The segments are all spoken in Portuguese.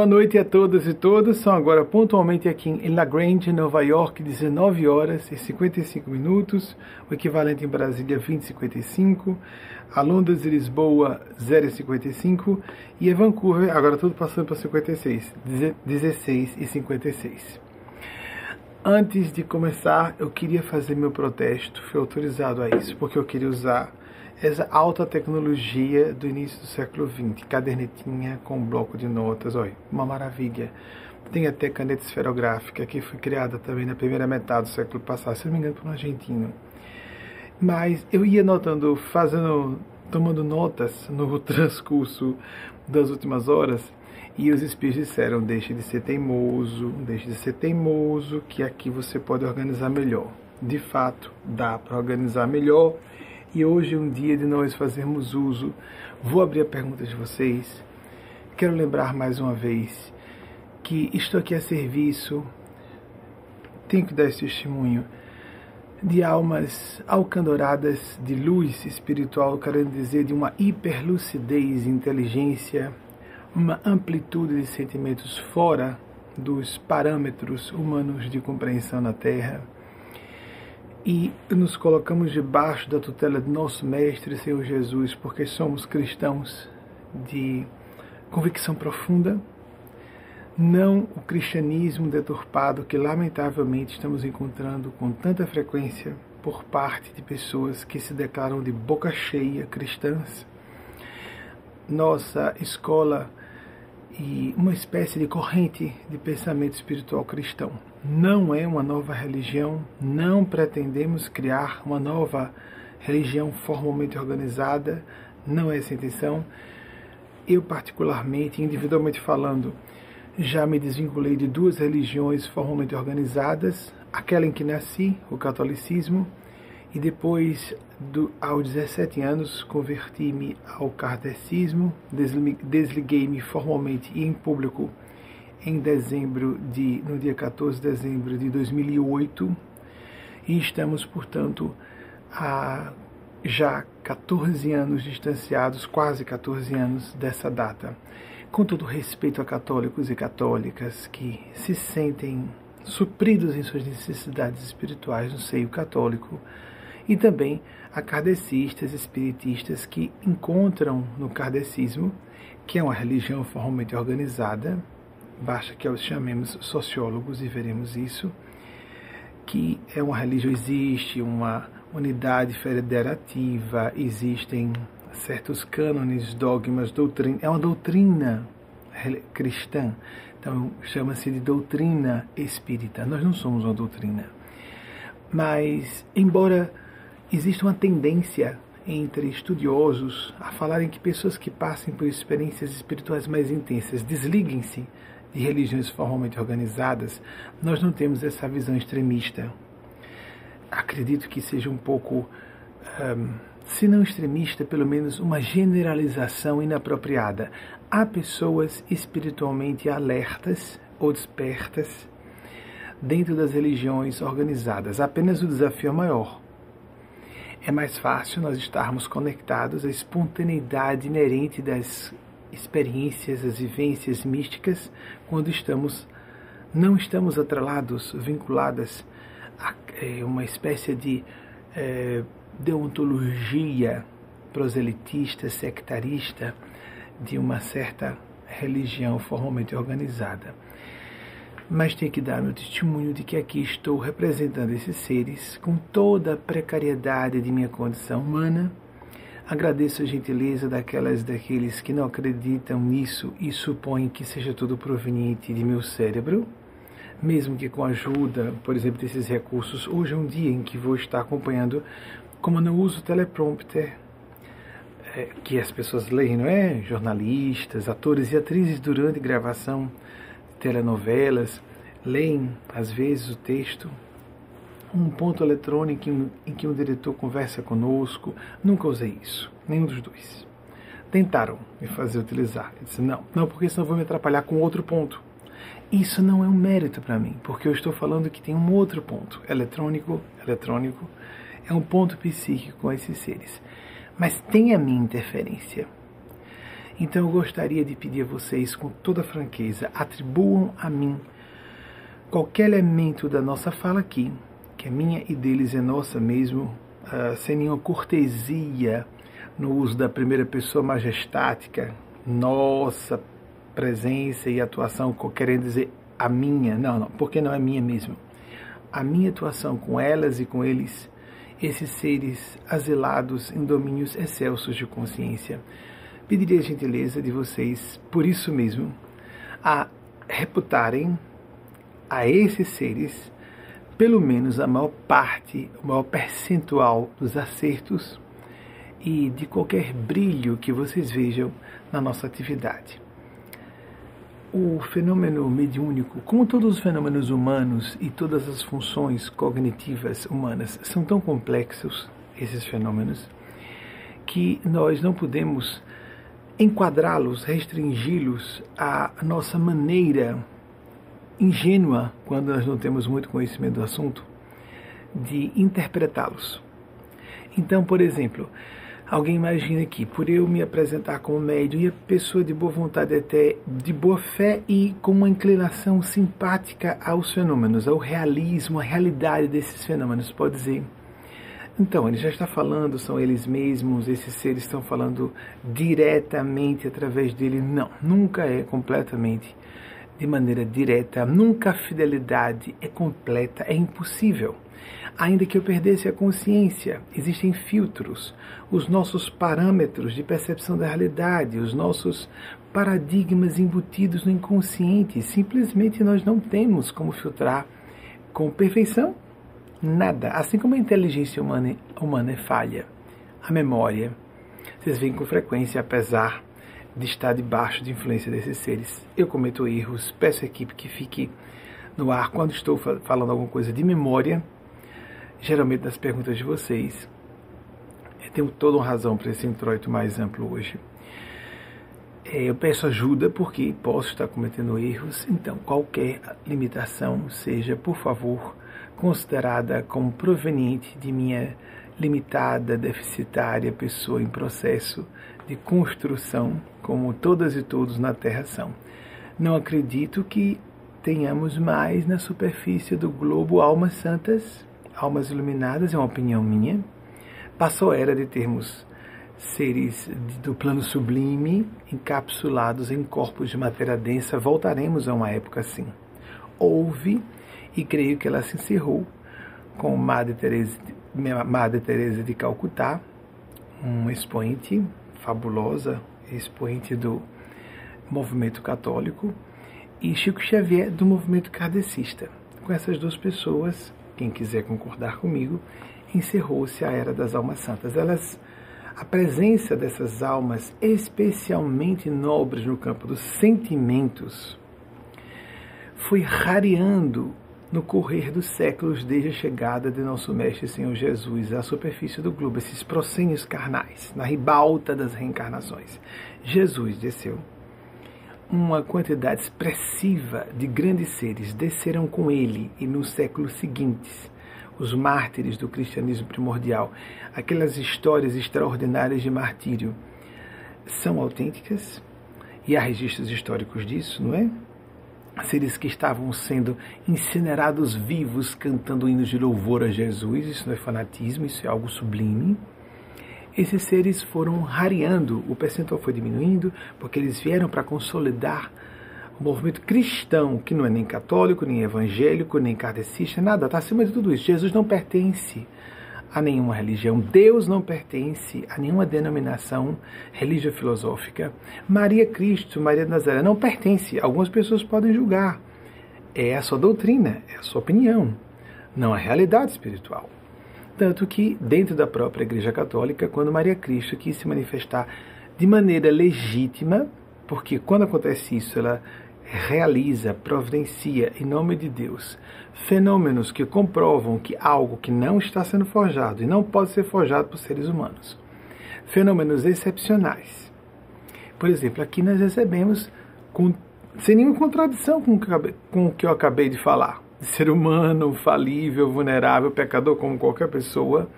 Boa noite a todas e todos. São agora pontualmente aqui em La Grange, Nova York, 19 horas e 55 minutos, o equivalente em Brasília 20:55, a Londres e Lisboa 0:55 e em Vancouver, agora tudo passando para 56, 16 e 56. Antes de começar, eu queria fazer meu protesto, fui autorizado a isso, porque eu queria usar essa alta tecnologia do início do século XX, cadernetinha com bloco de notas, olha, uma maravilha. Tem até caneta esferográfica, que foi criada também na primeira metade do século passado, se não me engano, por um argentino. Mas eu ia notando, fazendo, tomando notas no transcurso das últimas horas, e os espíritos disseram: deixe de ser teimoso, deixe de ser teimoso, que aqui você pode organizar melhor. De fato, dá para organizar melhor e hoje é um dia de nós fazermos uso. Vou abrir a pergunta de vocês. Quero lembrar mais uma vez que estou aqui a serviço, tenho que dar esse testemunho de almas alcandoradas de luz espiritual, querendo dizer de uma hiperlucidez, inteligência, uma amplitude de sentimentos fora dos parâmetros humanos de compreensão na Terra e nos colocamos debaixo da tutela de nosso Mestre Senhor Jesus, porque somos cristãos de convicção profunda, não o cristianismo deturpado que lamentavelmente estamos encontrando com tanta frequência por parte de pessoas que se declaram de boca cheia cristãs. Nossa escola e uma espécie de corrente de pensamento espiritual cristão. Não é uma nova religião, não pretendemos criar uma nova religião formalmente organizada, não é essa a intenção. Eu, particularmente, individualmente falando, já me desvinculei de duas religiões formalmente organizadas, aquela em que nasci, o catolicismo, e depois, do, aos 17 anos, converti-me ao kardecismo, desliguei-me formalmente e em público em dezembro de, no dia 14 de dezembro de 2008, e estamos, portanto, há já 14 anos distanciados, quase 14 anos dessa data. Com todo respeito a católicos e católicas que se sentem supridos em suas necessidades espirituais no seio católico, e também a kardecistas, espiritistas que encontram no kardecismo, que é uma religião formalmente organizada, basta que os chamemos sociólogos e veremos isso, que é uma religião, existe uma unidade federativa, existem certos cânones, dogmas, doutrina, é uma doutrina cristã, então chama-se de doutrina espírita. Nós não somos uma doutrina. Mas, embora existe uma tendência entre estudiosos a falarem que pessoas que passem por experiências espirituais mais intensas desliguem-se de religiões formalmente organizadas, nós não temos essa visão extremista. Acredito que seja um pouco, um, se não extremista, pelo menos uma generalização inapropriada. Há pessoas espiritualmente alertas ou despertas dentro das religiões organizadas. Apenas o desafio é maior é mais fácil nós estarmos conectados à espontaneidade inerente das experiências, das vivências místicas, quando estamos não estamos atrelados, vinculadas a é, uma espécie de é, deontologia proselitista, sectarista de uma certa religião formalmente organizada mas tenho que dar meu testemunho de que aqui estou representando esses seres com toda a precariedade de minha condição humana. Agradeço a gentileza daquelas daqueles que não acreditam nisso e supõem que seja tudo proveniente de meu cérebro, mesmo que com a ajuda, por exemplo, desses recursos. Hoje é um dia em que vou estar acompanhando, como não uso teleprompter, é, que as pessoas leem, não é? Jornalistas, atores e atrizes durante gravação telenovelas, leem, às vezes, o texto, um ponto eletrônico em, em que um diretor conversa conosco. Nunca usei isso, nenhum dos dois. Tentaram me fazer utilizar. Eu disse, não, não, porque senão vou me atrapalhar com outro ponto. Isso não é um mérito para mim, porque eu estou falando que tem um outro ponto. Eletrônico, eletrônico, é um ponto psíquico com esses seres. Mas tem a minha interferência. Então eu gostaria de pedir a vocês, com toda franqueza, atribuam a mim qualquer elemento da nossa fala aqui, que é minha e deles é nossa mesmo, uh, sem nenhuma cortesia no uso da primeira pessoa majestática, nossa presença e atuação, querendo dizer a minha, não, não, porque não é minha mesmo. A minha atuação com elas e com eles, esses seres asilados em domínios excelsos de consciência. Pediria a gentileza de vocês, por isso mesmo, a reputarem a esses seres pelo menos a maior parte, o maior percentual dos acertos e de qualquer brilho que vocês vejam na nossa atividade. O fenômeno mediúnico, como todos os fenômenos humanos e todas as funções cognitivas humanas, são tão complexos, esses fenômenos, que nós não podemos enquadrá-los, restringi-los à nossa maneira ingênua, quando nós não temos muito conhecimento do assunto, de interpretá-los. Então, por exemplo, alguém imagina que por eu me apresentar como médium e a pessoa de boa vontade até de boa fé e com uma inclinação simpática aos fenômenos, ao realismo, à realidade desses fenômenos, pode dizer. Então, ele já está falando, são eles mesmos, esses seres estão falando diretamente através dele. Não, nunca é completamente de maneira direta. Nunca a fidelidade é completa, é impossível. Ainda que eu perdesse a consciência, existem filtros, os nossos parâmetros de percepção da realidade, os nossos paradigmas embutidos no inconsciente. Simplesmente nós não temos como filtrar com perfeição nada. Assim como a inteligência humana, humana é falha, a memória, vocês veem com frequência, apesar de estar debaixo de influência desses seres. Eu cometo erros, peço à equipe que fique no ar quando estou falando alguma coisa de memória, geralmente das perguntas de vocês. Eu tenho toda uma razão para esse introito mais amplo hoje. É, eu peço ajuda porque posso estar cometendo erros, então qualquer limitação seja, por favor, considerada como proveniente de minha limitada, deficitária pessoa em processo de construção, como todas e todos na Terra são. Não acredito que tenhamos mais na superfície do globo almas santas, almas iluminadas, é uma opinião minha. Passou a era de termos seres do plano sublime encapsulados em corpos de matéria densa, voltaremos a uma época assim. Houve, e creio que ela se encerrou, com Madre Teresa, Madre Teresa de Calcutá, um expoente fabulosa, expoente do movimento católico, e Chico Xavier do movimento kardecista. Com essas duas pessoas, quem quiser concordar comigo, encerrou-se a Era das Almas Santas. Elas, a presença dessas almas especialmente nobres no campo dos sentimentos foi rareando no correr dos séculos desde a chegada de nosso Mestre Senhor Jesus à superfície do globo, esses proscênios carnais, na ribalta das reencarnações. Jesus desceu. Uma quantidade expressiva de grandes seres desceram com ele e nos séculos seguintes, os mártires do cristianismo primordial, aquelas histórias extraordinárias de martírio, são autênticas e há registros históricos disso, não é? Seres que estavam sendo incinerados vivos cantando hinos de louvor a Jesus, isso não é fanatismo, isso é algo sublime. Esses seres foram rareando, o percentual foi diminuindo, porque eles vieram para consolidar o movimento cristão, que não é nem católico, nem evangélico, nem kardecista, nada, está acima de tudo isso. Jesus não pertence a nenhuma religião. Deus não pertence a nenhuma denominação religio-filosófica. Maria Cristo, Maria de Nazaré, não pertence. Algumas pessoas podem julgar. É a sua doutrina, é a sua opinião, não a realidade espiritual. Tanto que, dentro da própria Igreja Católica, quando Maria Cristo quis se manifestar de maneira legítima, porque quando acontece isso, ela realiza, providencia, em nome de Deus, fenômenos que comprovam que algo que não está sendo forjado e não pode ser forjado por seres humanos. Fenômenos excepcionais. Por exemplo, aqui nós recebemos, com, sem nenhuma contradição com o, que, com o que eu acabei de falar, ser humano, falível, vulnerável, pecador como qualquer pessoa,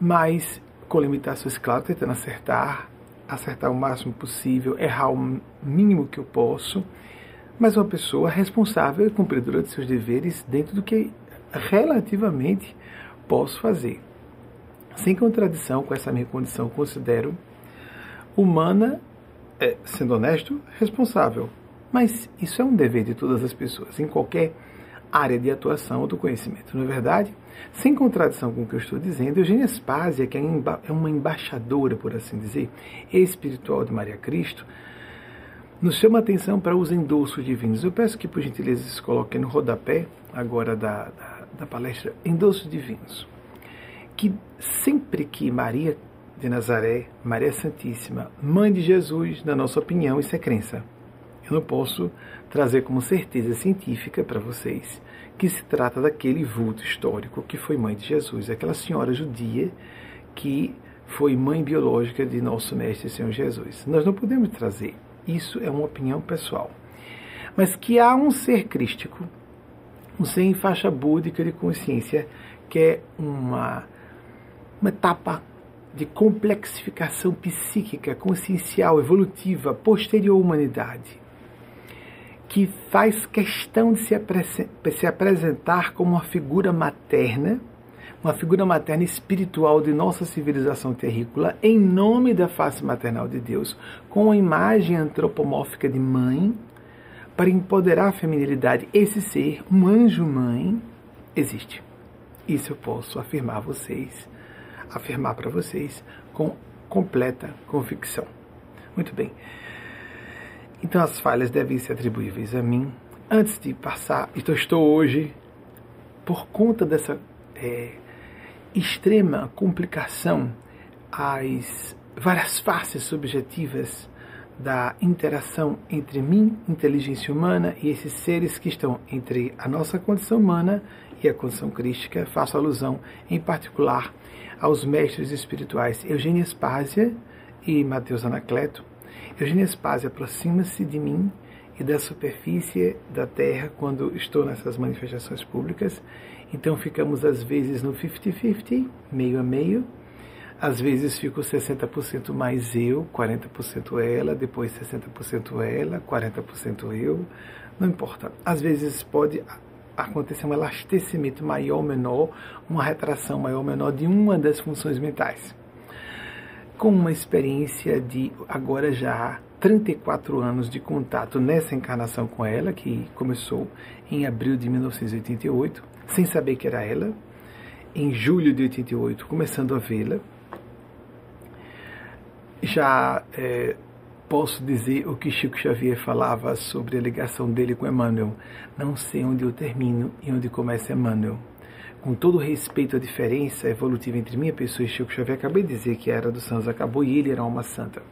mas com limitações, claro, tentando acertar acertar o máximo possível, errar o mínimo que eu posso, mas uma pessoa responsável e cumpridora de seus deveres dentro do que relativamente posso fazer. Sem contradição com essa minha condição, considero humana, é, sendo honesto, responsável. Mas isso é um dever de todas as pessoas, em qualquer área de atuação do conhecimento, não é verdade? Sem contradição com o que eu estou dizendo, Eugênia Spásia, que é, é uma embaixadora, por assim dizer, espiritual de Maria Cristo, nos chama a atenção para os endossos divinos. Eu peço que, por gentileza, se coloquem no rodapé, agora da, da, da palestra, endossos divinos. Que sempre que Maria de Nazaré, Maria Santíssima, Mãe de Jesus, na nossa opinião, isso é crença. Eu não posso trazer como certeza científica para vocês que se trata daquele vulto histórico que foi mãe de Jesus, aquela senhora judia que foi mãe biológica de nosso Mestre Senhor Jesus. Nós não podemos trazer, isso é uma opinião pessoal. Mas que há um ser crístico, um ser em faixa búdica de consciência, que é uma, uma etapa de complexificação psíquica, consciencial, evolutiva, posterior à humanidade que faz questão de se, se apresentar como uma figura materna, uma figura materna espiritual de nossa civilização terrícola, em nome da face maternal de Deus, com a imagem antropomórfica de mãe, para empoderar a feminilidade. Esse ser, um anjo-mãe, existe. Isso eu posso afirmar a vocês, afirmar para vocês com completa convicção. Muito bem. Então as falhas devem ser atribuíveis a mim. Antes de passar, então estou hoje, por conta dessa é, extrema complicação, as várias faces subjetivas da interação entre mim, inteligência humana, e esses seres que estão entre a nossa condição humana e a condição crística, faço alusão em particular aos mestres espirituais. Eugênia Spásia e Mateus Anacleto, Eugênia Spazio aproxima-se de mim e da superfície da Terra quando estou nessas manifestações públicas. Então ficamos às vezes no 50-50, meio a meio. Às vezes fico 60% mais eu, 40% ela, depois 60% ela, 40% eu. Não importa. Às vezes pode acontecer um elastecimento maior ou menor, uma retração maior ou menor de uma das funções mentais com uma experiência de agora já 34 anos de contato nessa encarnação com ela, que começou em abril de 1988, sem saber que era ela, em julho de 88, começando a vê-la. Já é, posso dizer o que Chico Xavier falava sobre a ligação dele com Emmanuel. Não sei onde eu termino e onde começa Emmanuel com todo respeito à diferença evolutiva entre minha pessoa e Chico Xavier, acabei de dizer que a Era dos Santos acabou e ele era uma santa.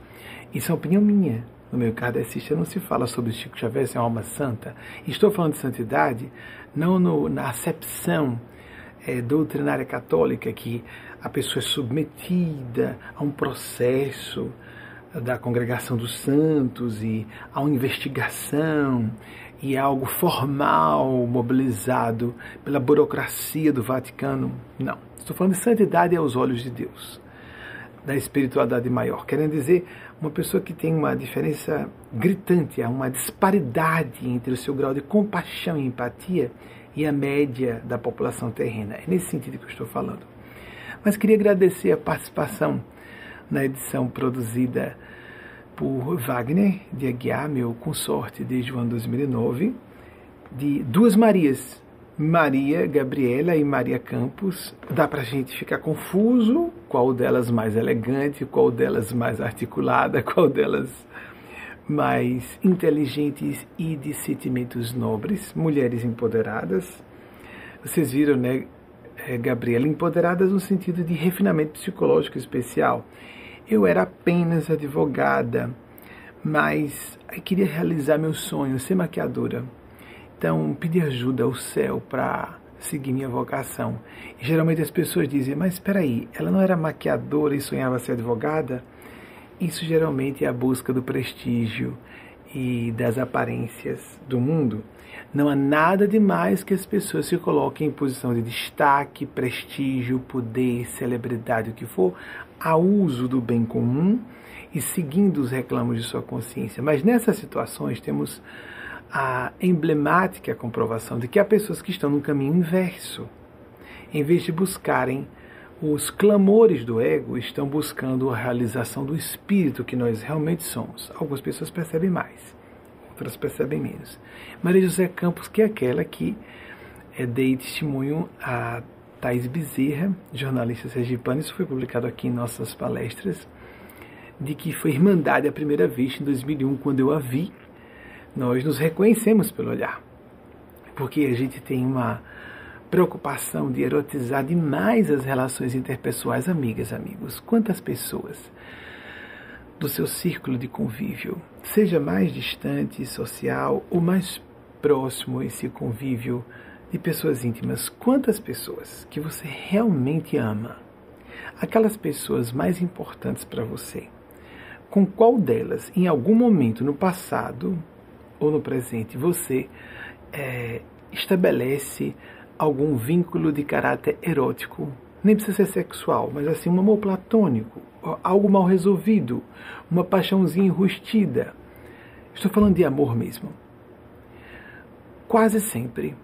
Isso é opinião minha. No meio kardecista não se fala sobre Chico Xavier ser uma alma santa. Estou falando de santidade não no, na acepção é, doutrinária católica que a pessoa é submetida a um processo da congregação dos santos e a uma investigação e algo formal, mobilizado pela burocracia do Vaticano. Não. Estou falando de santidade aos olhos de Deus, da espiritualidade maior. Querendo dizer, uma pessoa que tem uma diferença gritante, uma disparidade entre o seu grau de compaixão e empatia e a média da população terrena. É nesse sentido que eu estou falando. Mas queria agradecer a participação na edição produzida por Wagner de Aguiar, meu consorte desde o ano 2009, de duas Marias, Maria Gabriela e Maria Campos. Dá para a gente ficar confuso qual delas mais elegante, qual delas mais articulada, qual delas mais inteligentes e de sentimentos nobres, mulheres empoderadas. Vocês viram, né, eh, Gabriela, empoderadas no sentido de refinamento psicológico especial eu era apenas advogada, mas queria realizar meu sonho, ser maquiadora. Então, pedi ajuda ao céu para seguir minha vocação. E geralmente as pessoas dizem: Mas espera aí, ela não era maquiadora e sonhava ser advogada? Isso geralmente é a busca do prestígio e das aparências do mundo, não há nada demais que as pessoas se coloquem em posição de destaque, prestígio, poder, celebridade, o que for, a uso do bem comum e seguindo os reclamos de sua consciência. Mas nessas situações temos a emblemática comprovação de que há pessoas que estão no caminho inverso. Em vez de buscarem os clamores do ego, estão buscando a realização do espírito que nós realmente somos. Algumas pessoas percebem mais outras percebem menos. Maria José Campos, que é aquela que é, dei testemunho a Thais Bezerra, jornalista sergipana, isso foi publicado aqui em nossas palestras, de que foi Irmandade a primeira vez em 2001, quando eu a vi. Nós nos reconhecemos pelo olhar, porque a gente tem uma preocupação de erotizar demais as relações interpessoais, amigas, amigos. Quantas pessoas do seu círculo de convívio, seja mais distante, social ou mais próximo esse convívio de pessoas íntimas. Quantas pessoas que você realmente ama? Aquelas pessoas mais importantes para você. Com qual delas, em algum momento no passado ou no presente, você é, estabelece algum vínculo de caráter erótico nem precisa ser sexual, mas assim um amor platônico, algo mal resolvido, uma paixãozinha enrustida. Estou falando de amor mesmo. Quase sempre,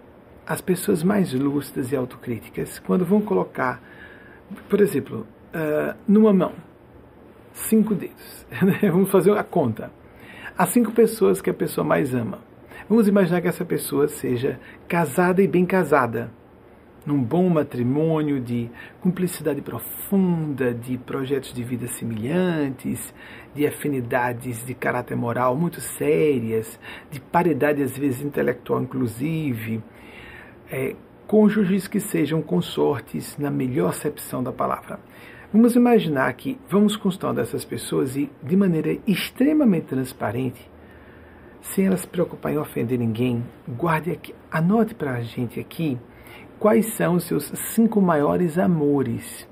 as pessoas mais lúcidas e autocríticas, quando vão colocar, por exemplo, uh, numa mão, cinco dedos, vamos fazer a conta, as cinco pessoas que a pessoa mais ama. Vamos imaginar que essa pessoa seja casada e bem casada num bom matrimônio de cumplicidade profunda, de projetos de vida semelhantes, de afinidades de caráter moral muito sérias, de paridade às vezes intelectual inclusive, é, cônjuges que sejam consortes na melhor acepção da palavra. Vamos imaginar que vamos constando essas pessoas e, de maneira extremamente transparente, sem elas se preocupar em ofender ninguém, guarde aqui, anote para a gente aqui Quais são os seus cinco maiores amores?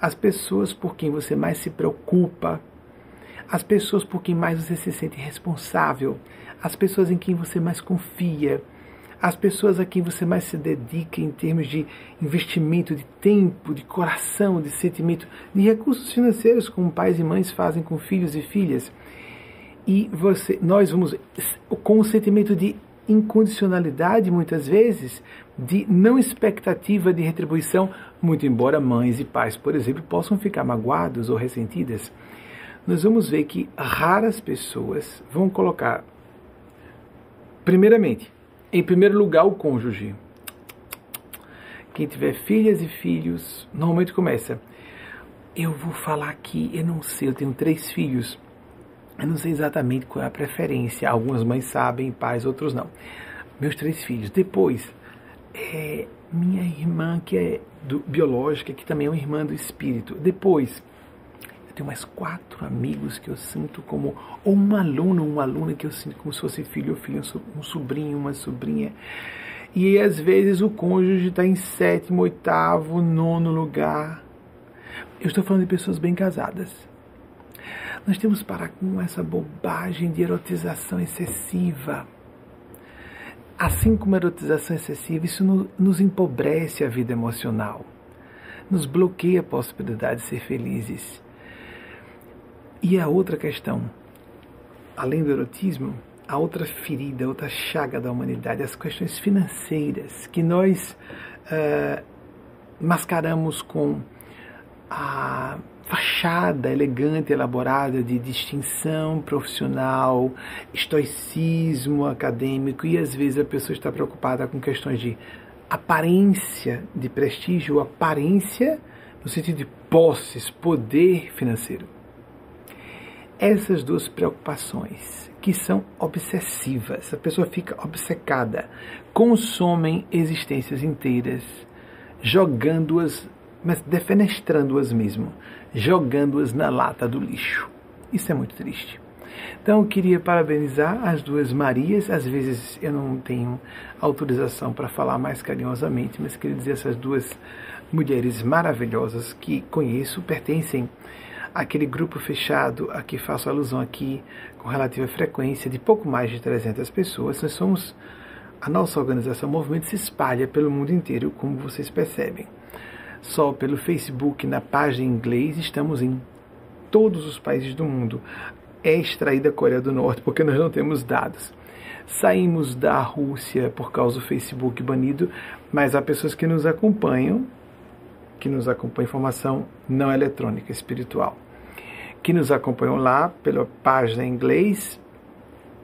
As pessoas por quem você mais se preocupa, as pessoas por quem mais você se sente responsável, as pessoas em quem você mais confia, as pessoas a quem você mais se dedica em termos de investimento de tempo, de coração, de sentimento, de recursos financeiros, como pais e mães fazem com filhos e filhas. E você, nós vamos com o sentimento de incondicionalidade, muitas vezes, de não expectativa de retribuição, muito embora mães e pais, por exemplo, possam ficar magoados ou ressentidas, nós vamos ver que raras pessoas vão colocar, primeiramente, em primeiro lugar, o cônjuge. Quem tiver filhas e filhos, normalmente começa. Eu vou falar aqui, eu não sei, eu tenho três filhos. Eu não sei exatamente qual é a preferência. Algumas mães sabem, pais, outros não. Meus três filhos. Depois, é, minha irmã, que é do, biológica, que também é uma irmã do espírito. Depois, tenho mais quatro amigos que eu sinto como, ou um aluno, uma aluna que eu sinto como se fosse filho ou filha, um sobrinho, uma sobrinha. E às vezes o cônjuge está em sétimo, oitavo, nono lugar. Eu estou falando de pessoas bem casadas nós temos que parar com essa bobagem de erotização excessiva. Assim como a erotização excessiva, isso nos empobrece a vida emocional, nos bloqueia a possibilidade de ser felizes. E a outra questão, além do erotismo, a outra ferida, a outra chaga da humanidade, as questões financeiras, que nós uh, mascaramos com a fachada elegante, elaborada de distinção profissional, estoicismo acadêmico, e às vezes a pessoa está preocupada com questões de aparência de prestígio, aparência no sentido de posses, poder financeiro. Essas duas preocupações, que são obsessivas, a pessoa fica obcecada, consomem existências inteiras, jogando-as mas defenestrando-as mesmo, jogando-as na lata do lixo. Isso é muito triste. Então eu queria parabenizar as duas Marias. Às vezes eu não tenho autorização para falar mais carinhosamente, mas queria dizer essas duas mulheres maravilhosas que conheço pertencem aquele grupo fechado a que faço alusão aqui, com relativa frequência, de pouco mais de 300 pessoas, nós somos. A nossa organização, o movimento se espalha pelo mundo inteiro, como vocês percebem. Só pelo Facebook, na página em inglês, estamos em todos os países do mundo. É extraída a Coreia do Norte, porque nós não temos dados. Saímos da Rússia por causa do Facebook banido, mas há pessoas que nos acompanham, que nos acompanham informação não eletrônica, espiritual, que nos acompanham lá pela página em inglês,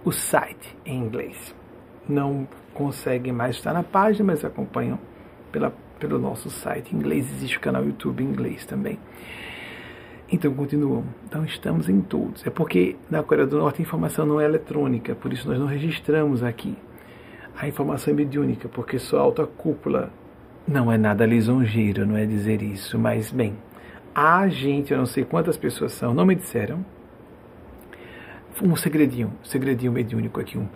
o site em inglês. Não conseguem mais estar na página, mas acompanham pela, pelo nosso site em inglês. Existe o canal YouTube em inglês também. Então, continuam. Então, estamos em todos. É porque na Coreia do Norte a informação não é eletrônica, por isso nós não registramos aqui. A informação é mediúnica, porque só alta cúpula não é nada lisonjeiro, não é dizer isso, mas, bem, há gente, eu não sei quantas pessoas são, não me disseram, um segredinho, segredinho mediúnico aqui, um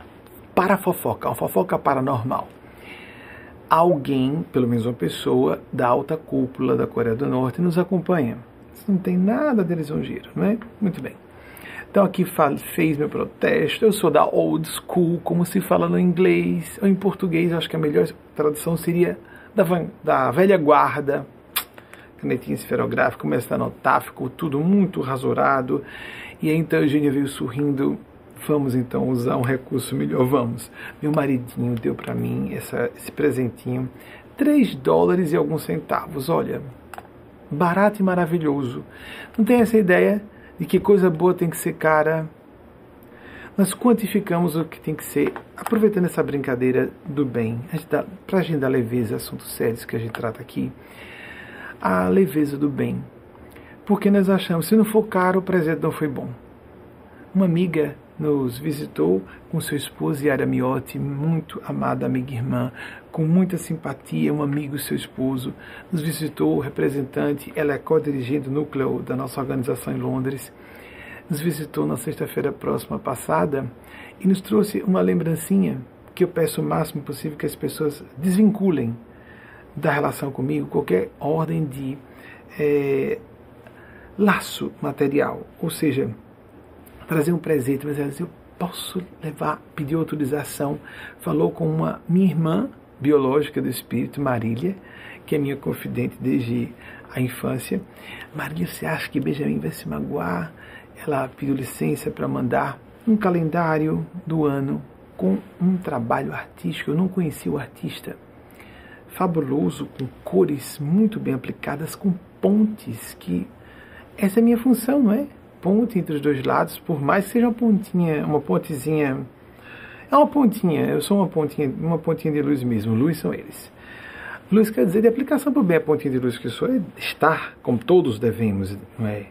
para fofoca, uma fofoca paranormal. Alguém, pelo menos uma pessoa da alta cúpula da Coreia do Norte nos acompanha não tem nada de lisonjeiro, não é? Muito bem. Então aqui fez meu protesto. Eu sou da old school, como se fala no inglês ou em português. Acho que a melhor tradução seria da, da velha guarda. Canetinha esferográfica, começa a anotar, ficou tudo muito rasurado. E aí então a Eugênia veio sorrindo. Vamos então usar um recurso melhor, vamos. Meu maridinho deu para mim essa, esse presentinho, 3 dólares e alguns centavos. Olha, barato e maravilhoso. Não tem essa ideia de que coisa boa tem que ser cara. Nós quantificamos o que tem que ser, aproveitando essa brincadeira do bem, para a gente dar leveza, assuntos sérios que a gente trata aqui, a leveza do bem. Porque nós achamos, se não for caro, o presente não foi bom. Uma amiga nos visitou com seu esposo Yara Miotti, muito amada amiga e irmã, com muita simpatia, um amigo seu esposo. Nos visitou o representante, ela é co-dirigente do núcleo da nossa organização em Londres. Nos visitou na sexta-feira próxima passada e nos trouxe uma lembrancinha que eu peço o máximo possível que as pessoas desvinculem da relação comigo qualquer ordem de é, laço material, ou seja, trazer um presente, mas ela disse, eu posso levar, pedir autorização. Falou com uma minha irmã biológica do espírito, Marília, que é minha confidente desde a infância. Marília, você acha que Benjamin vai se magoar? Ela pediu licença para mandar um calendário do ano com um trabalho artístico. Eu não conhecia o artista. Fabuloso, com cores muito bem aplicadas, com pontes que essa é a minha função, não é? ponte entre os dois lados, por mais que seja uma pontinha, uma pontezinha. É uma pontinha, eu sou uma pontinha, uma pontinha de luz mesmo, luz são eles. Luz quer dizer de aplicação para o bem, a pontinha de luz que eu sou é estar, como todos devemos, não é?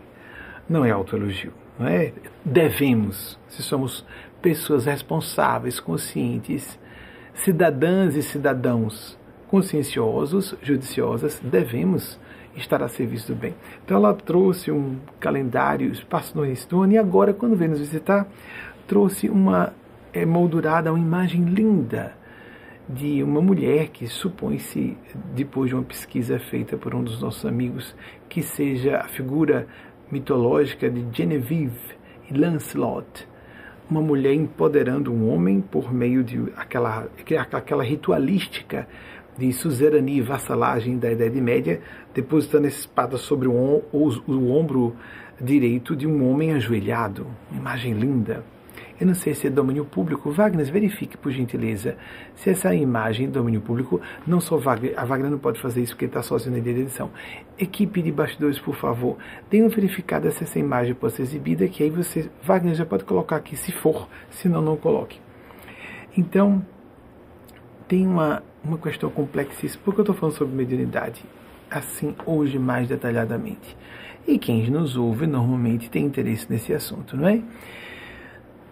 Não é autoelogio, não é? Devemos, se somos pessoas responsáveis, conscientes, cidadãs e cidadãos conscienciosos, judiciosas, devemos estar a serviço do bem. Então ela trouxe um calendário, espaço no ano, e agora, quando veio nos visitar, trouxe uma é, moldurada, uma imagem linda de uma mulher que supõe-se, depois de uma pesquisa feita por um dos nossos amigos, que seja a figura mitológica de Genevieve e Lancelot, uma mulher empoderando um homem por meio de aquela, aquela ritualística de suzerania e vassalagem da Idade Média, depositando essa espada sobre o, o, ombro direito de um homem ajoelhado. Uma imagem linda. Eu não sei se é domínio público. Wagner, verifique, por gentileza, se essa imagem é domínio público. Não só Wagner, a Wagner não pode fazer isso porque está sozinho na edição. Equipe de bastidores, por favor, uma verificada se essa imagem pode ser exibida, que aí você, Wagner, já pode colocar aqui, se for, senão não coloque. Então, tem uma, uma questão complexíssima. Por que eu estou falando sobre mediunidade? Assim, hoje, mais detalhadamente. E quem nos ouve normalmente tem interesse nesse assunto, não é?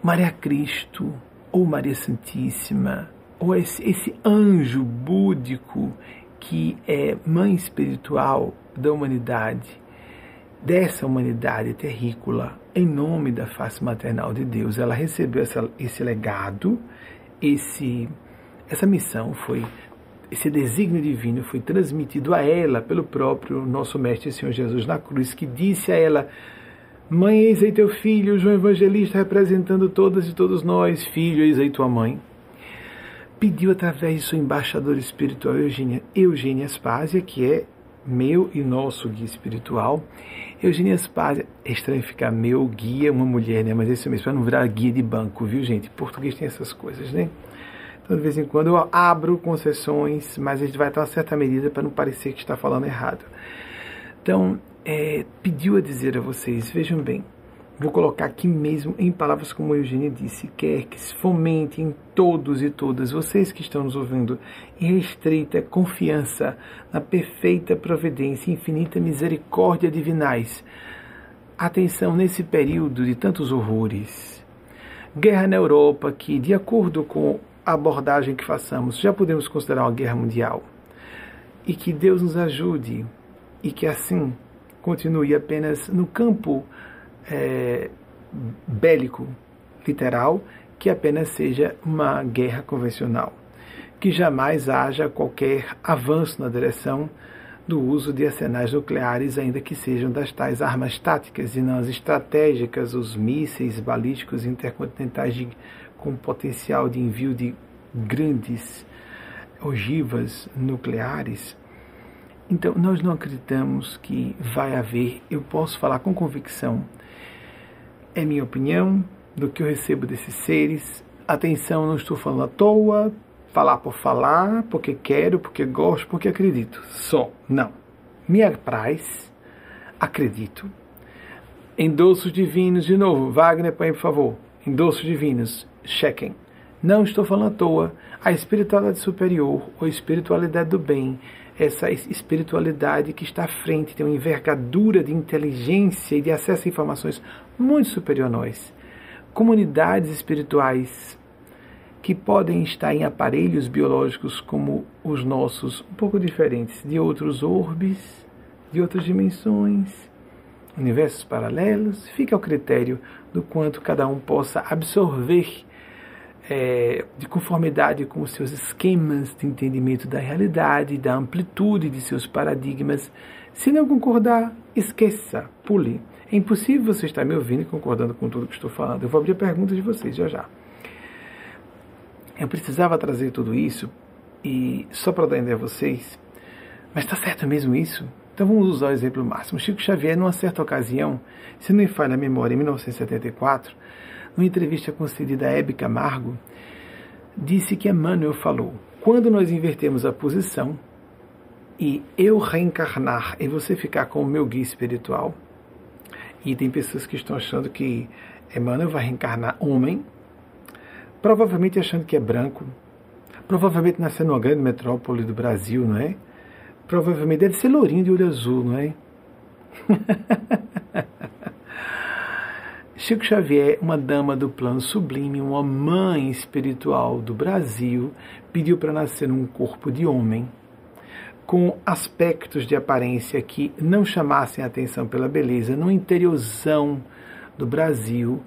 Maria Cristo, ou Maria Santíssima, ou esse, esse anjo búdico que é mãe espiritual da humanidade, dessa humanidade terrícola, em nome da face maternal de Deus, ela recebeu essa, esse legado, esse essa missão foi, esse desígnio divino foi transmitido a ela pelo próprio nosso Mestre Senhor Jesus na cruz, que disse a ela: Mãe, eis aí teu filho, João Evangelista, representando todas e todos nós. Filho, eis aí tua mãe. Pediu através de sua embaixadora espiritual, Eugênia, Eugênia Aspásia, que é meu e nosso guia espiritual. Eugênia Aspásia, é estranho ficar meu guia, uma mulher, né? Mas é isso mesmo, para não virar guia de banco, viu, gente? Português tem essas coisas, né? Então, de vez em quando eu abro concessões, mas a gente vai ter uma certa medida para não parecer que está falando errado. Então, é, pediu a dizer a vocês, vejam bem, vou colocar aqui mesmo em palavras como Eugênia disse, quer que se fomentem todos e todas, vocês que estão nos ouvindo, em restrita confiança na perfeita providência e infinita misericórdia divinais. Atenção nesse período de tantos horrores. Guerra na Europa, que, de acordo com abordagem que façamos, já podemos considerar uma guerra mundial. E que Deus nos ajude e que assim continue apenas no campo é, bélico, literal, que apenas seja uma guerra convencional. Que jamais haja qualquer avanço na direção do uso de arsenais nucleares, ainda que sejam das tais armas táticas e não as estratégicas, os mísseis balísticos intercontinentais de, com potencial de envio de grandes ogivas nucleares então, nós não acreditamos que vai haver, eu posso falar com convicção, é minha opinião do que eu recebo desses seres. Atenção, não estou falando à toa, falar por falar, porque quero, porque gosto, porque acredito. Só, não. Me apraz, acredito. Endossos divinos, de novo, Wagner, põe por favor. Endossos divinos, chequem. Não estou falando à toa. A espiritualidade superior, ou espiritualidade do bem, essa espiritualidade que está à frente, tem uma envergadura de inteligência e de acesso a informações muito superior a nós. Comunidades espirituais que podem estar em aparelhos biológicos como os nossos, um pouco diferentes, de outros orbes, de outras dimensões, universos paralelos, fica ao critério do quanto cada um possa absorver é, de conformidade com os seus esquemas de entendimento da realidade, da amplitude de seus paradigmas. Se não concordar, esqueça, pule. É impossível você estar me ouvindo e concordando com tudo que estou falando. Eu vou abrir a pergunta de vocês já já. Eu precisava trazer tudo isso e só para dar ideia a vocês, mas está certo mesmo isso? Então vamos usar o exemplo máximo. Chico Xavier, numa certa ocasião, se não me falha a memória, em 1974, numa entrevista concedida a Hebe Camargo, disse que Emmanuel falou: quando nós invertemos a posição e eu reencarnar e você ficar com o meu guia espiritual, e tem pessoas que estão achando que Emmanuel vai reencarnar homem, provavelmente achando que é branco, provavelmente nascendo numa grande metrópole do Brasil, não é? Provavelmente deve ser lourinho de olho azul, não é? Chico Xavier, uma dama do plano sublime, uma mãe espiritual do Brasil, pediu para nascer num corpo de homem, com aspectos de aparência que não chamassem atenção pela beleza, no interiorzão do Brasil,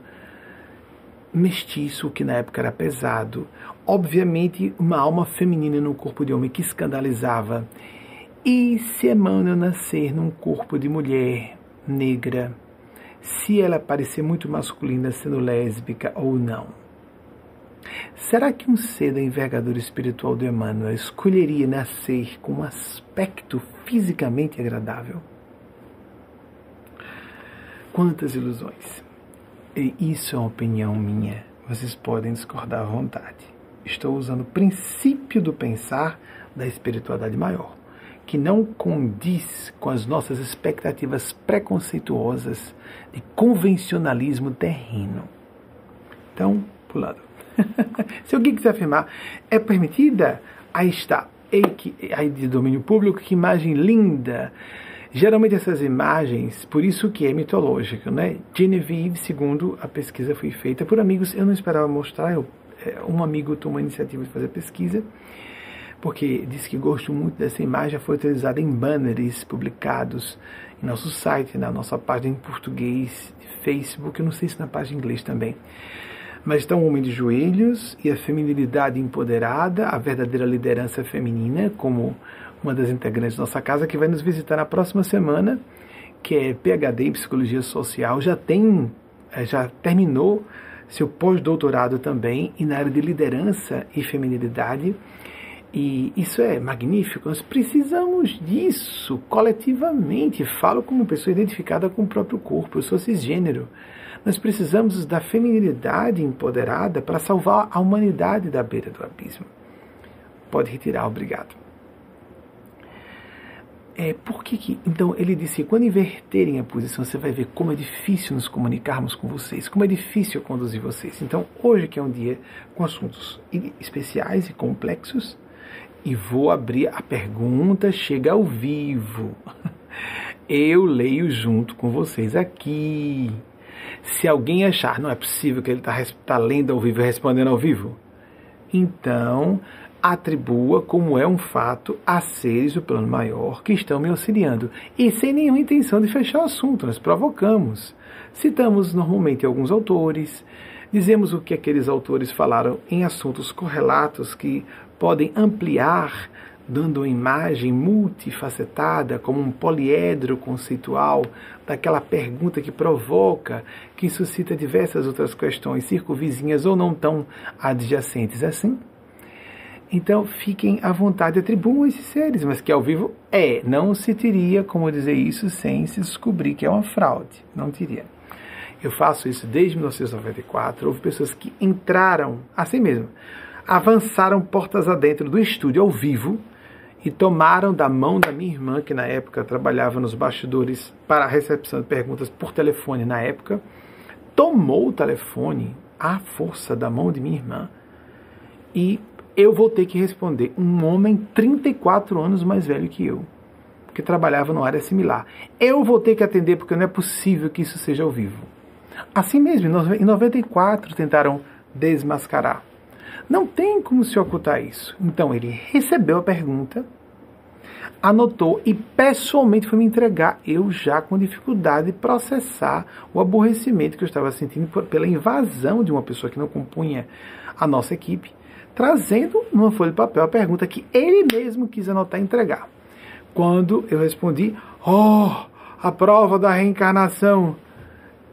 mestiço, que na época era pesado, obviamente uma alma feminina no corpo de homem que escandalizava. E se Emmanuel nascer num corpo de mulher negra, se ela parecer muito masculina sendo lésbica ou não. Será que um ser da envergadura espiritual do Emmanuel escolheria nascer com um aspecto fisicamente agradável? Quantas ilusões! E isso é uma opinião minha. Vocês podem discordar à vontade. Estou usando o princípio do pensar da espiritualidade maior, que não condiz com as nossas expectativas preconceituosas de convencionalismo terreno. Então, pulando. Se alguém quiser afirmar, é permitida? Aí está. Aí de domínio público, que imagem linda! Geralmente essas imagens, por isso que é mitológico, né? Genevieve, segundo a pesquisa foi feita por amigos, eu não esperava mostrar, eu, é, um amigo tomou a iniciativa de fazer a pesquisa, porque disse que gostou muito dessa imagem, foi utilizada em banners publicados em nosso site, na nossa página em português, Facebook, eu não sei se na página em inglês também. Mas está um homem de joelhos e a feminilidade empoderada, a verdadeira liderança feminina, como uma das integrantes da nossa casa, que vai nos visitar na próxima semana, que é PhD em Psicologia Social, já tem, é, já terminou seu pós-doutorado também e na área de liderança e feminilidade. E isso é magnífico. Nós precisamos disso coletivamente. Falo como pessoa identificada com o próprio corpo. Eu sou cisgênero. Nós precisamos da feminilidade empoderada para salvar a humanidade da beira do abismo. Pode retirar, obrigado. É, por que, que Então, ele disse: quando inverterem a posição, você vai ver como é difícil nos comunicarmos com vocês, como é difícil conduzir vocês. Então, hoje, que é um dia com assuntos especiais e complexos, e vou abrir a pergunta, chega ao vivo. Eu leio junto com vocês aqui. Se alguém achar, não é possível que ele está tá lendo ao vivo e respondendo ao vivo, então atribua como é um fato a seres do plano maior que estão me auxiliando. E sem nenhuma intenção de fechar o assunto, nós provocamos. Citamos normalmente alguns autores, dizemos o que aqueles autores falaram em assuntos correlatos que podem ampliar, dando uma imagem multifacetada, como um poliedro conceitual, daquela pergunta que provoca, que suscita diversas outras questões circunvizinhas ou não tão adjacentes assim. Então fiquem à vontade, atribuam esses seres, mas que ao vivo é. Não se teria como dizer isso sem se descobrir que é uma fraude. Não teria. Eu faço isso desde 1994. Houve pessoas que entraram, assim mesmo, avançaram portas adentro do estúdio ao vivo e tomaram da mão da minha irmã, que na época trabalhava nos bastidores para a recepção de perguntas por telefone na época, tomou o telefone à força da mão de minha irmã e eu vou ter que responder um homem 34 anos mais velho que eu, que trabalhava numa área similar. Eu vou ter que atender porque não é possível que isso seja ao vivo. Assim mesmo, em 94 tentaram desmascarar. Não tem como se ocultar isso. Então ele recebeu a pergunta, anotou e pessoalmente foi me entregar, eu já com dificuldade de processar o aborrecimento que eu estava sentindo pela invasão de uma pessoa que não compunha a nossa equipe trazendo numa folha de papel a pergunta que ele mesmo quis anotar e entregar. Quando eu respondi, oh, a prova da reencarnação.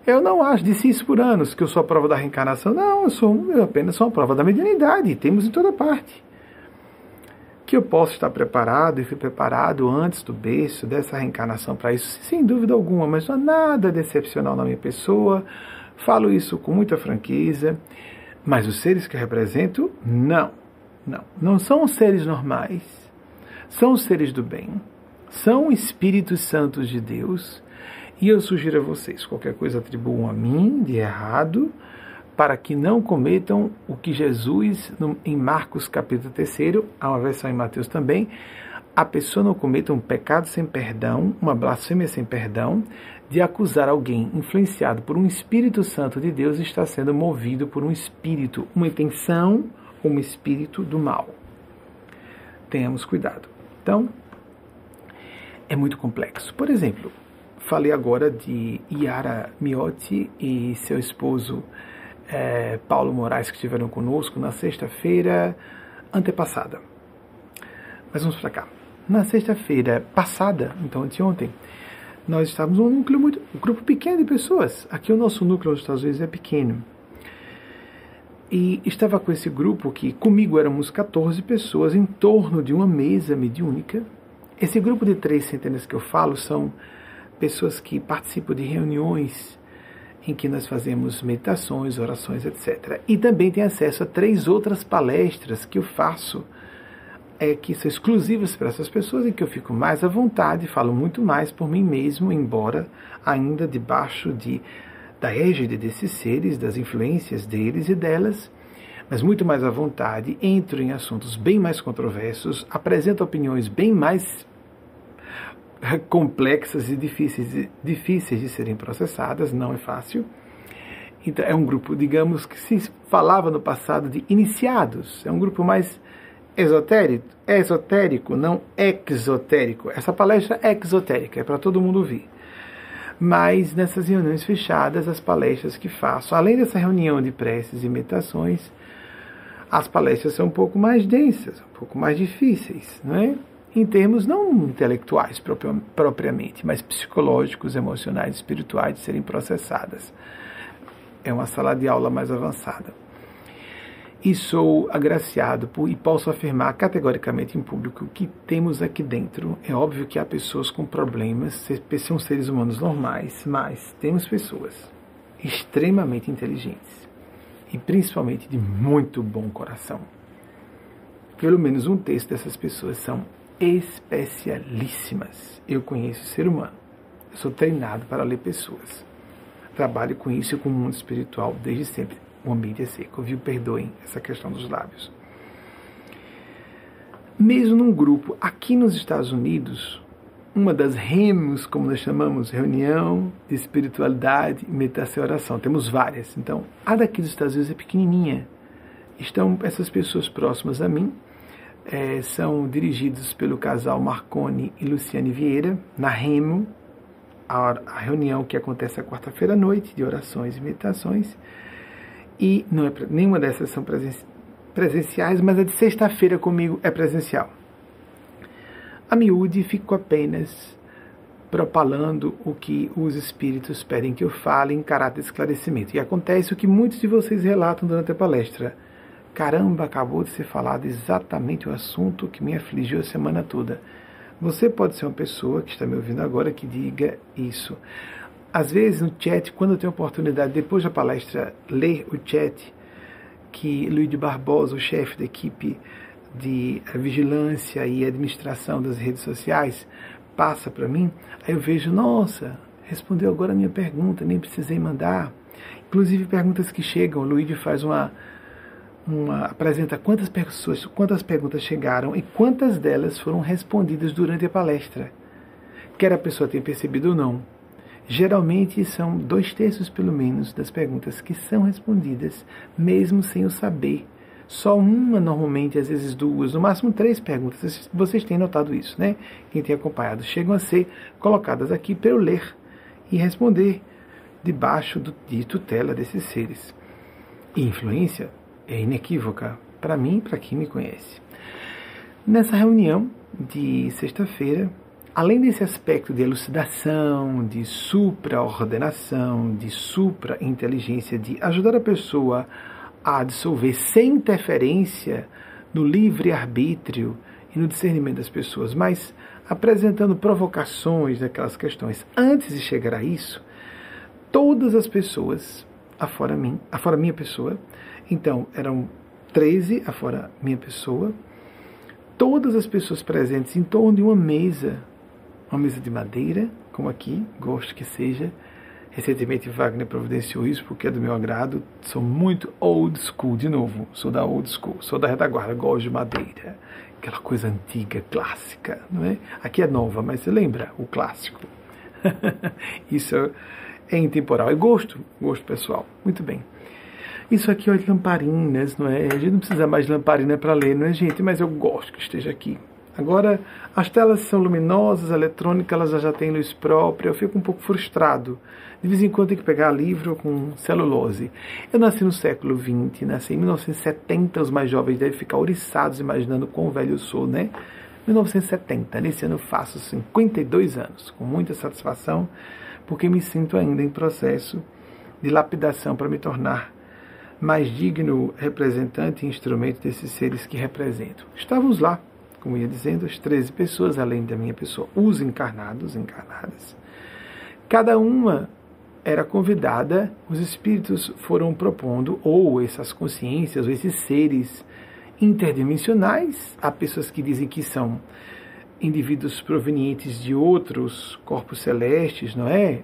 Eu não acho, disse isso por anos, que eu sou a prova da reencarnação. Não, eu, sou, eu apenas sou a prova da mediunidade, temos em toda parte. Que eu posso estar preparado e fui preparado antes do berço dessa reencarnação para isso, sem dúvida alguma, mas não há nada decepcional na minha pessoa. Falo isso com muita franqueza. Mas os seres que eu represento, não. Não. Não são seres normais. São seres do bem. São espíritos santos de Deus. E eu sugiro a vocês, qualquer coisa atribuam a mim de errado, para que não cometam o que Jesus, em Marcos capítulo 3, há uma versão em Mateus também, a pessoa não cometa um pecado sem perdão, uma blasfêmia sem perdão, de acusar alguém influenciado por um Espírito Santo de Deus está sendo movido por um espírito, uma intenção, um espírito do mal. Tenhamos cuidado. Então, é muito complexo. Por exemplo, falei agora de Yara Miotti e seu esposo é, Paulo Moraes, que estiveram conosco na sexta-feira antepassada. Mas vamos para cá. Na sexta-feira passada, então anteontem, nós estávamos num núcleo muito, um grupo pequeno de pessoas. Aqui o nosso núcleo nos Estados Unidos é pequeno. E estava com esse grupo que comigo éramos 14 pessoas em torno de uma mesa mediúnica. Esse grupo de três centenas que eu falo são pessoas que participam de reuniões em que nós fazemos meditações, orações, etc. E também tem acesso a três outras palestras que eu faço é que são exclusivas para essas pessoas e que eu fico mais à vontade, falo muito mais por mim mesmo, embora ainda debaixo de, da égide desses seres, das influências deles e delas, mas muito mais à vontade, entro em assuntos bem mais controversos, apresento opiniões bem mais complexas e difíceis, difíceis de serem processadas, não é fácil. Então, é um grupo, digamos, que se falava no passado de iniciados, é um grupo mais esotérico, esotérico, não exotérico. Essa palestra é exotérica, é para todo mundo ouvir. Mas nessas reuniões fechadas, as palestras que faço, além dessa reunião de preces e meditações, as palestras são um pouco mais densas, um pouco mais difíceis, não é? Em termos não intelectuais propriamente, mas psicológicos, emocionais, espirituais de serem processadas. É uma sala de aula mais avançada. E sou agraciado por, e posso afirmar categoricamente em público que temos aqui dentro. É óbvio que há pessoas com problemas, são seres humanos normais, mas temos pessoas extremamente inteligentes e principalmente de muito bom coração. Pelo menos um terço dessas pessoas são especialíssimas. Eu conheço o ser humano. Eu sou treinado para ler pessoas. Trabalho com isso e com o mundo espiritual desde sempre. O ambiente é seco, viu? Perdoem essa questão dos lábios. Mesmo num grupo, aqui nos Estados Unidos, uma das remos, como nós chamamos, reunião de espiritualidade, meditação e oração. Temos várias. Então, a daqui dos Estados Unidos é pequenininha. Estão essas pessoas próximas a mim, é, são dirigidos pelo casal Marconi e Luciane Vieira, na Remo, a, a reunião que acontece a quarta-feira à noite, de orações e meditações. E não é, nenhuma dessas são presenciais, mas a de sexta-feira comigo é presencial. A miúde fico apenas propalando o que os espíritos pedem que eu fale em caráter de esclarecimento. E acontece o que muitos de vocês relatam durante a palestra. Caramba, acabou de ser falado exatamente o assunto que me afligiu a semana toda. Você pode ser uma pessoa que está me ouvindo agora que diga isso. Às vezes no chat, quando eu tenho oportunidade, depois da palestra, ler o chat que Luiz Barbosa, o chefe da equipe de vigilância e administração das redes sociais passa para mim, aí eu vejo, nossa, respondeu agora a minha pergunta, nem precisei mandar. Inclusive perguntas que chegam, o Luigi faz uma, uma apresenta quantas pessoas, quantas perguntas chegaram e quantas delas foram respondidas durante a palestra, quer a pessoa tenha percebido ou não. Geralmente são dois terços pelo menos das perguntas que são respondidas, mesmo sem o saber só uma normalmente, às vezes duas, no máximo três perguntas. Vocês têm notado isso, né? Quem tem acompanhado, chegam a ser colocadas aqui para eu ler e responder debaixo do, de tutela desses seres. Influência é inequívoca para mim e para quem me conhece. Nessa reunião de sexta-feira, além desse aspecto de elucidação, de supra-ordenação, de supra-inteligência, de ajudar a pessoa a dissolver sem interferência no livre-arbítrio e no discernimento das pessoas, mas apresentando provocações daquelas questões. Antes de chegar a isso, todas as pessoas, afora mim, afora minha pessoa, então eram 13 afora minha pessoa, todas as pessoas presentes em torno de uma mesa, uma mesa de madeira, como aqui, gosto que seja, Recentemente Wagner providenciou isso porque é do meu agrado. Sou muito old school, de novo. Sou da old school, sou da retaguarda, gosto de madeira. Aquela coisa antiga, clássica, não é? Aqui é nova, mas você lembra o clássico. isso é intemporal. É gosto, gosto pessoal. Muito bem. Isso aqui é lamparinas, não é? A gente não precisa mais de lamparina para ler, não é, gente? Mas eu gosto que esteja aqui. Agora, as telas são luminosas, eletrônicas, elas já têm luz própria, eu fico um pouco frustrado. De vez em quando tem que pegar livro com celulose. Eu nasci no século XX, nasci em 1970, os mais jovens devem ficar oriçados imaginando quão velho eu sou, né? 1970, nesse ano faço 52 anos, com muita satisfação, porque me sinto ainda em processo de lapidação para me tornar mais digno representante e instrumento desses seres que represento. Estávamos lá, como ia dizendo, as 13 pessoas, além da minha pessoa, os encarnados, encarnadas. Cada uma era convidada, os espíritos foram propondo, ou essas consciências, ou esses seres interdimensionais, há pessoas que dizem que são indivíduos provenientes de outros corpos celestes, não é?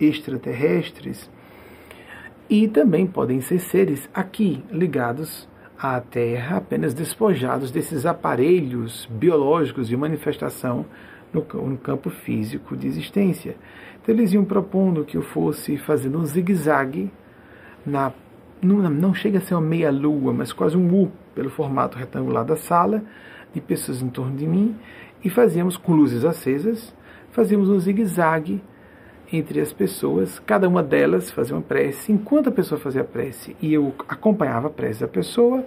Extraterrestres. E também podem ser seres aqui ligados à Terra, apenas despojados desses aparelhos biológicos de manifestação no, no campo físico de existência. Então eles iam propondo que eu fosse fazendo um zigue-zague na não, não chega a ser uma meia-lua, mas quase um U, pelo formato retangular da sala, de pessoas em torno de mim, e fazíamos com luzes acesas, fazíamos um zigue-zague entre as pessoas, cada uma delas fazia uma prece. Enquanto a pessoa fazia a prece e eu acompanhava a prece da pessoa,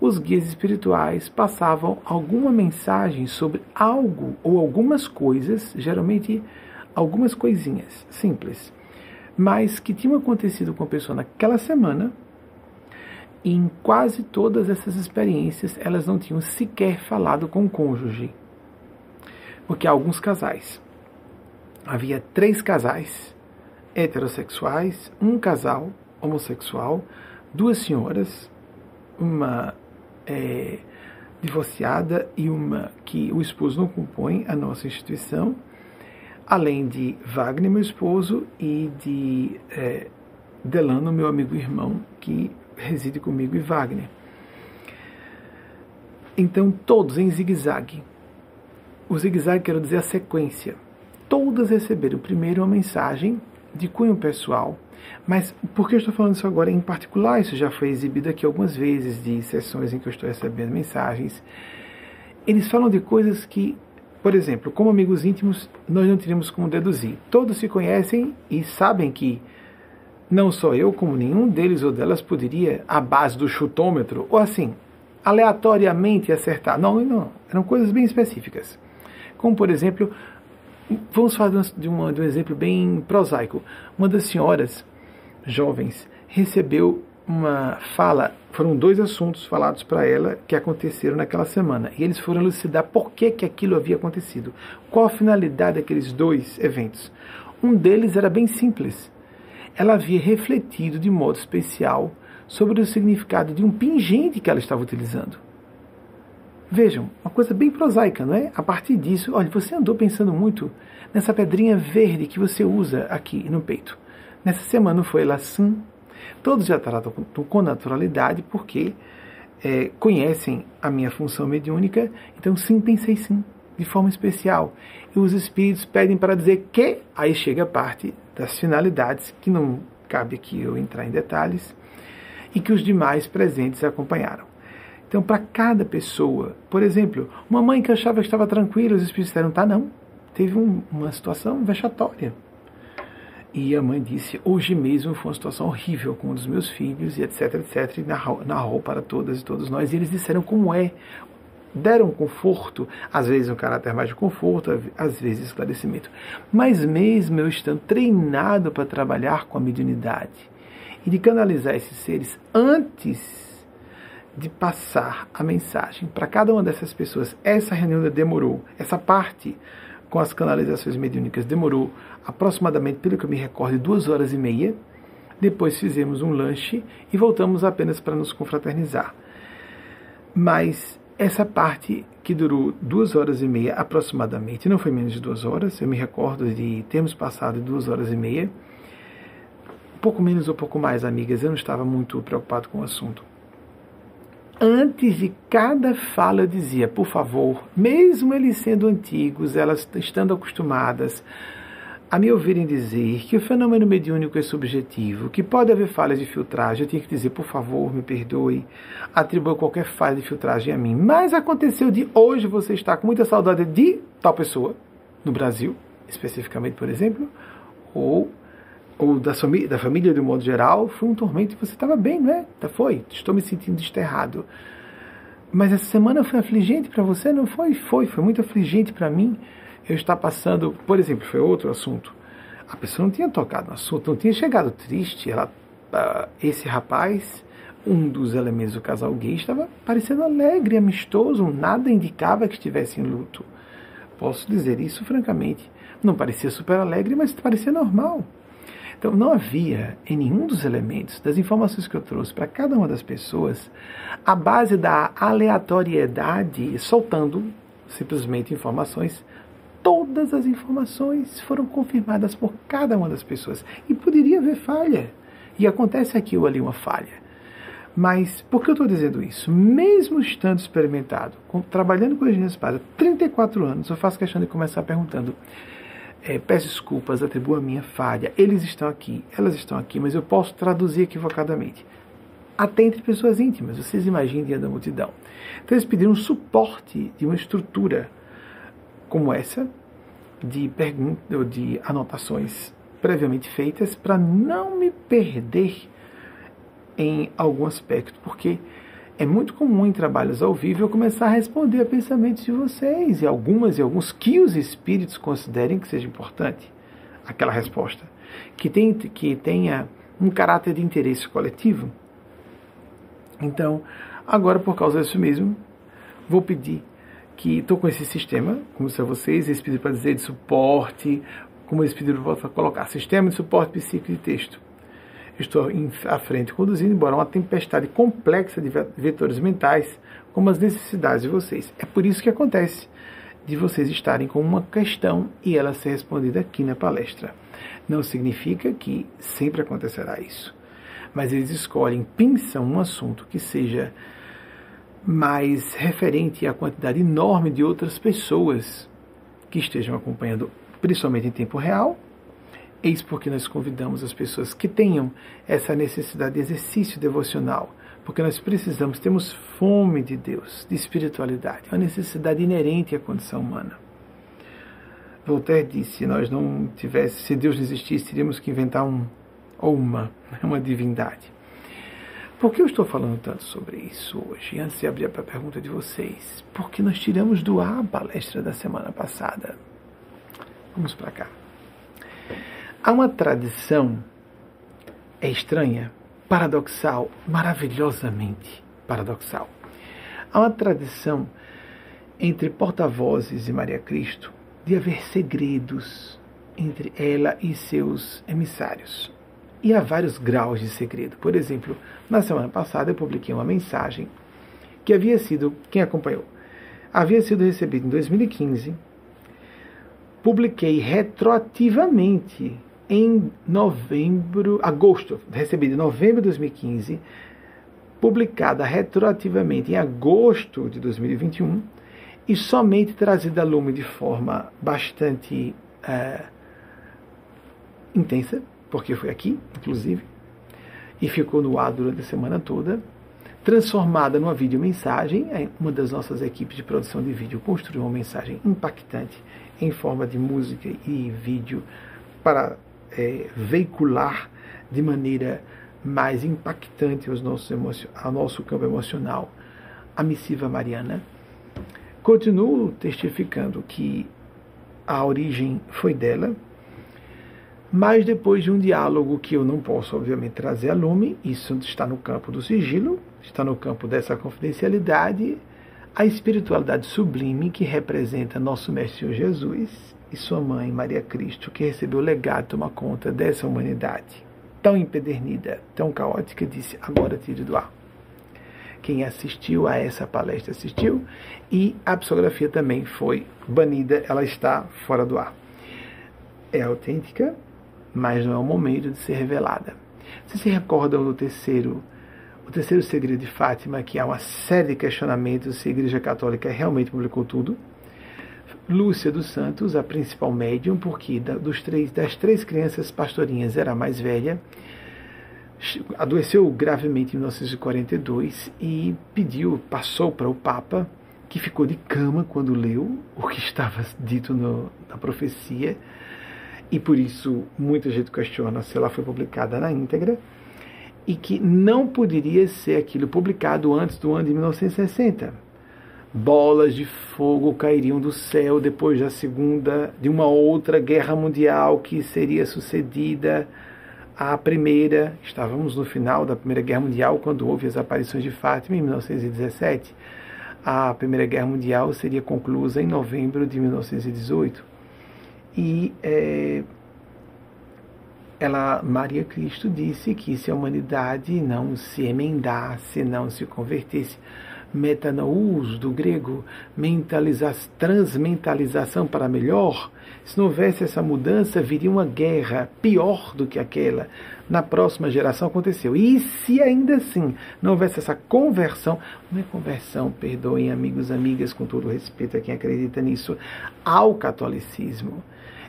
os guias espirituais passavam alguma mensagem sobre algo ou algumas coisas, geralmente algumas coisinhas simples, mas que tinham acontecido com a pessoa naquela semana. E em quase todas essas experiências, elas não tinham sequer falado com o cônjuge. Porque há alguns casais. Havia três casais heterossexuais, um casal homossexual, duas senhoras, uma é, divorciada e uma que o esposo não compõe a nossa instituição, além de Wagner, meu esposo, e de é, Delano, meu amigo irmão, que reside comigo, e Wagner. Então, todos em zigue-zague. O zigue-zague quer dizer a sequência. Todas receberam primeiro uma mensagem de cunho pessoal mas por que eu estou falando isso agora em particular? Isso já foi exibido aqui algumas vezes, de sessões em que eu estou recebendo mensagens. Eles falam de coisas que, por exemplo, como amigos íntimos, nós não teríamos como deduzir. Todos se conhecem e sabem que não só eu, como nenhum deles ou delas poderia, à base do chutômetro, ou assim, aleatoriamente acertar. Não, não, eram coisas bem específicas. Como, por exemplo, vamos falar de, uma, de um exemplo bem prosaico. Uma das senhoras jovens, recebeu uma fala, foram dois assuntos falados para ela que aconteceram naquela semana. E eles foram elucidar por que, que aquilo havia acontecido. Qual a finalidade daqueles dois eventos. Um deles era bem simples. Ela havia refletido de modo especial sobre o significado de um pingente que ela estava utilizando. Vejam, uma coisa bem prosaica, não é? A partir disso, olha, você andou pensando muito nessa pedrinha verde que você usa aqui no peito. Nessa semana foi ela assim. Todos já tratam com naturalidade porque é, conhecem a minha função mediúnica, então sim, pensei sim, de forma especial. E os espíritos pedem para dizer que, aí chega a parte das finalidades, que não cabe aqui eu entrar em detalhes, e que os demais presentes acompanharam. Então, para cada pessoa, por exemplo, uma mãe que achava que estava tranquila, os espíritos disseram, tá não, teve um, uma situação vexatória e a mãe disse: Hoje mesmo foi uma situação horrível com um dos meus filhos, e etc, etc. E narrou, narrou para todas e todos nós. E eles disseram como é. Deram conforto, às vezes um caráter mais de conforto, às vezes esclarecimento. Mas mesmo eu estando treinado para trabalhar com a mediunidade e de canalizar esses seres antes de passar a mensagem para cada uma dessas pessoas, essa reunião demorou, essa parte com as canalizações mediúnicas demorou aproximadamente, pelo que eu me recordo, duas horas e meia. Depois fizemos um lanche e voltamos apenas para nos confraternizar. Mas essa parte que durou duas horas e meia aproximadamente, não foi menos de duas horas, eu me recordo de termos passado duas horas e meia. Pouco menos ou pouco mais, amigas, eu não estava muito preocupado com o assunto antes de cada fala eu dizia, por favor, mesmo eles sendo antigos, elas estando acostumadas a me ouvirem dizer que o fenômeno mediúnico é subjetivo, que pode haver falhas de filtragem, eu tinha que dizer, por favor, me perdoe, atribua qualquer falha de filtragem a mim. Mas aconteceu de hoje você estar com muita saudade de tal pessoa, no Brasil, especificamente, por exemplo, ou ou da, da família de um modo geral, foi um tormento e você estava bem, não é? Tá, foi, estou me sentindo desterrado. Mas essa semana foi afligente para você, não foi? Foi, foi muito afligente para mim. Eu estar passando, por exemplo, foi outro assunto. A pessoa não tinha tocado no assunto, não tinha chegado triste. Ela, uh, esse rapaz, um dos elementos do casal gay, estava parecendo alegre, amistoso, nada indicava que estivesse em luto. Posso dizer isso francamente. Não parecia super alegre, mas parecia normal. Então, não havia em nenhum dos elementos, das informações que eu trouxe para cada uma das pessoas, a base da aleatoriedade, soltando simplesmente informações. Todas as informações foram confirmadas por cada uma das pessoas. E poderia haver falha. E acontece aqui ou ali uma falha. Mas por que eu estou dizendo isso? Mesmo estando experimentado, com, trabalhando com a Regina Espada, 34 anos, eu faço questão de começar perguntando: é, peço desculpas, atribuo a minha falha. Eles estão aqui, elas estão aqui, mas eu posso traduzir equivocadamente. Até entre pessoas íntimas, vocês imaginem diante da multidão. Então eles pediram suporte de uma estrutura como essa, de perguntas ou de anotações previamente feitas, para não me perder em algum aspecto, porque é muito comum em trabalhos ao vivo eu começar a responder a pensamentos de vocês e algumas e alguns que os espíritos considerem que seja importante aquela resposta, que, tem, que tenha um caráter de interesse coletivo. Então, agora por causa disso mesmo, vou pedir que estou com esse sistema, como se vocês, esse pedido para dizer de suporte, como esse pedido para colocar sistema de suporte psíquico de texto. Estou à frente conduzindo, embora uma tempestade complexa de vetores mentais, como as necessidades de vocês. É por isso que acontece de vocês estarem com uma questão e ela ser respondida aqui na palestra. Não significa que sempre acontecerá isso. Mas eles escolhem, pensam um assunto que seja mais referente à quantidade enorme de outras pessoas que estejam acompanhando, principalmente em tempo real. Eis porque nós convidamos as pessoas que tenham essa necessidade de exercício devocional, porque nós precisamos, temos fome de Deus, de espiritualidade, é uma necessidade inerente à condição humana. Voltaire disse: se nós não tivesse, se Deus não existisse, teríamos que inventar um ou uma, uma divindade. Por que eu estou falando tanto sobre isso hoje? Antes de abrir para a pergunta de vocês, porque nós tiramos do ar a palestra da semana passada. Vamos para cá. Há uma tradição é estranha, paradoxal, maravilhosamente paradoxal. Há uma tradição entre porta-vozes e Maria Cristo de haver segredos entre ela e seus emissários. E há vários graus de segredo. Por exemplo, na semana passada eu publiquei uma mensagem que havia sido, quem acompanhou, havia sido recebida em 2015. Publiquei retroativamente em novembro, agosto, recebida em novembro de 2015, publicada retroativamente em agosto de 2021 e somente trazida a lume de forma bastante é, intensa porque foi aqui, inclusive, e ficou no ar durante a semana toda, transformada numa videomensagem. É, uma das nossas equipes de produção de vídeo construiu uma mensagem impactante em forma de música e vídeo para é, veicular de maneira mais impactante aos nossos ao nosso campo emocional a missiva mariana. Continuo testificando que a origem foi dela, mas depois de um diálogo que eu não posso, obviamente, trazer a lume, isso está no campo do sigilo, está no campo dessa confidencialidade, a espiritualidade sublime que representa nosso Mestre Jesus e sua mãe Maria Cristo, que recebeu o legado de tomar conta dessa humanidade tão empedernida, tão caótica, disse: agora tire do ar. Quem assistiu a essa palestra assistiu e a psicografia também foi banida, ela está fora do ar. É autêntica, mas não é o momento de ser revelada. Vocês se recordam do terceiro, o terceiro segredo de Fátima, que há uma série de questionamentos se a Igreja Católica realmente publicou tudo? Lúcia dos Santos, a principal médium, porque dos três, das três crianças pastorinhas era a mais velha, adoeceu gravemente em 1942 e pediu, passou para o Papa, que ficou de cama quando leu o que estava dito no, na profecia e por isso muita gente questiona se ela foi publicada na íntegra, e que não poderia ser aquilo publicado antes do ano de 1960. Bolas de fogo cairiam do céu depois da segunda, de uma outra guerra mundial que seria sucedida à primeira. Estávamos no final da Primeira Guerra Mundial quando houve as aparições de Fátima em 1917. A Primeira Guerra Mundial seria concluída em novembro de 1918 e é, ela, Maria Cristo disse que se a humanidade não se emendasse, não se convertesse, metanous do grego, mentaliza transmentalização para melhor, se não houvesse essa mudança, viria uma guerra pior do que aquela na próxima geração aconteceu. E se ainda assim não houvesse essa conversão, não é conversão, perdoem amigos, amigas, com todo respeito a quem acredita nisso, ao catolicismo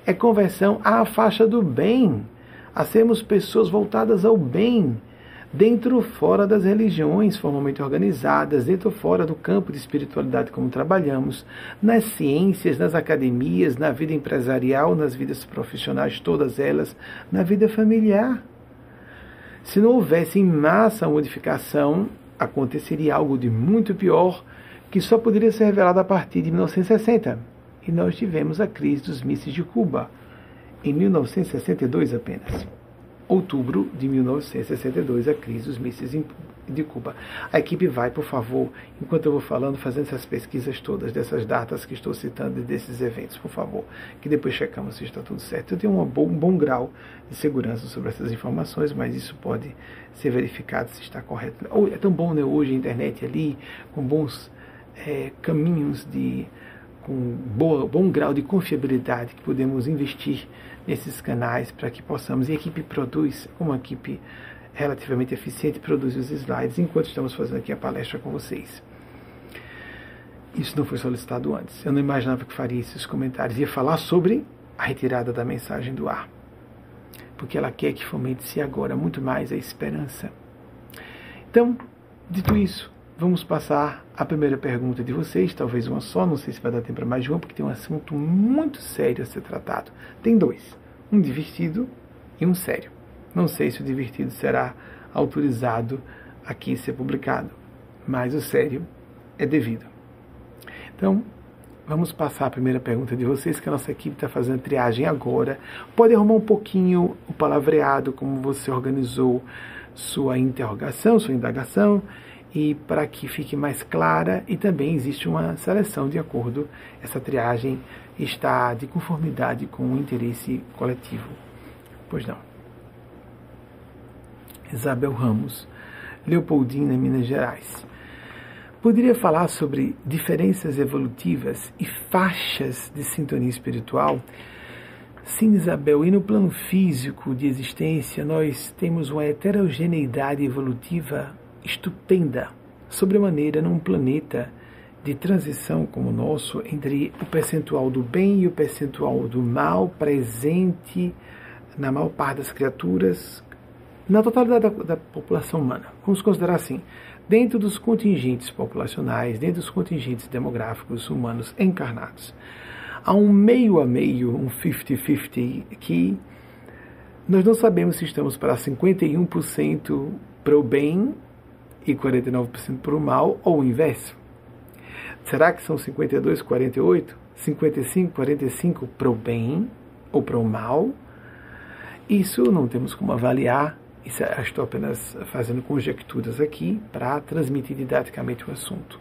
é conversão à faixa do bem, a sermos pessoas voltadas ao bem, dentro ou fora das religiões formalmente organizadas, dentro ou fora do campo de espiritualidade como trabalhamos, nas ciências, nas academias, na vida empresarial, nas vidas profissionais, todas elas, na vida familiar. Se não houvesse em massa a modificação, aconteceria algo de muito pior que só poderia ser revelado a partir de 1960. E nós tivemos a crise dos mísseis de Cuba, em 1962 apenas. Outubro de 1962, a crise dos mísseis de Cuba. A equipe vai, por favor, enquanto eu vou falando, fazendo essas pesquisas todas, dessas datas que estou citando e desses eventos, por favor, que depois checamos se está tudo certo. Eu tenho um bom, um bom grau de segurança sobre essas informações, mas isso pode ser verificado se está correto. É tão bom, né, hoje a internet ali, com bons é, caminhos de com bom grau de confiabilidade que podemos investir nesses canais para que possamos. E a equipe produz, uma equipe relativamente eficiente, produz os slides enquanto estamos fazendo aqui a palestra com vocês. Isso não foi solicitado antes. Eu não imaginava que faria esses comentários. Ia falar sobre a retirada da mensagem do ar. Porque ela quer que fomente-se agora muito mais a esperança. Então, dito isso, Vamos passar a primeira pergunta de vocês, talvez uma só, não sei se vai dar tempo para mais de uma, porque tem um assunto muito sério a ser tratado. Tem dois, um divertido e um sério. Não sei se o divertido será autorizado aqui ser publicado, mas o sério é devido. Então, vamos passar a primeira pergunta de vocês, que a nossa equipe está fazendo triagem agora. Pode arrumar um pouquinho o palavreado, como você organizou sua interrogação, sua indagação e para que fique mais clara, e também existe uma seleção de acordo, essa triagem está de conformidade com o interesse coletivo. Pois não. Isabel Ramos, Leopoldina, Minas Gerais. Poderia falar sobre diferenças evolutivas e faixas de sintonia espiritual? Sim, Isabel, e no plano físico de existência nós temos uma heterogeneidade evolutiva estupenda, sobremaneira num planeta de transição como o nosso, entre o percentual do bem e o percentual do mal presente na maior parte das criaturas, na totalidade da, da população humana. Vamos considerar assim, dentro dos contingentes populacionais, dentro dos contingentes demográficos humanos encarnados. Há um meio a meio, um 50-50, que nós não sabemos se estamos para 51% para o bem e 49% para o mal, ou o inverso? Será que são 52, 48? 55, 45 para o bem ou para o mal? Isso não temos como avaliar, isso, estou apenas fazendo conjecturas aqui para transmitir didaticamente o assunto.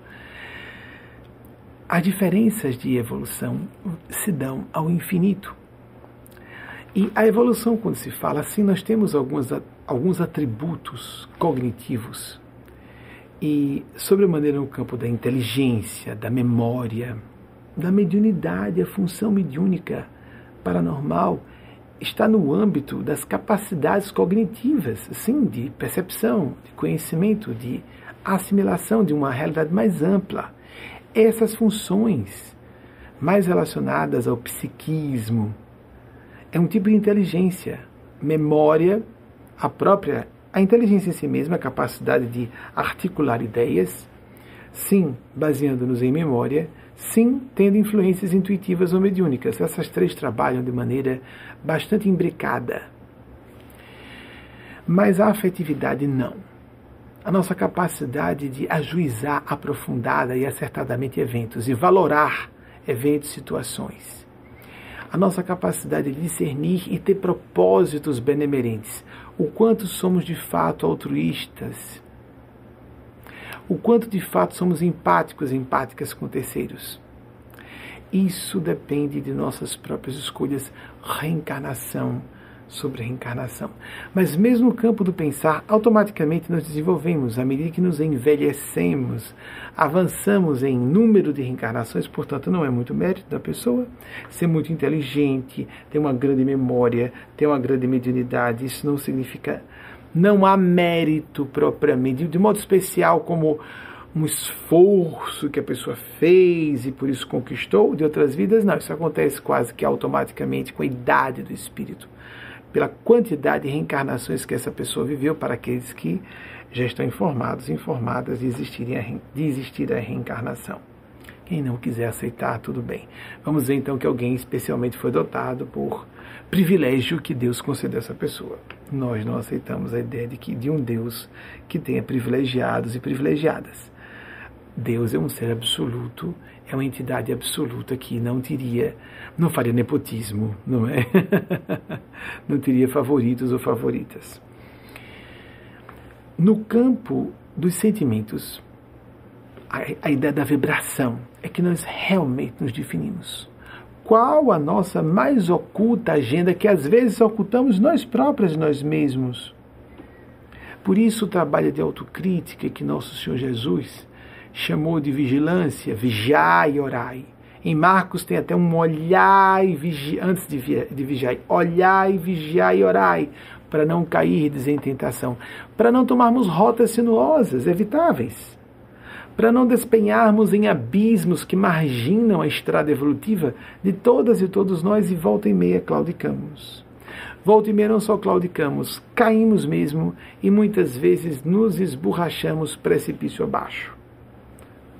As diferenças de evolução se dão ao infinito. E a evolução, quando se fala assim, nós temos alguns, alguns atributos cognitivos e sobremaneira no campo da inteligência, da memória, da mediunidade, a função mediúnica paranormal está no âmbito das capacidades cognitivas, sim, de percepção, de conhecimento, de assimilação de uma realidade mais ampla. Essas funções mais relacionadas ao psiquismo é um tipo de inteligência, memória, a própria a inteligência em si mesma, a capacidade de articular ideias, sim, baseando-nos em memória, sim, tendo influências intuitivas ou mediúnicas. Essas três trabalham de maneira bastante imbricada. Mas a afetividade não. A nossa capacidade de ajuizar aprofundada e acertadamente eventos e valorar eventos, situações a nossa capacidade de discernir e ter propósitos benemerentes, o quanto somos de fato altruístas, o quanto de fato somos empáticos, empáticas com terceiros. Isso depende de nossas próprias escolhas, reencarnação, sobre reencarnação. Mas mesmo no campo do pensar, automaticamente nós desenvolvemos, à medida que nos envelhecemos, avançamos em número de reencarnações, portanto não é muito mérito da pessoa ser muito inteligente, ter uma grande memória, ter uma grande mediunidade, isso não significa não há mérito propriamente, de modo especial como um esforço que a pessoa fez e por isso conquistou de outras vidas, não, isso acontece quase que automaticamente com a idade do espírito pela quantidade de reencarnações que essa pessoa viveu para aqueles que já estão informados, informadas de existir a, de existir a reencarnação. Quem não quiser aceitar, tudo bem. Vamos ver então que alguém especialmente foi dotado por privilégio que Deus concedeu a essa pessoa. nós não aceitamos a ideia de que de um Deus que tenha privilegiados e privilegiadas. Deus é um ser absoluto, é uma entidade absoluta que não teria, não faria nepotismo, não é? não teria favoritos ou favoritas. No campo dos sentimentos, a, a ideia da vibração é que nós realmente nos definimos qual a nossa mais oculta agenda que às vezes ocultamos nós próprios nós mesmos. Por isso o trabalho de autocrítica que nosso Senhor Jesus chamou de vigilância, vigiai e orai. Em Marcos tem até um olhai vigi, antes de, de vigiai, olhai, vigiai e orai, para não cair em tentação, para não tomarmos rotas sinuosas, evitáveis para não despenharmos em abismos que marginam a estrada evolutiva de todas e todos nós e volta e meia claudicamos. Volta e meia não só claudicamos, caímos mesmo e muitas vezes nos esborrachamos precipício abaixo.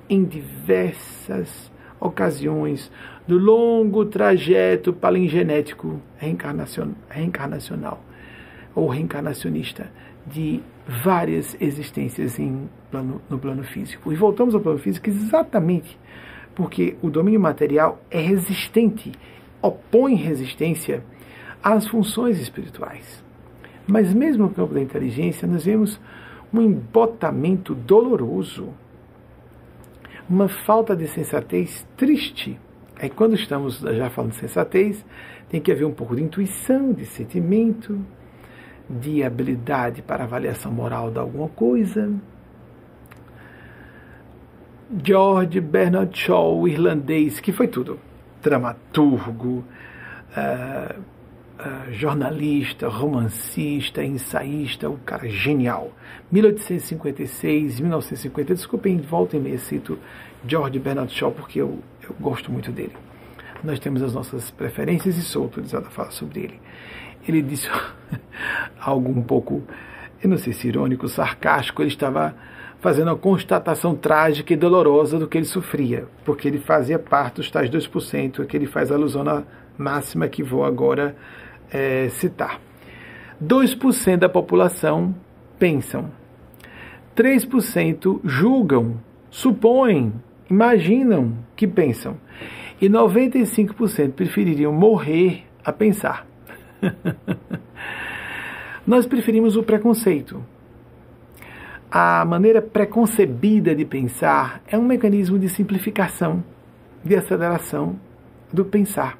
Em diversas ocasiões do longo trajeto palingenético reencarnacional ou reencarnacionista de várias existências plano, no plano físico. E voltamos ao plano físico exatamente porque o domínio material é resistente, opõe resistência às funções espirituais. Mas mesmo no campo da inteligência, nós vemos um embotamento doloroso, uma falta de sensatez triste. Aí quando estamos já falando de sensatez, tem que haver um pouco de intuição, de sentimento, de habilidade para avaliação moral de alguma coisa. George Bernard Shaw, irlandês, que foi tudo, dramaturgo, uh, uh, jornalista, romancista, ensaísta, o cara genial. 1856, 1950, desculpem, volta e meia cito George Bernard Shaw porque eu, eu gosto muito dele. Nós temos as nossas preferências e sou autorizado a falar sobre ele ele disse algo um pouco, eu não sei se irônico, sarcástico, ele estava fazendo uma constatação trágica e dolorosa do que ele sofria, porque ele fazia parte dos tais 2%, que ele faz alusão na máxima que vou agora é, citar. 2% da população pensam, 3% julgam, supõem, imaginam que pensam, e 95% prefeririam morrer a pensar. Nós preferimos o preconceito. A maneira preconcebida de pensar é um mecanismo de simplificação, de aceleração do pensar.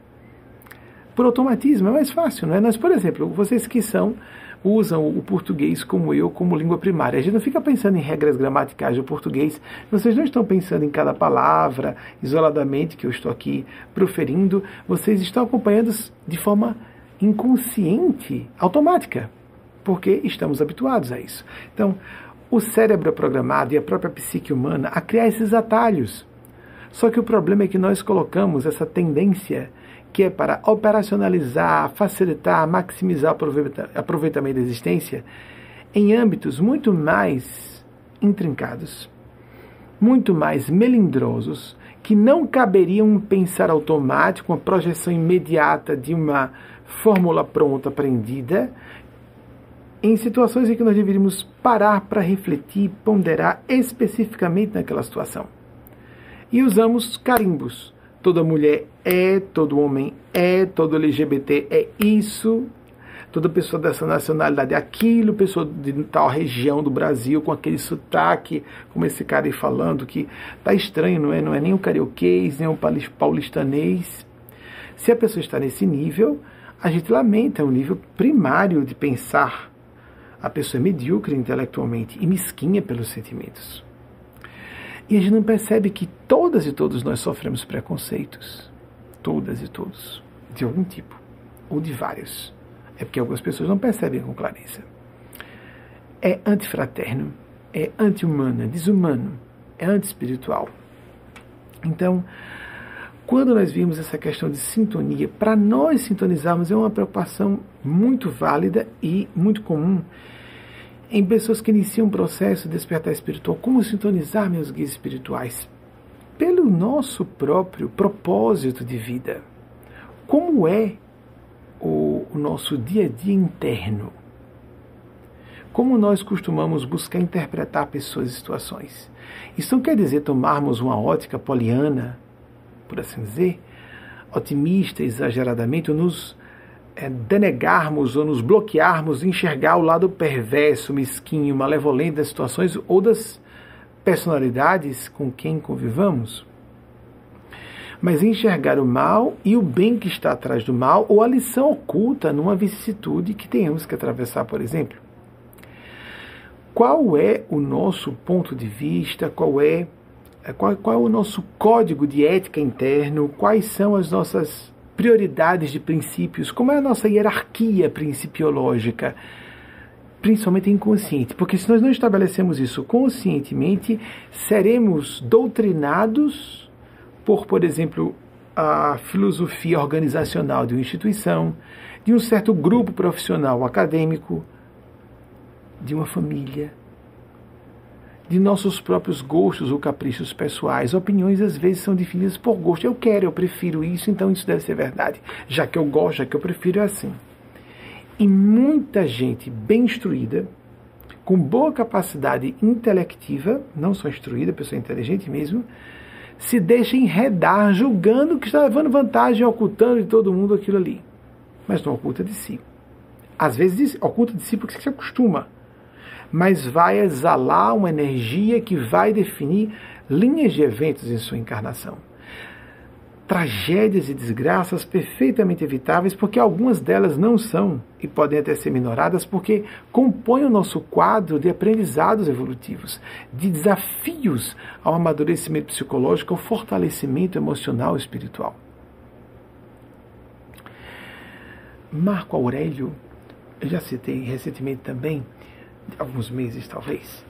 Por automatismo é mais fácil, não é? Nós, por exemplo, vocês que são usam o português como eu, como língua primária. A gente não fica pensando em regras gramaticais do português, vocês não estão pensando em cada palavra isoladamente que eu estou aqui proferindo, vocês estão acompanhando de forma inconsciente, automática, porque estamos habituados a isso. Então, o cérebro é programado e a própria psique humana a criar esses atalhos. Só que o problema é que nós colocamos essa tendência que é para operacionalizar, facilitar, maximizar o aproveitamento da existência em âmbitos muito mais intrincados, muito mais melindrosos, que não caberiam um pensar automático, uma projeção imediata de uma fórmula pronta, aprendida, em situações em que nós deveríamos parar para refletir, ponderar especificamente naquela situação. E usamos carimbos. Toda mulher é, todo homem é, todo LGBT é isso, toda pessoa dessa nacionalidade é aquilo, pessoa de tal região do Brasil com aquele sotaque, como esse cara aí falando, que tá estranho, não é? Não é nem o carioquês, nem o paulistanês. Se a pessoa está nesse nível, a gente lamenta o nível primário de pensar. A pessoa é medíocre intelectualmente e mesquinha pelos sentimentos. E a gente não percebe que todas e todos nós sofremos preconceitos. Todas e todos. De algum tipo. Ou de vários. É porque algumas pessoas não percebem com clareza. É antifraterno, é anti-humano, é desumano, é anti-espiritual. Então, quando nós vimos essa questão de sintonia, para nós sintonizarmos é uma preocupação muito válida e muito comum em pessoas que iniciam um processo de despertar espiritual. Como sintonizar meus guias espirituais? Pelo nosso próprio propósito de vida. Como é o, o nosso dia a dia interno? como nós costumamos buscar interpretar pessoas e situações. Isso não quer dizer tomarmos uma ótica poliana, por assim dizer, otimista exageradamente, ou nos é, denegarmos ou nos bloquearmos de enxergar o lado perverso, mesquinho, malevolente das situações ou das personalidades com quem convivamos. Mas enxergar o mal e o bem que está atrás do mal, ou a lição oculta numa vicissitude que tenhamos que atravessar, por exemplo. Qual é o nosso ponto de vista? Qual é, qual, qual é o nosso código de ética interno? Quais são as nossas prioridades de princípios, como é a nossa hierarquia principiológica, principalmente inconsciente. Porque se nós não estabelecemos isso conscientemente, seremos doutrinados por, por exemplo, a filosofia organizacional de uma instituição, de um certo grupo profissional acadêmico, de uma família, de nossos próprios gostos ou caprichos pessoais. Opiniões às vezes são definidas por gosto. Eu quero, eu prefiro isso, então isso deve ser verdade. Já que eu gosto, já que eu prefiro, é assim. E muita gente bem instruída, com boa capacidade intelectiva, não só instruída, pessoa inteligente mesmo, se deixa enredar, julgando que está levando vantagem, ocultando de todo mundo aquilo ali. Mas não oculta de si. Às vezes oculta de si porque se acostuma mas vai exalar uma energia que vai definir linhas de eventos em sua encarnação. Tragédias e desgraças perfeitamente evitáveis, porque algumas delas não são e podem até ser minoradas, porque compõem o nosso quadro de aprendizados evolutivos, de desafios ao amadurecimento psicológico, ao fortalecimento emocional e espiritual. Marco Aurélio, eu já citei recentemente também, alguns meses talvez,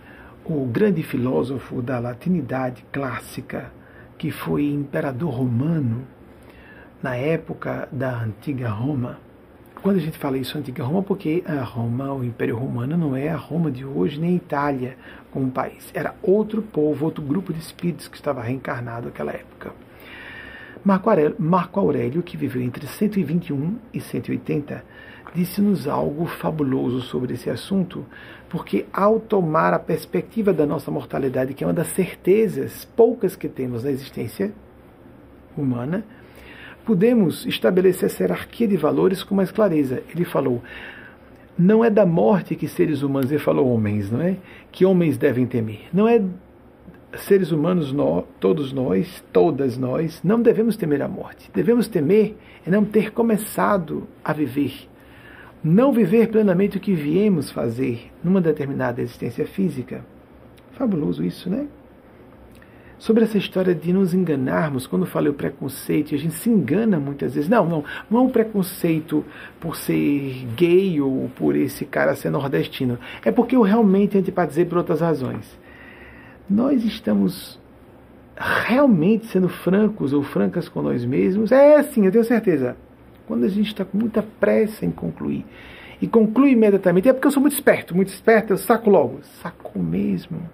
o grande filósofo da latinidade clássica, que foi imperador romano na época da antiga Roma. Quando a gente fala isso, antiga Roma, porque a Roma, o Império Romano, não é a Roma de hoje, nem a Itália como país. Era outro povo, outro grupo de espíritos que estava reencarnado naquela época. Marco Aurélio, Marco Aurélio, que viveu entre 121 e 180, disse-nos algo fabuloso sobre esse assunto, porque ao tomar a perspectiva da nossa mortalidade, que é uma das certezas poucas que temos na existência humana, podemos estabelecer essa hierarquia de valores com mais clareza. Ele falou: não é da morte que seres humanos, ele falou homens, não é? Que homens devem temer. Não é seres humanos, nós, todos nós, todas nós, não devemos temer a morte. Devemos temer é não ter começado a viver não viver plenamente o que viemos fazer numa determinada existência física. Fabuloso isso, né? Sobre essa história de nos enganarmos, quando falei o preconceito, a gente se engana muitas vezes. Não, não, não é um preconceito por ser gay ou por esse cara ser nordestino. É porque eu realmente antipatizei por outras razões. Nós estamos realmente sendo francos ou francas com nós mesmos? É sim, eu tenho certeza quando a gente está com muita pressa em concluir e conclui imediatamente, é porque eu sou muito esperto, muito esperto, eu saco logo. Saco mesmo.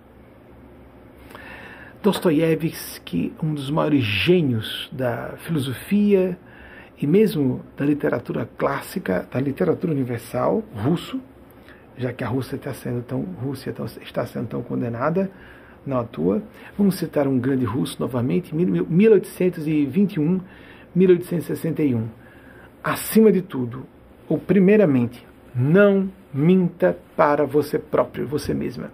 Dostoiévski, um dos maiores gênios da filosofia e mesmo da literatura clássica, da literatura universal, russo, já que a Rússia está sendo tão, Rússia está sendo tão condenada, não à toa. Vamos citar um grande russo novamente, 1821, 1861 acima de tudo, ou primeiramente, não minta para você próprio, você mesma.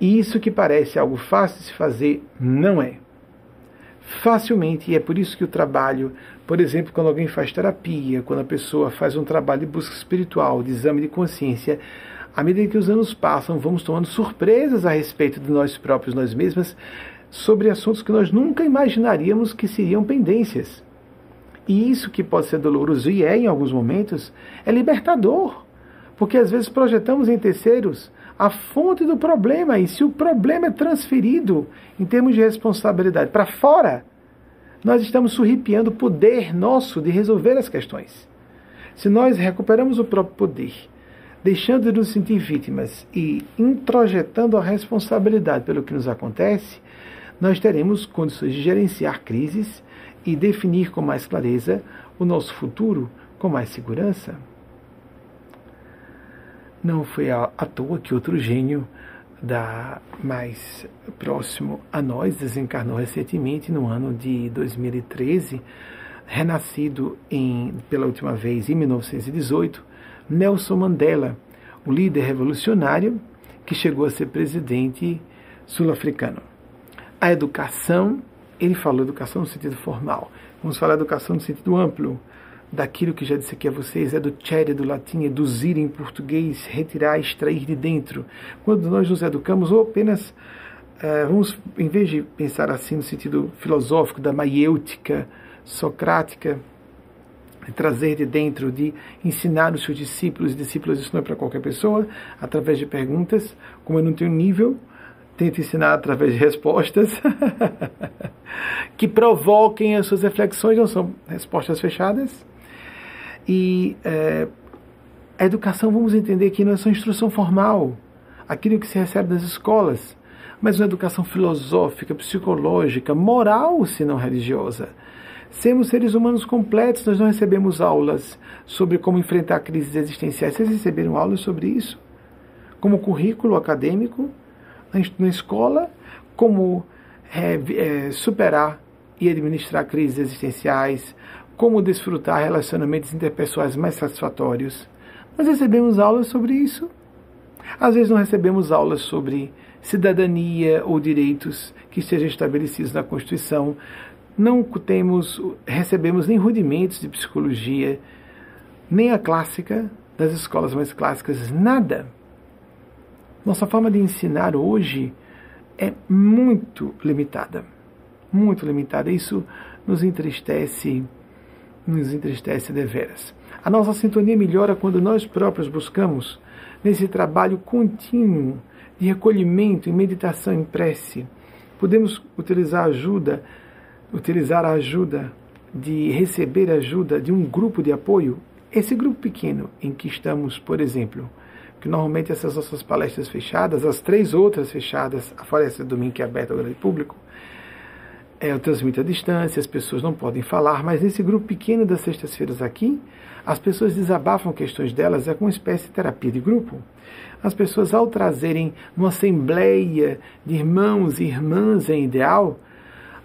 E isso que parece algo fácil de se fazer, não é. Facilmente, e é por isso que o trabalho, por exemplo, quando alguém faz terapia, quando a pessoa faz um trabalho de busca espiritual, de exame de consciência, à medida que os anos passam, vamos tomando surpresas a respeito de nós próprios, nós mesmas, sobre assuntos que nós nunca imaginaríamos que seriam pendências. E isso que pode ser doloroso, e é em alguns momentos, é libertador. Porque às vezes projetamos em terceiros a fonte do problema, e se o problema é transferido em termos de responsabilidade para fora, nós estamos surripiando o poder nosso de resolver as questões. Se nós recuperamos o próprio poder, deixando de nos sentir vítimas e introjetando a responsabilidade pelo que nos acontece, nós teremos condições de gerenciar crises e definir com mais clareza o nosso futuro com mais segurança. Não foi à toa que outro gênio da mais próximo a nós desencarnou recentemente no ano de 2013, renascido em, pela última vez em 1918, Nelson Mandela, o líder revolucionário que chegou a ser presidente sul-africano. A educação, ele falou educação no sentido formal. Vamos falar educação no sentido amplo daquilo que já disse aqui a vocês, é do chere, do latim, eduzir em português, retirar, extrair de dentro. Quando nós nos educamos, ou apenas, uh, vamos, em vez de pensar assim no sentido filosófico, da maiêutica socrática, de trazer de dentro, de ensinar os seus discípulos, discípulos, isso não é para qualquer pessoa, através de perguntas, como eu não tenho nível, tento ensinar através de respostas que provoquem as suas reflexões, não são respostas fechadas, e é, a educação, vamos entender que não é só instrução formal, aquilo que se recebe das escolas, mas uma educação filosófica, psicológica, moral, se não religiosa. Sermos seres humanos completos, nós não recebemos aulas sobre como enfrentar crises existenciais. Vocês receberam aulas sobre isso? Como currículo acadêmico, na escola, como é, é, superar e administrar crises existenciais, como desfrutar relacionamentos interpessoais mais satisfatórios. Nós recebemos aulas sobre isso. Às vezes não recebemos aulas sobre cidadania ou direitos que estejam estabelecidos na Constituição. Não temos, recebemos nem rudimentos de psicologia, nem a clássica das escolas mais clássicas, nada. Nossa forma de ensinar hoje é muito limitada. Muito limitada. Isso nos entristece nos entristece deveras. A nossa sintonia melhora quando nós próprios buscamos, nesse trabalho contínuo de recolhimento, em meditação, em prece, podemos utilizar ajuda, utilizar a ajuda de receber ajuda de um grupo de apoio. Esse grupo pequeno em que estamos, por exemplo, que normalmente essas nossas palestras fechadas, as três outras fechadas, a Floresta Domingo que é aberta ao grande público, é, eu transmito à distância, as pessoas não podem falar, mas nesse grupo pequeno das sextas-feiras aqui, as pessoas desabafam questões delas, é como uma espécie de terapia de grupo. As pessoas, ao trazerem uma assembleia de irmãos e irmãs em ideal,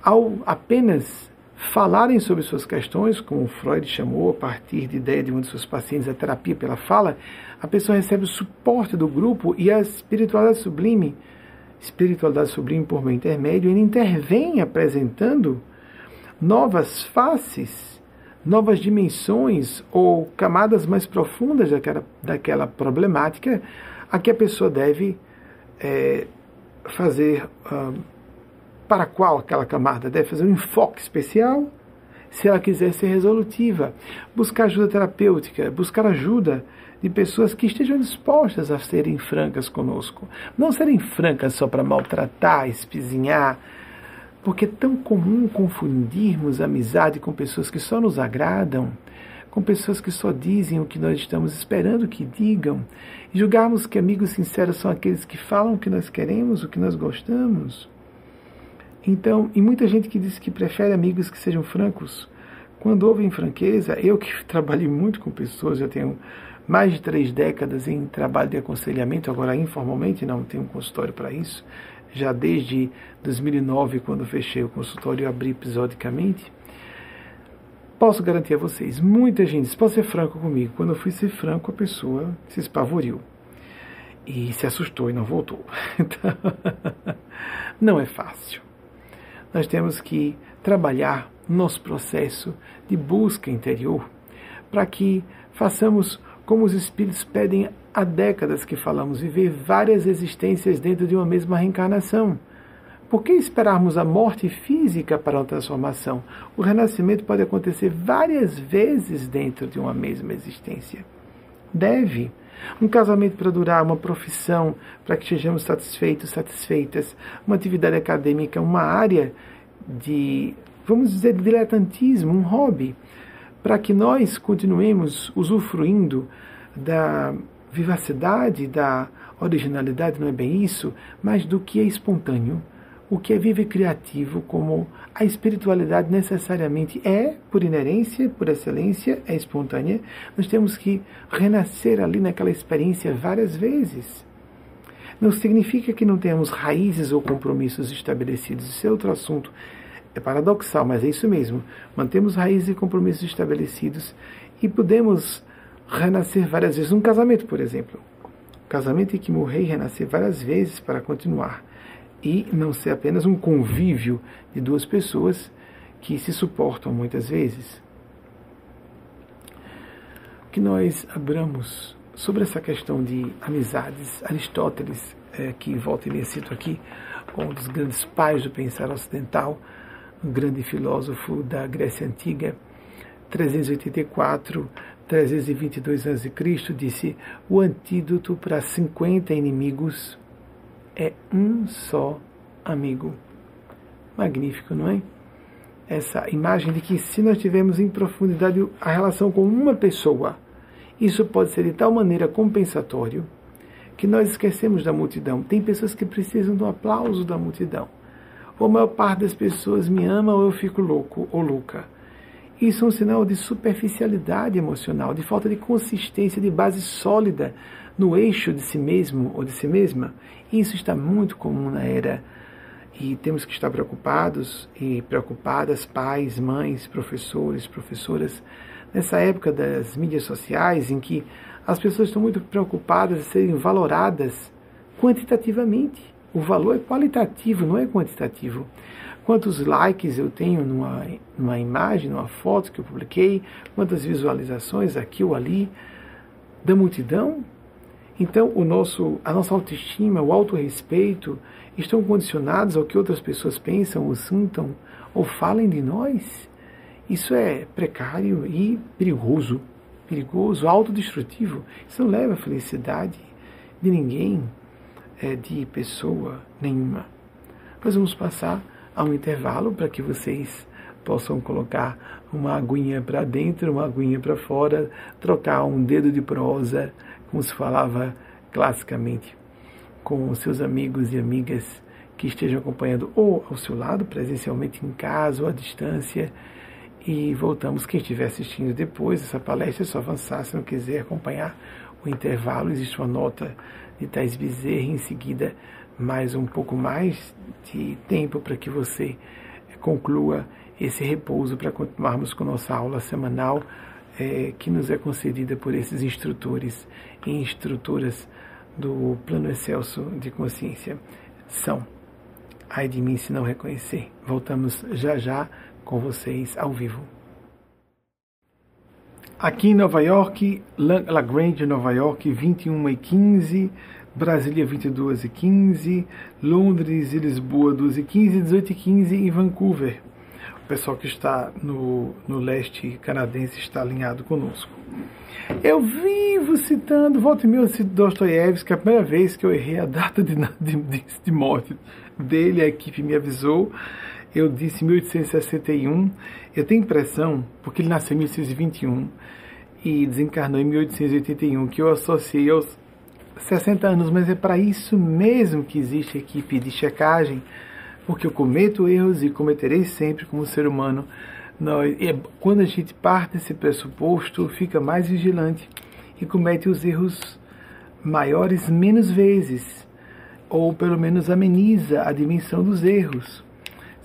ao apenas falarem sobre suas questões, como Freud chamou a partir de ideia de um de seus pacientes, a terapia pela fala, a pessoa recebe o suporte do grupo e a espiritualidade sublime espiritualidade sublime por meu intermédio, ele intervém apresentando novas faces, novas dimensões ou camadas mais profundas daquela, daquela problemática a que a pessoa deve é, fazer, uh, para qual aquela camada? Deve fazer um enfoque especial, se ela quiser ser resolutiva, buscar ajuda terapêutica, buscar ajuda de pessoas que estejam dispostas a serem francas conosco. Não serem francas só para maltratar, espizinhar, porque é tão comum confundirmos amizade com pessoas que só nos agradam, com pessoas que só dizem o que nós estamos esperando que digam, e julgarmos que amigos sinceros são aqueles que falam o que nós queremos, o que nós gostamos. Então, e muita gente que diz que prefere amigos que sejam francos. Quando ouvem franqueza, eu que trabalhei muito com pessoas, já tenho mais de três décadas em trabalho de aconselhamento, agora informalmente, não tenho um consultório para isso. Já desde 2009, quando fechei o consultório, eu abri episodicamente. Posso garantir a vocês, muita gente, pode ser franco comigo, quando eu fui ser franco, a pessoa se espavoriu e se assustou e não voltou. Então, não é fácil. Nós temos que trabalhar nosso processo de busca interior para que façamos como os espíritos pedem há décadas que falamos, viver várias existências dentro de uma mesma reencarnação. Por que esperarmos a morte física para uma transformação? O renascimento pode acontecer várias vezes dentro de uma mesma existência. Deve. Um casamento para durar, uma profissão para que sejamos satisfeitos, satisfeitas, uma atividade acadêmica, uma área de, vamos dizer, de diletantismo, um hobby para que nós continuemos usufruindo da vivacidade, da originalidade, não é bem isso, mas do que é espontâneo, o que é vivo e criativo, como a espiritualidade necessariamente é, por inerência, por excelência, é espontânea, nós temos que renascer ali naquela experiência várias vezes. Não significa que não tenhamos raízes ou compromissos estabelecidos, isso é outro assunto. É paradoxal, mas é isso mesmo. Mantemos raízes e compromissos estabelecidos e podemos renascer várias vezes. Um casamento, por exemplo. Um casamento em que morrer e renascer várias vezes para continuar e não ser apenas um convívio de duas pessoas que se suportam muitas vezes. Que nós abramos sobre essa questão de amizades, Aristóteles, é, que volta e me cito aqui, um dos grandes pais do pensar ocidental, um grande filósofo da Grécia Antiga, 384, 322 a.C., disse: o antídoto para 50 inimigos é um só amigo. Magnífico, não é? Essa imagem de que se nós tivermos em profundidade a relação com uma pessoa, isso pode ser de tal maneira compensatório que nós esquecemos da multidão. Tem pessoas que precisam do aplauso da multidão. Ou a maior parte das pessoas me ama ou eu fico louco ou louca. Isso é um sinal de superficialidade emocional, de falta de consistência, de base sólida no eixo de si mesmo ou de si mesma. Isso está muito comum na era e temos que estar preocupados e preocupadas, pais, mães, professores, professoras, nessa época das mídias sociais em que as pessoas estão muito preocupadas em serem valoradas quantitativamente. O valor é qualitativo, não é quantitativo. Quantos likes eu tenho numa, numa imagem, numa foto que eu publiquei, quantas visualizações aqui ou ali da multidão, então, o nosso, a nossa autoestima, o autorrespeito estão condicionados ao que outras pessoas pensam ou sintam ou falem de nós. Isso é precário e perigoso, perigoso, autodestrutivo. Isso não leva à felicidade de ninguém, é, de pessoa nenhuma. Nós vamos passar a um intervalo para que vocês possam colocar uma aguinha para dentro, uma aguinha para fora, trocar um dedo de prosa como se falava classicamente, com seus amigos e amigas que estejam acompanhando ou ao seu lado, presencialmente em casa ou à distância. E voltamos, quem estiver assistindo depois essa palestra, é só avançar, se não quiser acompanhar o intervalo, existe uma nota de Thais Bezerra, em seguida mais um pouco mais de tempo para que você conclua esse repouso para continuarmos com nossa aula semanal é, que nos é concedida por esses instrutores e instrutoras do plano excelso de consciência. São. Ai de mim se não reconhecer. Voltamos já já com vocês ao vivo. Aqui em Nova York, La Grande, Nova York, 21 e 15, Brasília 22 e 15, Londres e Lisboa 12 e 15, 18 e 15 em Vancouver o pessoal que está no, no leste canadense está alinhado conosco. Eu vivo citando, volta e meia, eu cito Dostoiévski, a primeira vez que eu errei a data de, de, de morte dele, a equipe me avisou, eu disse 1861, eu tenho impressão, porque ele nasceu em 1821 e desencarnou em 1881, que eu associei aos 60 anos, mas é para isso mesmo que existe a equipe de checagem, porque eu cometo erros e cometerei sempre como ser humano. Nós, quando a gente parte desse pressuposto, fica mais vigilante e comete os erros maiores menos vezes, ou pelo menos ameniza a dimensão dos erros.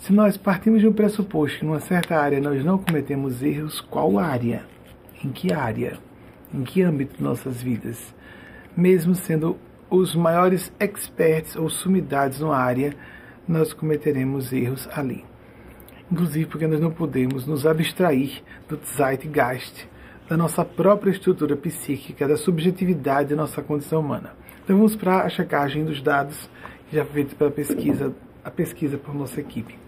Se nós partimos de um pressuposto que numa certa área nós não cometemos erros, qual área? Em que área? Em que âmbito de nossas vidas? Mesmo sendo os maiores experts ou sumidades numa área, nós cometeremos erros ali. Inclusive porque nós não podemos nos abstrair do Zeitgeist, da nossa própria estrutura psíquica, da subjetividade da nossa condição humana. Então vamos para a checagem dos dados já foi feita pela pesquisa, a pesquisa por nossa equipe.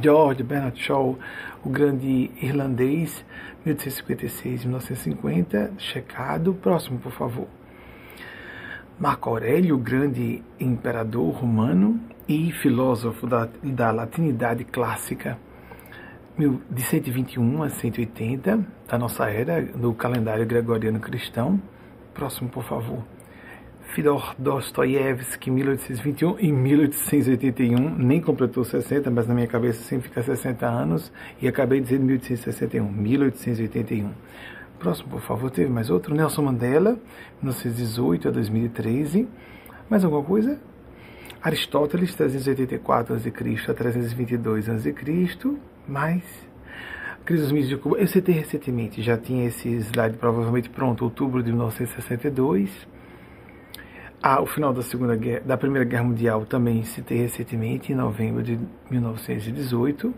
George Bernard Shaw, o grande irlandês, 1856-1950, checado. Próximo, por favor. Marco Aurélio, o grande imperador romano e filósofo da, da latinidade clássica, de 121 a 180 da nossa era, do calendário gregoriano cristão. Próximo, por favor. Fyodor Dostoiévski, 1821 e 1881, nem completou 60, mas na minha cabeça sempre fica 60 anos, e acabei dizendo 1861, 1881. Próximo, por favor, teve mais outro, Nelson Mandela, 1918 a 2013. Mais alguma coisa? Aristóteles, 384 a.C. a 322 a.C., mais Crise dos mídias de Cuba. Eu citei recentemente, já tinha esse slide provavelmente pronto, outubro de 1962. Ah, o final da Segunda Guerra, da Primeira Guerra Mundial também citei recentemente, em novembro de 1918.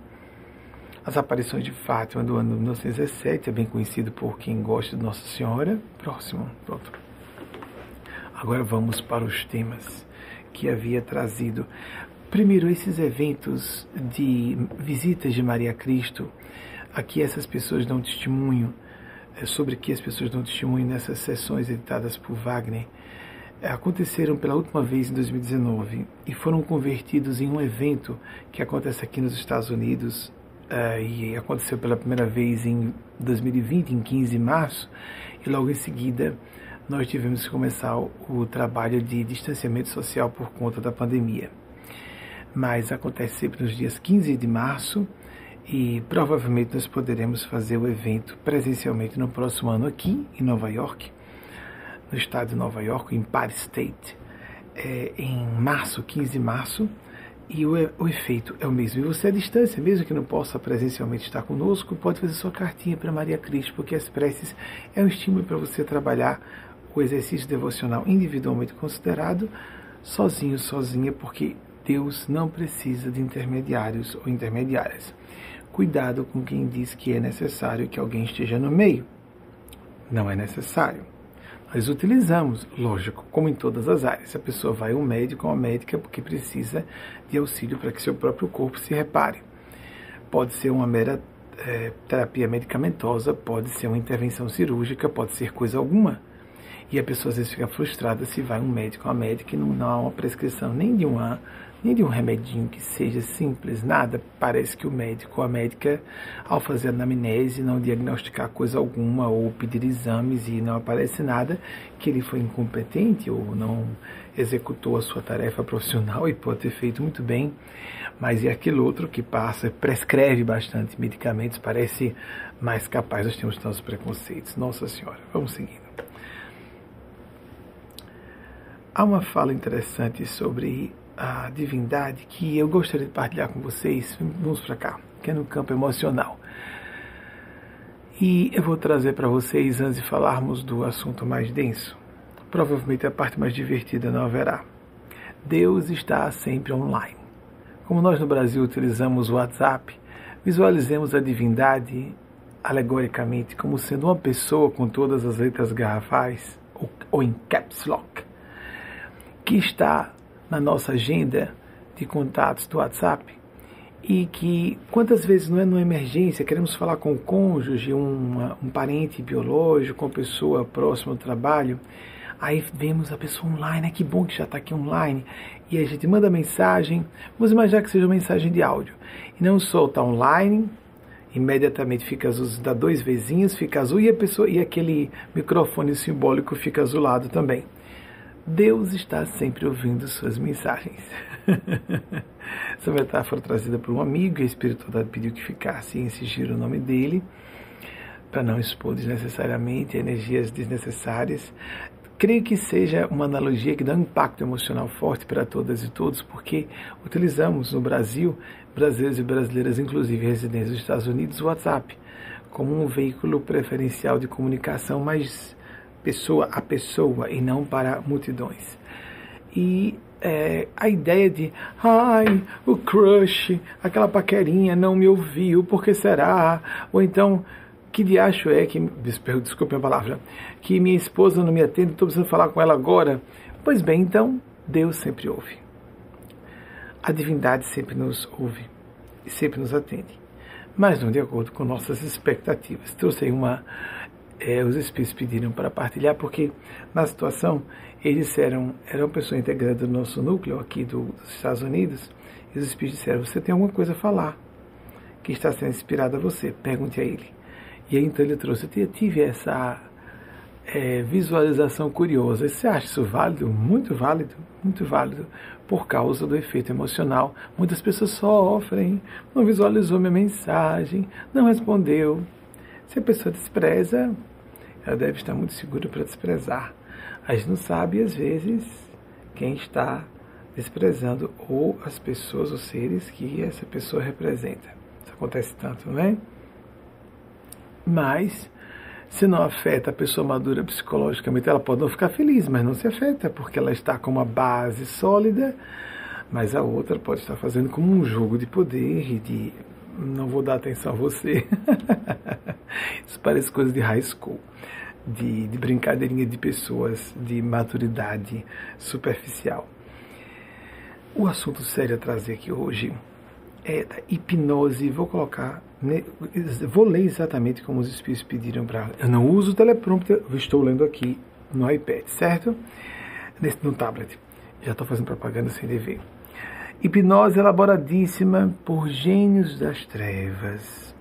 As aparições de Fátima do ano de 1917, é bem conhecido por quem gosta de Nossa Senhora. Próximo, pronto. Agora vamos para os temas que havia trazido. Primeiro, esses eventos de visitas de Maria Cristo Aqui essas pessoas dão testemunho, é, sobre que as pessoas dão testemunho nessas sessões editadas por Wagner, aconteceram pela última vez em 2019 e foram convertidos em um evento que acontece aqui nos Estados Unidos uh, e aconteceu pela primeira vez em 2020, em 15 de março, e logo em seguida nós tivemos que começar o, o trabalho de distanciamento social por conta da pandemia. Mas acontece sempre nos dias 15 de março e provavelmente nós poderemos fazer o evento presencialmente no próximo ano aqui em Nova York, no estado de Nova York, em Empire State, é, em março, 15 de março, e o, o, efeito é o mesmo. E você à distância, mesmo que não possa presencialmente estar conosco, pode fazer sua cartinha para Maria Cristo, porque as preces é um estímulo para você trabalhar o exercício devocional individualmente considerado, sozinho, sozinha, porque Deus não precisa de intermediários ou intermediárias. Cuidado com quem diz que é necessário que alguém esteja no meio. Não é necessário. Nós utilizamos, lógico, como em todas as áreas. A pessoa vai ao médico ou à médica porque precisa de auxílio para que seu próprio corpo se repare. Pode ser uma mera é, terapia medicamentosa, pode ser uma intervenção cirúrgica, pode ser coisa alguma. E a pessoa às vezes fica frustrada se vai um médico ou uma médica e não, não há uma prescrição nem de uma nem de um remedinho que seja simples, nada. Parece que o médico ou a médica, ao fazer anamnese, não diagnosticar coisa alguma ou pedir exames e não aparece nada, que ele foi incompetente ou não executou a sua tarefa profissional e pode ter feito muito bem, mas é aquele outro que passa, prescreve bastante medicamentos, parece mais capaz, nós temos tantos preconceitos. Nossa Senhora, vamos seguindo. Há uma fala interessante sobre a divindade que eu gostaria de partilhar com vocês. Vamos para cá, que é no campo emocional. E eu vou trazer para vocês, antes de falarmos do assunto mais denso, provavelmente a parte mais divertida não haverá. Deus está sempre online. Como nós no Brasil utilizamos o WhatsApp, visualizemos a divindade alegoricamente como sendo uma pessoa com todas as letras garrafais, ou, ou em caps lock, que está na nossa agenda de contatos do WhatsApp e que quantas vezes não é numa emergência, queremos falar com o cônjuge, um, parente biológico, uma pessoa próxima ao trabalho, aí vemos a pessoa online, que bom que já está aqui online, e a gente manda mensagem, vamos imaginar que seja uma mensagem de áudio, e não só está online, imediatamente fica azul, dá dois vezinhos, fica azul, e a pessoa e aquele microfone simbólico fica azulado também. Deus está sempre ouvindo suas mensagens. Essa metáfora trazida por um amigo e a espiritualidade pediu que ficasse em sigir o nome dele, para não expor desnecessariamente energias desnecessárias. Creio que seja uma analogia que dá um impacto emocional forte para todas e todos, porque utilizamos no Brasil, brasileiros e brasileiras, inclusive residentes dos Estados Unidos, o WhatsApp como um veículo preferencial de comunicação mais pessoa a pessoa e não para multidões. E é, a ideia de, ai, o crush, aquela paquerinha não me ouviu, por que será? Ou então, que diacho é que, desculpe a palavra, que minha esposa não me atende, estou precisando falar com ela agora? Pois bem, então, Deus sempre ouve. A divindade sempre nos ouve e sempre nos atende, mas não de acordo com nossas expectativas. Trouxe aí uma é, os espíritos pediram para partilhar, porque na situação eles eram, eram pessoa integrada do nosso núcleo aqui do, dos Estados Unidos, e os espíritos disseram: Você tem alguma coisa a falar que está sendo inspirada a você? Pergunte a ele. E aí então ele trouxe: Eu tive essa é, visualização curiosa. Você acha isso válido? Muito válido, muito válido, por causa do efeito emocional. Muitas pessoas sofrem, não visualizou minha mensagem, não respondeu. Se a pessoa despreza, ela deve estar muito segura para desprezar. A gente não sabe, às vezes, quem está desprezando ou as pessoas, os seres que essa pessoa representa. Isso acontece tanto, não é? Mas, se não afeta a pessoa madura psicologicamente, ela pode não ficar feliz, mas não se afeta, porque ela está com uma base sólida, mas a outra pode estar fazendo como um jogo de poder e de não vou dar atenção a você. Isso parece coisa de high school, de, de brincadeirinha de pessoas de maturidade superficial. O assunto sério a trazer aqui hoje é da hipnose. Vou colocar, vou ler exatamente como os espíritos pediram para. Eu não uso teleprompter, estou lendo aqui no iPad, certo? Nesse, no tablet. Já estou fazendo propaganda sem dever. Hipnose elaboradíssima por gênios das trevas.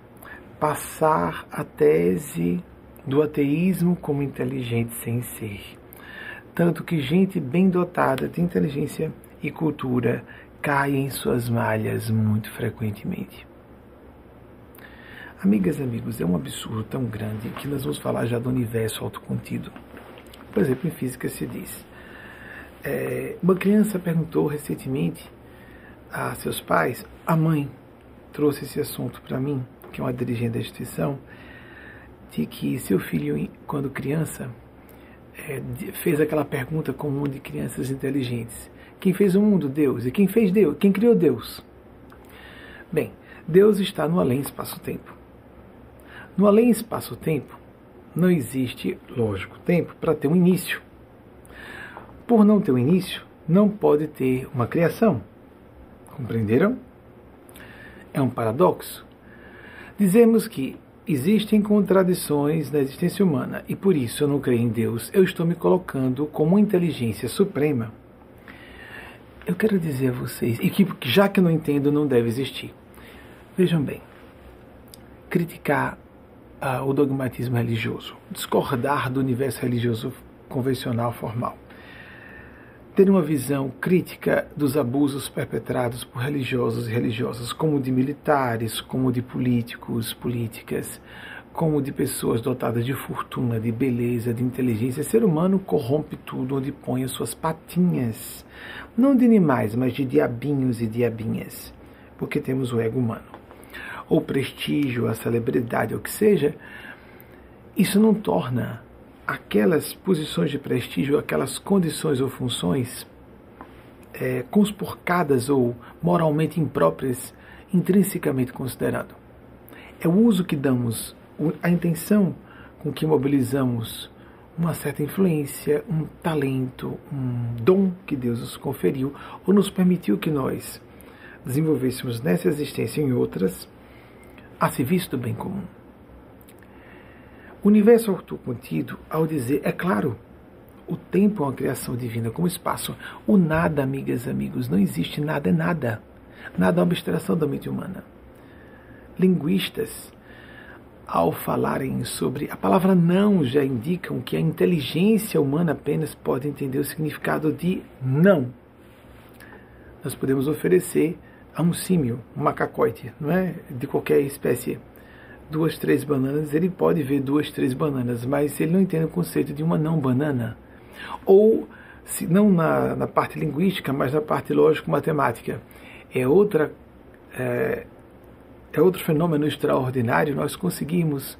Passar a tese do ateísmo como inteligente sem ser. Tanto que gente bem dotada de inteligência e cultura cai em suas malhas muito frequentemente. Amigas e amigos, é um absurdo tão grande que nós vamos falar já do universo autocontido. Por exemplo, em física se diz. É, uma criança perguntou recentemente a seus pais, a mãe trouxe esse assunto para mim, que é uma dirigente da instituição, de que seu filho, quando criança, é, fez aquela pergunta comum de crianças inteligentes. Quem fez o mundo? Deus. E quem fez Deus? Quem criou Deus? Bem, Deus está no além espaço-tempo. No além espaço-tempo, não existe, lógico, tempo para ter um início. Por não ter um início, não pode ter uma criação. Compreenderam? É um paradoxo. Dizemos que existem contradições na existência humana e por isso eu não creio em Deus. Eu estou me colocando como inteligência suprema eu quero dizer a vocês, e que já que eu não entendo, não deve existir. Vejam bem, criticar uh, o dogmatismo religioso, discordar do universo religioso convencional formal, ter uma visão crítica dos abusos perpetrados por religiosos e religiosas, como de militares, como de políticos, políticas, como de pessoas dotadas de fortuna, de beleza, de inteligência. O ser humano corrompe tudo onde põe as suas patinhas. Não de animais, mas de diabinhos e diabinhas. Porque temos o ego humano. O prestígio, a celebridade, o que seja, isso não torna aquelas posições de prestígio, aquelas condições ou funções é, conspurcadas ou moralmente impróprias, intrinsecamente considerado. É o uso que damos a intenção com que mobilizamos uma certa influência, um talento, um dom que Deus nos conferiu ou nos permitiu que nós desenvolvêssemos nessa existência e em outras a serviço do bem comum. O universo autocontido, ao dizer, é claro, o tempo é uma criação divina como espaço. O nada, amigas e amigos, não existe nada, é nada. Nada é uma abstração da mente humana. Linguistas ao falarem sobre a palavra não, já indicam que a inteligência humana apenas pode entender o significado de não. Nós podemos oferecer a um símio, um macacoide, não é? De qualquer espécie, duas, três bananas, ele pode ver duas, três bananas, mas ele não entende o conceito de uma não banana. Ou, se não na, na parte linguística, mas na parte lógico-matemática. É outra é, é outro fenômeno extraordinário, nós conseguimos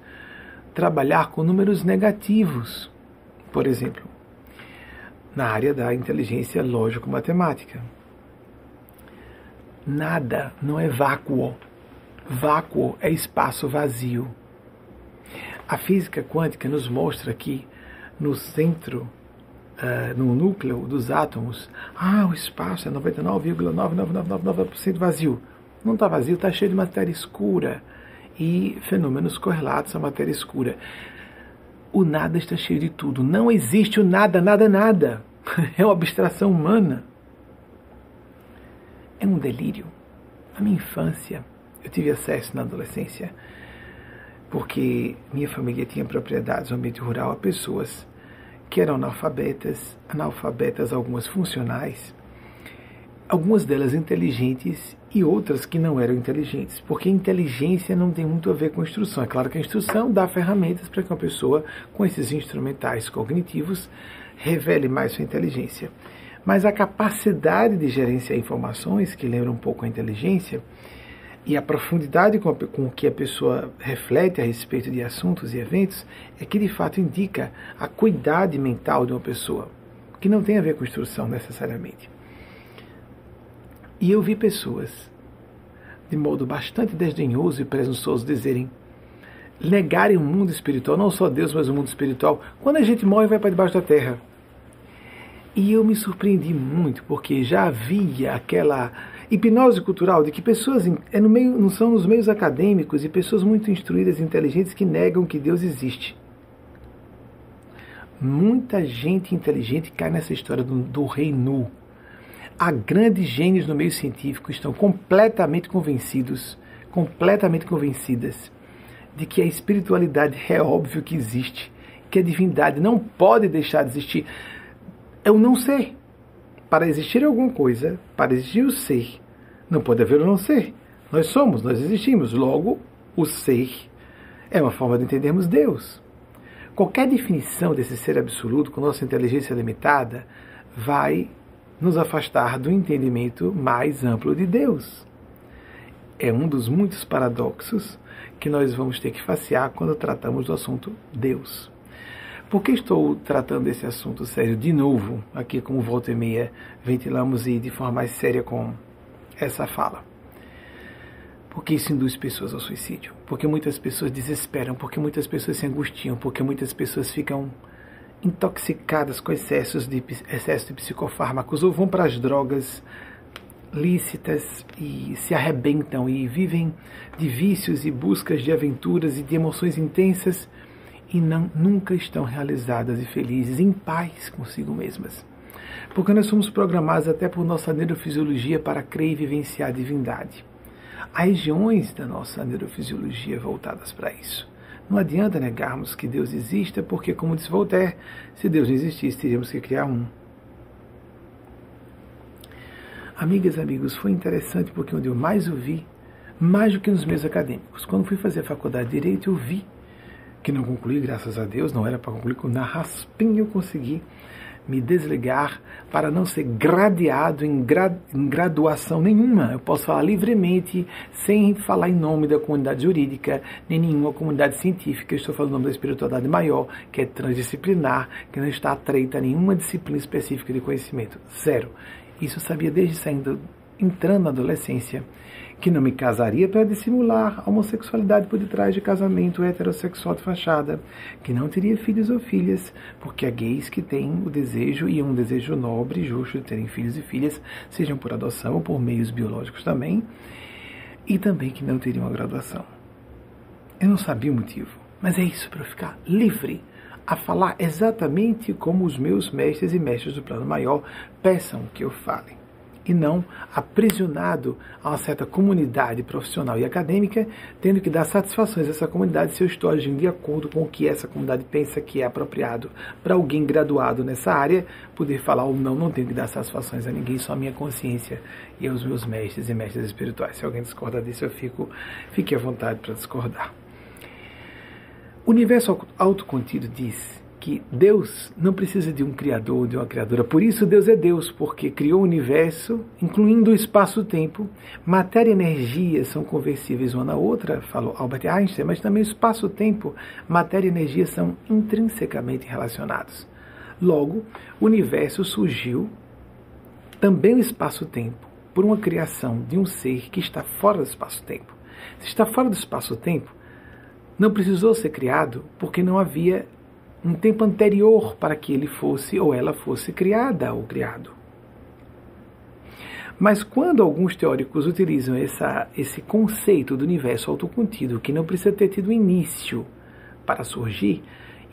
trabalhar com números negativos, por exemplo, na área da inteligência lógico-matemática. Nada não é vácuo. Vácuo é espaço vazio. A física quântica nos mostra que no centro, uh, no núcleo dos átomos, ah, o espaço é 99,99999% vazio. Não está vazio, está cheio de matéria escura e fenômenos correlatos à matéria escura. O nada está cheio de tudo. Não existe o nada, nada, nada. É uma abstração humana. É um delírio. Na minha infância, eu tive acesso na adolescência, porque minha família tinha propriedades no ambiente rural a pessoas que eram analfabetas, analfabetas algumas funcionais, algumas delas inteligentes e outras que não eram inteligentes, porque inteligência não tem muito a ver com instrução. É claro que a instrução dá ferramentas para que uma pessoa com esses instrumentais cognitivos revele mais sua inteligência. Mas a capacidade de gerenciar informações, que lembra um pouco a inteligência, e a profundidade com, com que a pessoa reflete a respeito de assuntos e eventos, é que de fato indica a cuidade mental de uma pessoa, que não tem a ver com instrução necessariamente. E eu vi pessoas, de modo bastante desdenhoso e presunçoso, dizerem, negarem o mundo espiritual, não só Deus, mas o mundo espiritual. Quando a gente morre, vai para debaixo da terra. E eu me surpreendi muito, porque já havia aquela hipnose cultural de que pessoas é no meio, não são nos meios acadêmicos e pessoas muito instruídas e inteligentes que negam que Deus existe. Muita gente inteligente cai nessa história do, do rei nu há grandes gênios no meio científico estão completamente convencidos, completamente convencidas de que a espiritualidade é óbvio que existe, que a divindade não pode deixar de existir. É o não ser. Para existir alguma coisa, para existir o ser, não pode haver o não ser. Nós somos, nós existimos. Logo, o ser é uma forma de entendermos Deus. Qualquer definição desse ser absoluto com nossa inteligência limitada vai nos afastar do entendimento mais amplo de Deus. É um dos muitos paradoxos que nós vamos ter que facear quando tratamos do assunto Deus. Por que estou tratando esse assunto sério de novo, aqui como volta e meia ventilamos e de forma mais séria com essa fala? Porque isso induz pessoas ao suicídio, porque muitas pessoas desesperam, porque muitas pessoas se angustiam, porque muitas pessoas ficam intoxicadas com excessos de, excesso de psicofármacos ou vão para as drogas lícitas e se arrebentam e vivem de vícios e buscas de aventuras e de emoções intensas e não, nunca estão realizadas e felizes, em paz consigo mesmas. Porque nós somos programados até por nossa neurofisiologia para crer e vivenciar a divindade. Há regiões da nossa neurofisiologia voltadas para isso. Não adianta negarmos que Deus exista, porque, como disse Voltaire, se Deus não existisse, teríamos que criar um. Amigas e amigos, foi interessante porque onde eu mais ouvi, mais do que nos meios acadêmicos, quando fui fazer a faculdade de Direito, eu vi que não concluí, graças a Deus, não era para concluir, na raspinha eu consegui me desligar para não ser gradeado em, gra, em, graduação nenhuma. Eu posso falar livremente, sem falar em nome da comunidade jurídica, nem nenhuma comunidade científica. estou falando em nome da espiritualidade maior, que é transdisciplinar, que não está atreita a nenhuma disciplina específica de conhecimento. Zero. Isso eu sabia desde saindo, entrando na adolescência que não me casaria para dissimular a homossexualidade por detrás de casamento heterossexual de fachada, que não teria filhos ou filhas, porque há gays que têm o desejo, e um desejo nobre e justo de terem filhos e filhas, sejam por adoção ou por meios biológicos também, e também que não teriam a graduação. Eu não sabia o motivo, mas é isso para eu ficar livre a falar exatamente como os meus mestres e mestres do plano maior peçam que eu fale e não aprisionado a uma certa comunidade profissional e acadêmica, tendo que dar satisfações a essa comunidade se eu estou agindo de acordo com o que essa comunidade pensa que é apropriado para alguém graduado nessa área poder falar ou não, não tenho que dar satisfações a ninguém, só a minha consciência e aos meus mestres e mestres espirituais. Se alguém discorda disso, eu fico, fique à vontade para discordar. O universo autocontido diz que Deus não precisa de um criador, de uma criadora. Por isso Deus é Deus, porque criou o universo, incluindo o espaço-tempo. Matéria e energia são conversíveis uma na outra, falou Albert Einstein, mas também espaço-tempo, matéria e energia são intrinsecamente relacionados. Logo, o universo surgiu, também o espaço-tempo, por uma criação de um ser que está fora do espaço-tempo. Se está fora do espaço-tempo, não precisou ser criado porque não havia um tempo anterior para que ele fosse ou ela fosse criada ou criado. Mas quando alguns teóricos utilizam essa, esse conceito do universo autocontido, que não precisa ter tido início para surgir,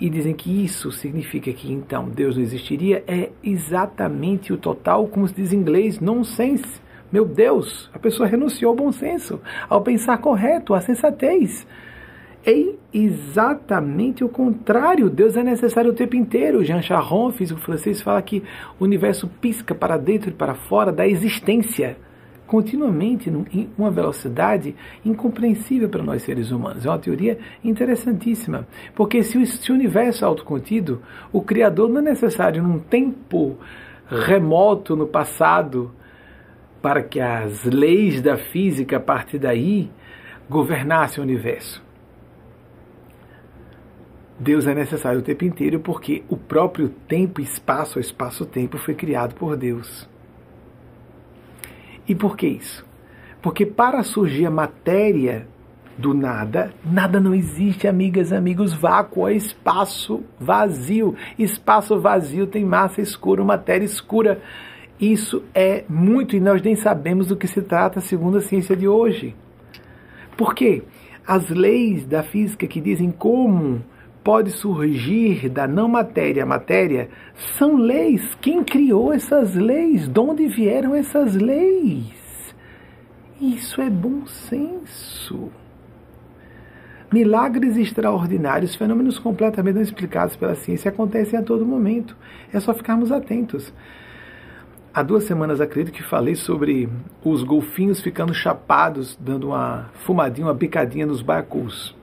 e dizem que isso significa que então Deus não existiria, é exatamente o total, como se diz em inglês, nonsense. Meu Deus, a pessoa renunciou ao bom senso, ao pensar correto, à sensatez. É exatamente o contrário. Deus é necessário o tempo inteiro. Jean Charron, físico francês, fala que o universo pisca para dentro e para fora da existência continuamente em uma velocidade incompreensível para nós seres humanos. É uma teoria interessantíssima, porque se o, universo é autocontido, o Criador não é necessário num tempo remoto no passado para que as leis da física a partir daí governassem o universo. Deus é necessário o tempo inteiro porque o próprio tempo, espaço, espaço-tempo foi criado por Deus. E por que isso? Porque para surgir a matéria do nada, nada não existe, amigas, amigos. Vácuo é espaço vazio. Espaço vazio tem massa escura, matéria escura. Isso é muito e nós nem sabemos do que se trata segundo a ciência de hoje. Por quê? As leis da física que dizem como pode surgir da não matéria a matéria são leis. Quem criou essas leis? De onde vieram essas leis? Isso é bom senso. Milagres extraordinários, fenômenos completamente não explicados pela ciência acontecem a todo momento. É só ficarmos atentos. Há duas semanas acredito que falei sobre os golfinhos ficando chapados, dando uma fumadinha, uma picadinha nos baiacus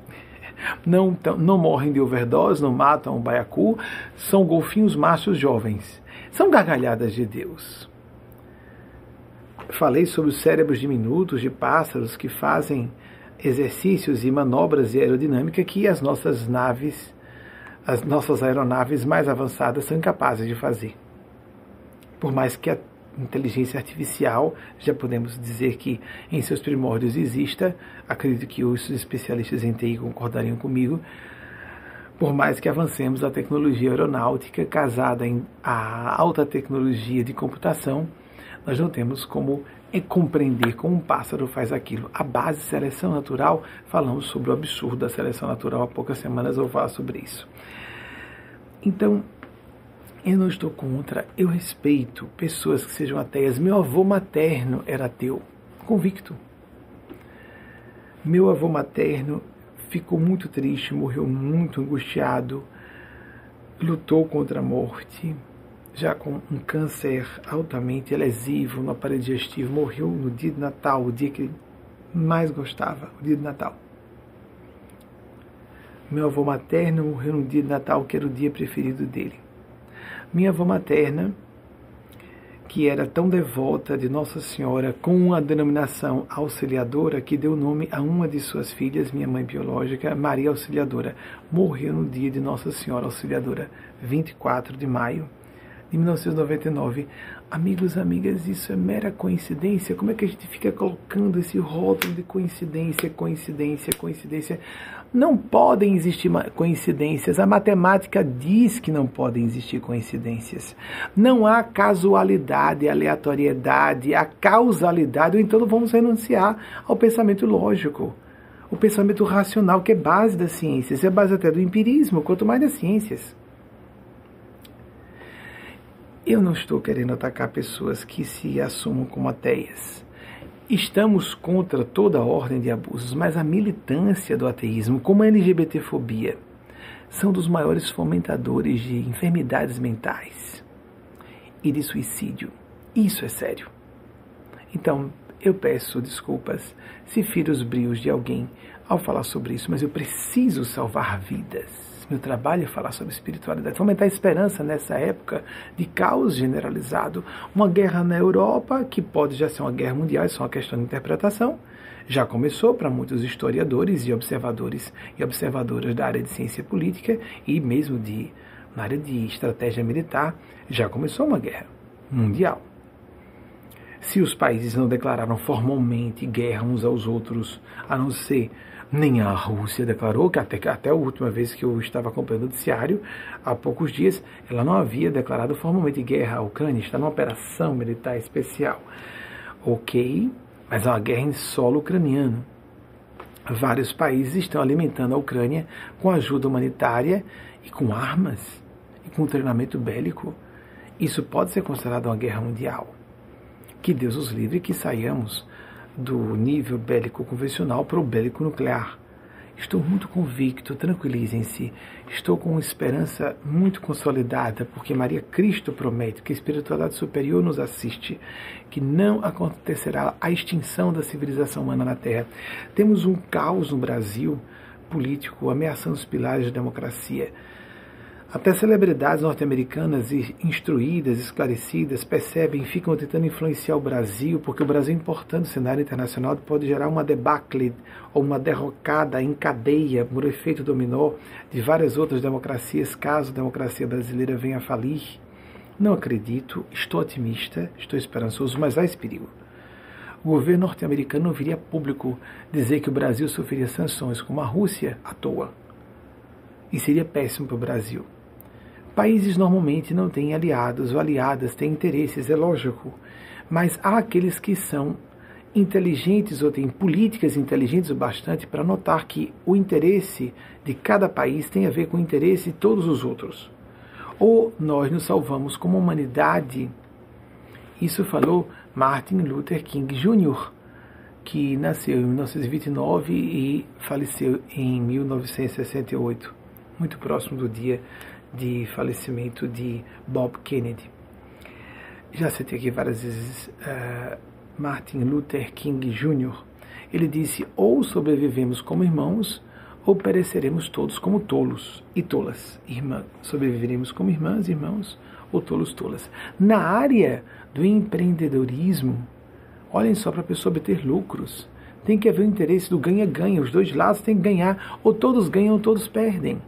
não, não morrem de overdose, não matam o baiacu, são golfinhos machos jovens. São gargalhadas de Deus. Falei sobre os cérebros diminutos de pássaros que fazem exercícios e manobras de aerodinâmica que as nossas naves, as nossas aeronaves mais avançadas são incapazes de fazer. Por mais que a inteligência artificial, já podemos dizer que em seus primórdios exista, acredito que os especialistas em TI concordariam comigo, por mais que avancemos a tecnologia aeronáutica casada em a alta tecnologia de computação, nós não temos como compreender como um pássaro faz aquilo. A base seleção natural, falamos sobre o absurdo da seleção natural há poucas semanas, eu vou falar sobre isso. Então, eu não estou contra, eu respeito pessoas que sejam ateias. Meu avô materno era ateu, convicto. Meu avô materno ficou muito triste, morreu muito angustiado, lutou contra a morte, já com um câncer altamente lesivo no aparelho digestivo, morreu no dia de Natal, o dia que mais gostava, o dia de Natal. Meu avô materno morreu no dia de Natal, que era o dia preferido dele. Minha avó materna, que era tão devota de Nossa Senhora, com a denominação auxiliadora, que deu nome a uma de suas filhas, minha mãe biológica, Maria Auxiliadora, morreu no dia de Nossa Senhora Auxiliadora, 24 de maio de 1999. Amigos, amigas, isso é mera coincidência? Como é que a gente fica colocando esse rótulo de coincidência, coincidência, coincidência? Não podem existir coincidências. A matemática diz que não podem existir coincidências. Não há casualidade, aleatoriedade, a causalidade, então vamos renunciar ao pensamento lógico. O pensamento racional, que é base das ciências, é base até do empirismo, quanto mais das ciências. Eu não estou querendo atacar pessoas que se assumam como ateias. Estamos contra toda ordem de abusos, mas a militância do ateísmo, como a LGBTfobia, são dos maiores fomentadores de enfermidades mentais e de suicídio. Isso é sério. Então, eu peço desculpas se firo os brios de alguém ao falar sobre isso, mas eu preciso salvar vidas. Meu trabalho é falar sobre espiritualidade, fomentar esperança nessa época de caos generalizado. Uma guerra na Europa, que pode já ser uma guerra mundial, isso é uma questão de interpretação, já começou para muitos historiadores e observadores e observadoras da área de ciência política e mesmo de, na área de estratégia militar, já começou uma guerra mundial. Se os países não declararam formalmente guerra uns aos outros, a não ser nem a Rússia declarou, que até, até a última vez que eu estava acompanhando o noticiário, há poucos dias, ela não havia declarado formalmente guerra à Ucrânia, está numa operação militar especial. Ok, mas é uma guerra em solo ucraniano. Vários países estão alimentando a Ucrânia com ajuda humanitária e com armas e com treinamento bélico. Isso pode ser considerado uma guerra mundial. Que Deus os livre que saiamos do nível bélico convencional para o bélico nuclear. Estou muito convicto, tranquilizem-se. Estou com uma esperança muito consolidada, porque Maria Cristo promete que a espiritualidade superior nos assiste, que não acontecerá a extinção da civilização humana na Terra. Temos um caos no Brasil político ameaçando os pilares da democracia. Até celebridades norte-americanas instruídas, esclarecidas, percebem e ficam tentando influenciar o Brasil, porque o Brasil, importando no cenário internacional, pode gerar uma debacle ou uma derrocada em cadeia por efeito dominó de várias outras democracias, caso a democracia brasileira venha a falir. Não acredito, estou otimista, estou esperançoso, mas há esse perigo. O governo norte-americano viria público dizer que o Brasil sofreria sanções como a Rússia à toa. E seria péssimo para o Brasil. Países normalmente não têm aliados ou aliadas, têm interesses, é lógico. Mas há aqueles que são inteligentes ou têm políticas inteligentes o bastante para notar que o interesse de cada país tem a ver com o interesse de todos os outros. Ou nós nos salvamos como humanidade. Isso falou Martin Luther King Jr., que nasceu em 1929 e faleceu em 1968, muito próximo do dia de falecimento de Bob Kennedy. Já citei aqui várias vezes uh, Martin Luther King Jr. Ele disse: ou sobrevivemos como irmãos, ou pereceremos todos como tolos e tolas. Irmã, sobreviveremos como irmãs, irmãos, ou tolos, tolas. Na área do empreendedorismo, olhem só para a pessoa obter lucros. Tem que haver o interesse do ganha-ganha. Os dois lados têm que ganhar. Ou todos ganham ou todos perdem.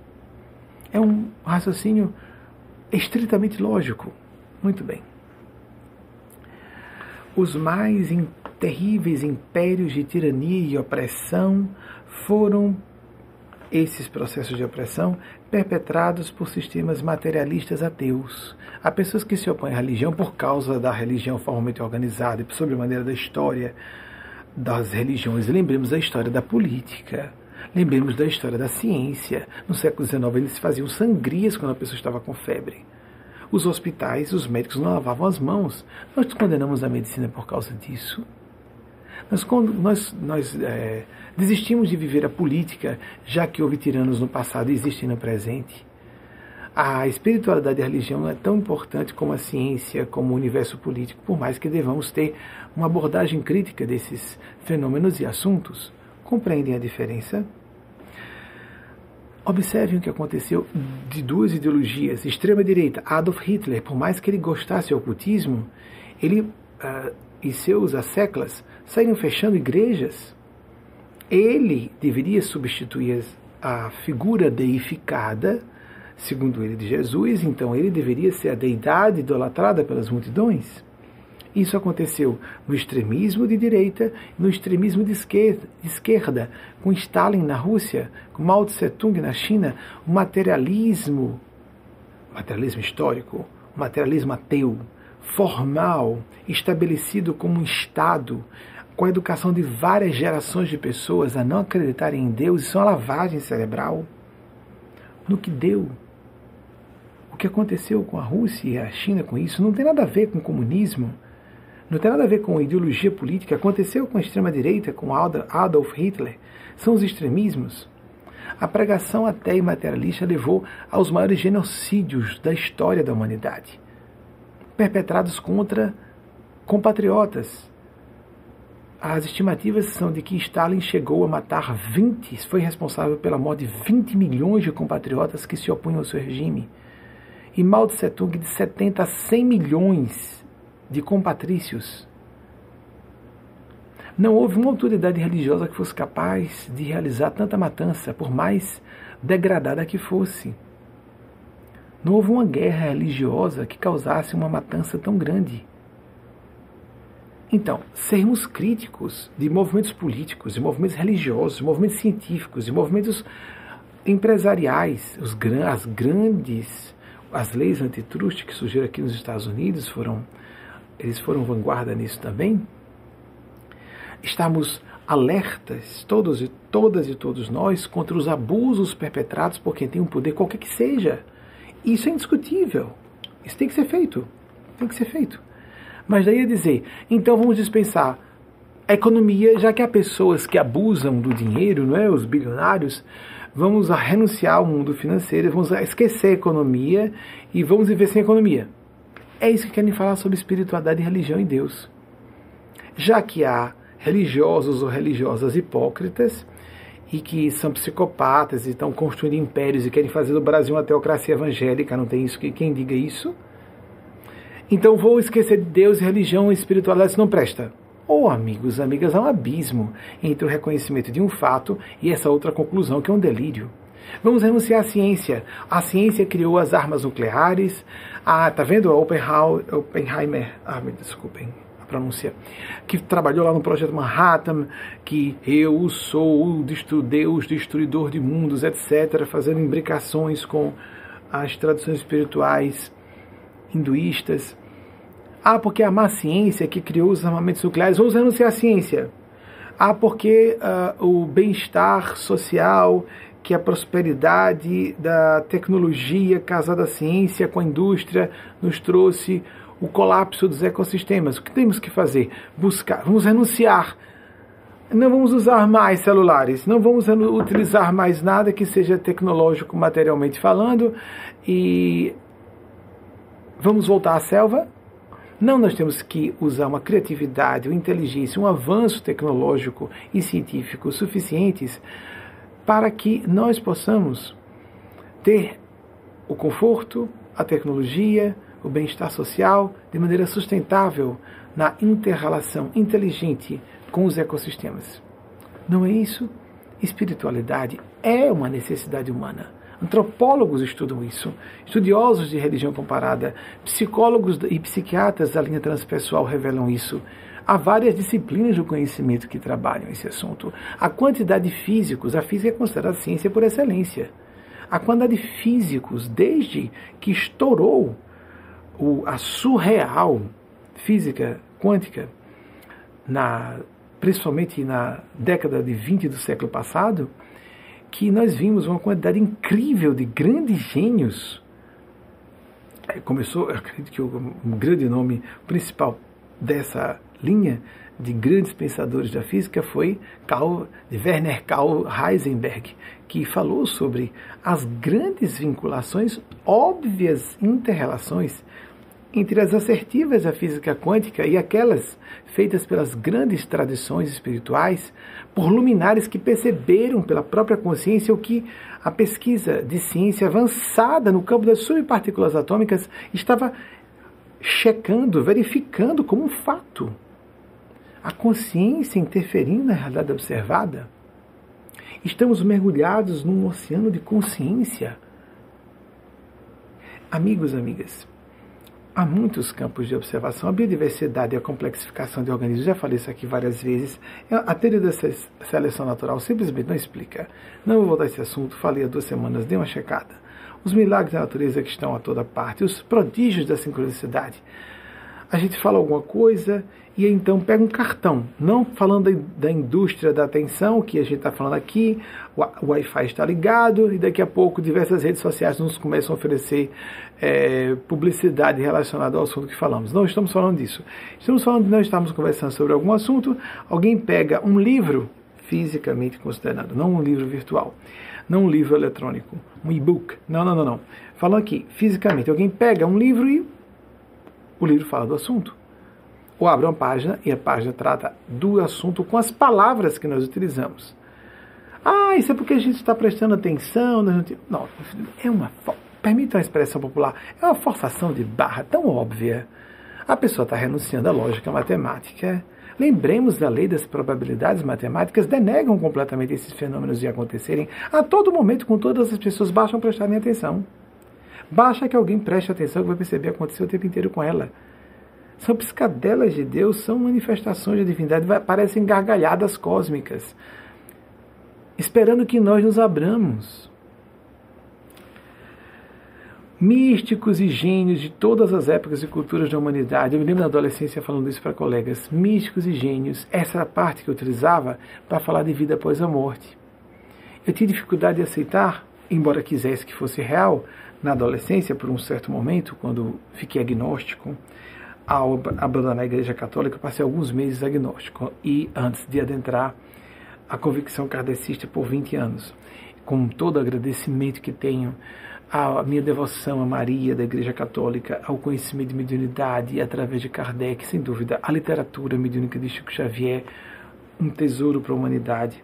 É um raciocínio estritamente lógico. Muito bem. Os mais terríveis impérios de tirania e opressão foram esses processos de opressão perpetrados por sistemas materialistas ateus. Há pessoas que se opõem à religião por causa da religião formalmente organizada e sobre a maneira da história das religiões. Lembremos da história da política. Lembremos da história da ciência. No século XIX, eles faziam sangrias quando a pessoa estava com febre. Os hospitais, os médicos não lavavam as mãos. Nós condenamos a medicina por causa disso. Nós, nós, nós é, desistimos de viver a política, já que houve tiranos no passado e existem no presente. A espiritualidade e a religião é tão importante como a ciência, como o universo político, por mais que devamos ter uma abordagem crítica desses fenômenos e assuntos. Compreendem a diferença? Observem o que aconteceu de duas ideologias. Extrema-direita, Adolf Hitler, por mais que ele gostasse do ocultismo, ele uh, e seus asseclas saíram fechando igrejas. Ele deveria substituir a figura deificada, segundo ele, de Jesus, então ele deveria ser a deidade idolatrada pelas multidões. Isso aconteceu no extremismo de direita, no extremismo de esquerda, de esquerda, com Stalin na Rússia, com Mao Tse-tung na China, o materialismo, materialismo histórico, o materialismo ateu, formal, estabelecido como um Estado, com a educação de várias gerações de pessoas a não acreditarem em Deus, isso é uma lavagem cerebral. No que deu. O que aconteceu com a Rússia e a China com isso não tem nada a ver com o comunismo não tem nada a ver com ideologia política. Aconteceu com a extrema-direita, com Adolf Hitler. São os extremismos. A pregação até e materialista levou aos maiores genocídios da história da humanidade, perpetrados contra compatriotas. As estimativas são de que Stalin chegou a matar 20, foi responsável pela morte de 20 milhões de compatriotas que se opunham ao seu regime. E Mao Tse-tung de 70 a 100 milhões de compatrícios. Não houve uma autoridade religiosa que fosse capaz de realizar tanta matança, por mais degradada que fosse. Não houve uma guerra religiosa que causasse uma matança tão grande. Então, sermos críticos de movimentos políticos, de movimentos religiosos, de movimentos científicos, de movimentos empresariais, os, as grandes, as leis antitruste que surgiram aqui nos Estados Unidos foram eles foram vanguarda nisso também. Estamos alertas, todos e todas e todos nós, contra os abusos perpetrados por quem tem um poder, qualquer que seja. Isso é indiscutível. Isso tem que ser feito. Tem que ser feito. Mas daí a dizer, então vamos dispensar a economia, já que há pessoas que abusam do dinheiro, não é? Os bilionários, vamos renunciar ao mundo financeiro, vamos esquecer a economia e vamos viver sem economia. É isso que querem falar sobre espiritualidade, religião e Deus. Já que há religiosos ou religiosas hipócritas e que são psicopatas e estão construindo impérios e querem fazer do Brasil uma teocracia evangélica, não tem isso que quem diga isso? Então vou esquecer de Deus, religião e espiritualidade, isso não presta. Ou, oh, amigos, amigas, há um abismo entre o reconhecimento de um fato e essa outra conclusão, que é um delírio. Vamos renunciar à ciência. A ciência criou as armas nucleares. Ah, tá vendo? Oppenheimer. Ah, me desculpem a pronúncia. Que trabalhou lá no projeto Manhattan, que eu sou o Deus, destruidor de mundos, etc., fazendo imbricações com as tradições espirituais hinduístas. Ah, porque a má ciência que criou os armamentos nucleares, vamos renunciar à ciência. Ah, porque uh, o bem-estar social, que a prosperidade da tecnologia casada à ciência com a indústria nos trouxe o colapso dos ecossistemas. O que temos que fazer? Buscar, vamos renunciar. Não vamos usar mais celulares, não vamos utilizar mais nada que seja tecnológico materialmente falando e Vamos voltar à selva? Não, nós temos que usar uma criatividade, uma inteligência, um avanço tecnológico e científico suficientes para que nós possamos ter o conforto, a tecnologia, o bem-estar social de maneira sustentável na interrelação inteligente com os ecossistemas. Não é isso? Espiritualidade é uma necessidade humana. Antropólogos estudam isso, estudiosos de religião comparada, psicólogos e psiquiatras da linha transpessoal revelam isso. Há várias disciplinas do conhecimento que trabalham esse assunto. A quantidade de físicos, a física é considerada ciência por excelência. A quantidade de físicos, desde que estourou o, a surreal física quântica, na, principalmente na década de 20 do século passado, que nós vimos uma quantidade incrível de grandes gênios. É, começou, acredito que o grande nome principal dessa linha de grandes pensadores da física foi de Werner Karl Heisenberg, que falou sobre as grandes vinculações, óbvias interrelações entre as assertivas da física quântica e aquelas feitas pelas grandes tradições espirituais, por luminares que perceberam pela própria consciência o que a pesquisa de ciência avançada no campo das subpartículas atômicas estava checando, verificando como um fato. A consciência interferindo na realidade observada. Estamos mergulhados num oceano de consciência. Amigos, amigas, há muitos campos de observação. A biodiversidade e a complexificação de organismos, já falei isso aqui várias vezes. A teoria da seleção natural simplesmente não explica. Não vou voltar a esse assunto, falei há duas semanas, dê uma checada. Os milagres da natureza que estão a toda parte, os prodígios da sincronicidade. A gente fala alguma coisa e então pega um cartão, não falando da indústria da atenção, que a gente está falando aqui, o Wi-Fi está ligado e daqui a pouco diversas redes sociais nos começam a oferecer é, publicidade relacionada ao assunto que falamos. Não estamos falando disso. Estamos falando de nós estamos conversando sobre algum assunto, alguém pega um livro, fisicamente considerado, não um livro virtual, não um livro eletrônico, um e-book, não, não, não, não. Falando aqui, fisicamente, alguém pega um livro e o livro fala do assunto ou abre uma página e a página trata do assunto com as palavras que nós utilizamos. Ah, isso é porque a gente está prestando atenção. Não, é uma. Permita a expressão popular. É uma forçação de barra tão óbvia. A pessoa está renunciando à lógica matemática. Lembremos da lei das probabilidades matemáticas, denegam completamente esses fenômenos de acontecerem a todo momento com todas as pessoas, bastam prestarem atenção. Basta que alguém preste atenção que vai perceber acontecer o tempo inteiro com ela. São piscadelas de Deus, são manifestações de divindade, parecem gargalhadas cósmicas, esperando que nós nos abramos. Místicos e gênios de todas as épocas e culturas da humanidade. Eu me lembro na adolescência falando isso para colegas. Místicos e gênios, essa era a parte que eu utilizava para falar de vida após a morte. Eu tinha dificuldade de aceitar, embora quisesse que fosse real, na adolescência, por um certo momento, quando fiquei agnóstico, ao abandonar a Igreja Católica, passei alguns meses agnóstico e antes de adentrar a convicção kardecista por 20 anos. Com todo o agradecimento que tenho à minha devoção a Maria da Igreja Católica, ao conhecimento de mediunidade através de Kardec, sem dúvida, a literatura mediúnica de Chico Xavier, um tesouro para a humanidade.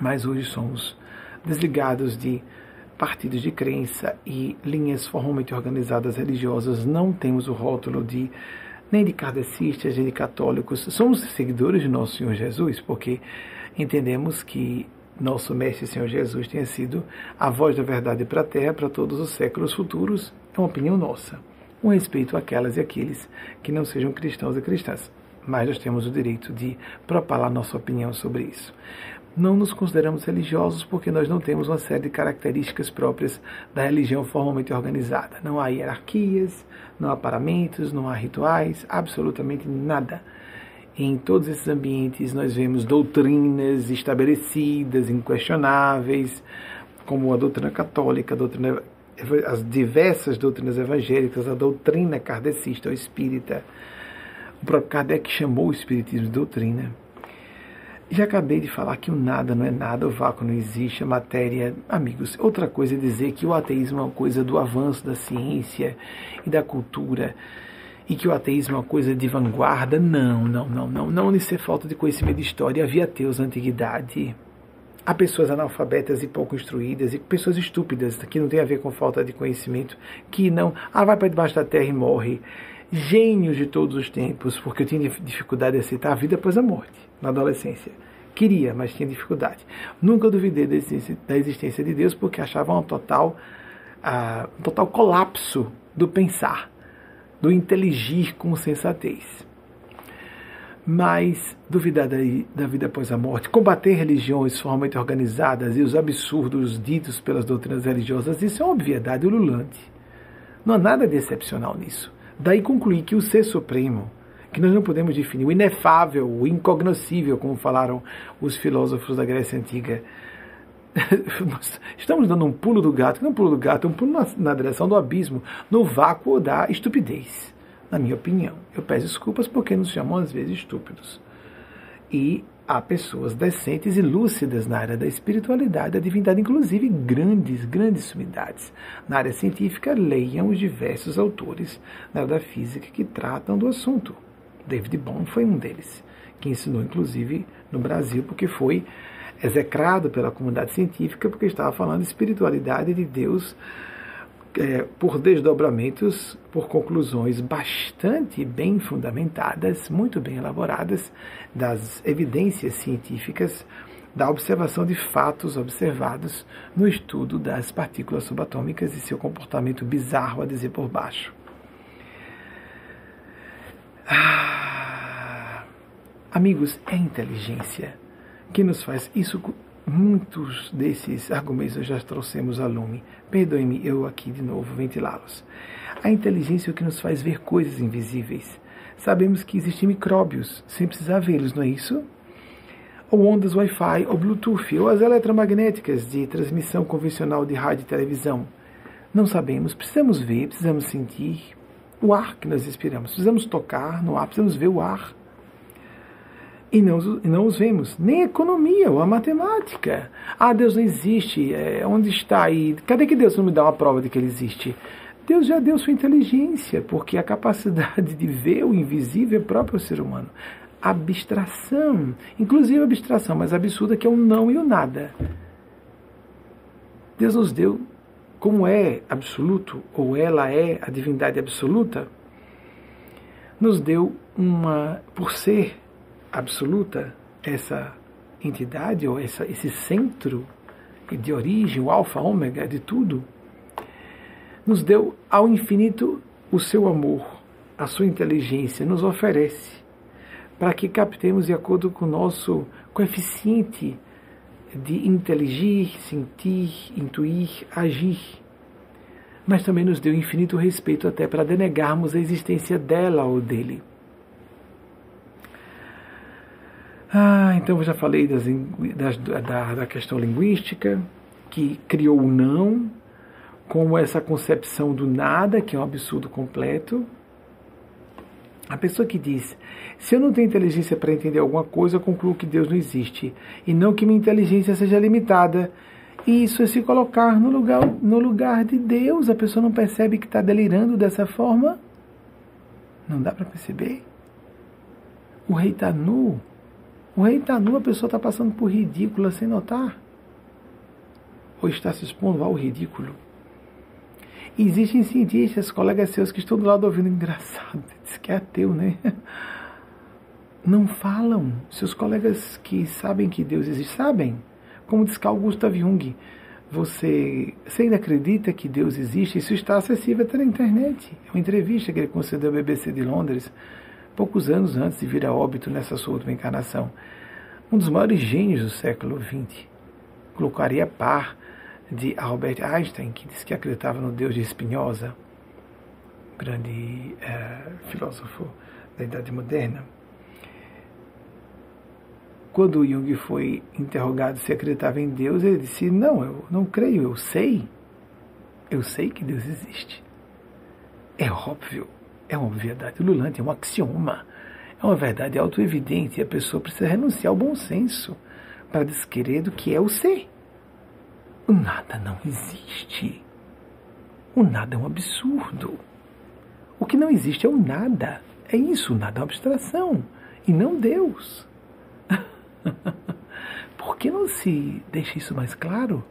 Mas hoje somos desligados de partidos de crença e linhas formalmente organizadas religiosas, não temos o rótulo de nem de kardecistas, nem de católicos. Somos seguidores de nosso Senhor Jesus, porque entendemos que nosso Mestre Senhor Jesus tenha sido a voz da verdade para a terra para todos os séculos futuros, é uma opinião nossa. Um respeito àquelas e àqueles que não sejam cristãos e cristãs. Mas nós temos o direito de propalar nossa opinião sobre isso. Não nos consideramos religiosos porque nós não temos uma série de características próprias da religião formalmente organizada. Não há hierarquias, não há paramentos, não há rituais, absolutamente nada em todos esses ambientes nós vemos doutrinas estabelecidas, inquestionáveis, como a doutrina católica, a doutrina, as diversas doutrinas evangélicas, a doutrina kardecista ou espírita. O próprio Kardec chamou o espiritismo de doutrina. Já acabei de falar que o nada não é nada, o vácuo não existe, a matéria. Amigos, outra coisa é dizer que o ateísmo é uma coisa do avanço da ciência e da cultura e que o ateísmo é uma coisa de vanguarda. Não, não, não, não. Não isso é falta de conhecimento de história. Havia ateus na antiguidade. Há pessoas analfabetas e pouco instruídas e pessoas estúpidas, que não tem a ver com falta de conhecimento, que não. Ah, vai para debaixo da terra e morre. Gênios de todos os tempos, porque eu tinha dificuldade de aceitar a vida após a morte, na adolescência. Queria, mas tinha dificuldade. Nunca duvidei da existência, de Deus, porque achava um total, uh, um total colapso do pensar do inteligir com sensatez. Mas duvidar da, da vida após a morte, combater religiões formalmente organizadas e os absurdos ditos pelas doutrinas religiosas, isso é uma obviedade ululante. Não há nada de excepcional nisso. Daí concluir que o Ser Supremo, que nós não podemos definir, o inefável, o incognoscível, como falaram os filósofos da Grécia Antiga, estamos dando um pulo do gato, não um pulo do gato, um pulo na, na, direção do abismo, no vácuo da estupidez, na minha opinião. Eu peço desculpas porque nos chamam às vezes estúpidos. E há pessoas decentes e lúcidas na área da espiritualidade, da divindade, inclusive grandes, grandes sumidades. Na área científica, leiam os diversos autores na área da física que tratam do assunto. David Bohm foi um deles, que ensinou inclusive no Brasil, porque foi execrado pela comunidade científica porque estava falando de espiritualidade de Deus é, por desdobramentos, por conclusões bastante bem fundamentadas, muito bem elaboradas das evidências científicas da observação de fatos observados no estudo das partículas subatômicas e seu comportamento bizarro a dizer por baixo. Ah, amigos, é inteligência que nos faz isso. Muitos desses argumentos já trouxemos a lume. Perdoe-me eu aqui de novo ventilá-los. A inteligência é o que nos faz ver coisas invisíveis. Sabemos que existem micróbios sem precisar vê-los, não é isso? Ou ondas Wi-Fi, ou Bluetooth, ou as eletromagnéticas de transmissão convencional de rádio e televisão. Não sabemos, precisamos ver, precisamos sentir o ar que nós respiramos, precisamos tocar no ar, precisamos ver o ar e não, e não os vemos. Nem a economia ou a matemática. Ah, Deus não existe. É, onde está aí? Cadê que Deus não me dá uma prova de que ele existe? Deus já deu sua inteligência, porque a capacidade de ver o invisível é próprio ao ser humano. Abstração, inclusive abstração mais absurda que é o não e o nada. Deus nos deu, como é absoluto, ou ela é a divindade absoluta, nos deu uma, por ser absoluta, essa entidade ou essa, esse centro de origem, o alfa, ômega de tudo, nos deu ao infinito o seu amor, a sua inteligência, nos oferece para que captemos de acordo com o nosso coeficiente de inteligir, sentir, intuir, agir. Mas também nos deu infinito respeito até para denegarmos a existência dela ou dele. Ah, então eu já falei das, das, da, da questão linguística, que criou o não, como essa concepção do nada, que é um absurdo completo. A pessoa que diz: se eu não tenho inteligência para entender alguma coisa, eu concluo que Deus não existe. E não que minha inteligência seja limitada. E isso é se colocar no lugar, no lugar de Deus. A pessoa não percebe que está delirando dessa forma. Não dá para perceber. O rei está nu. O rei está nu, a pessoa está passando por ridícula sem notar. Ou está se expondo ao ridículo. Existem cientistas, colegas seus, que estão do lado ouvindo. Engraçado, diz que é ateu, né? Não falam. Seus colegas que sabem que Deus existe, sabem. Como diz Carl Gustav Jung, você, você ainda acredita que Deus existe? Isso está acessível até na internet. É uma entrevista que ele concedeu ao BBC de Londres poucos anos antes de vir a óbito nessa sua última encarnação. Um dos maiores gênios do século XX. Colocaria par de Albert Einstein, que disse que acreditava no Deus de Spinoza, grande é, filósofo da Idade Moderna. Quando Jung foi interrogado se acreditava em Deus, ele disse: Não, eu não creio, eu sei. Eu sei que Deus existe. É óbvio é uma verdade lulante, é um axioma, é uma verdade autoevidente e a pessoa precisa renunciar ao bom senso para desquerer do que é o ser. O nada não existe. O nada é um absurdo. O que não existe é o nada. É isso, o nada é uma abstração e não Deus. Por que não se deixa isso mais claro?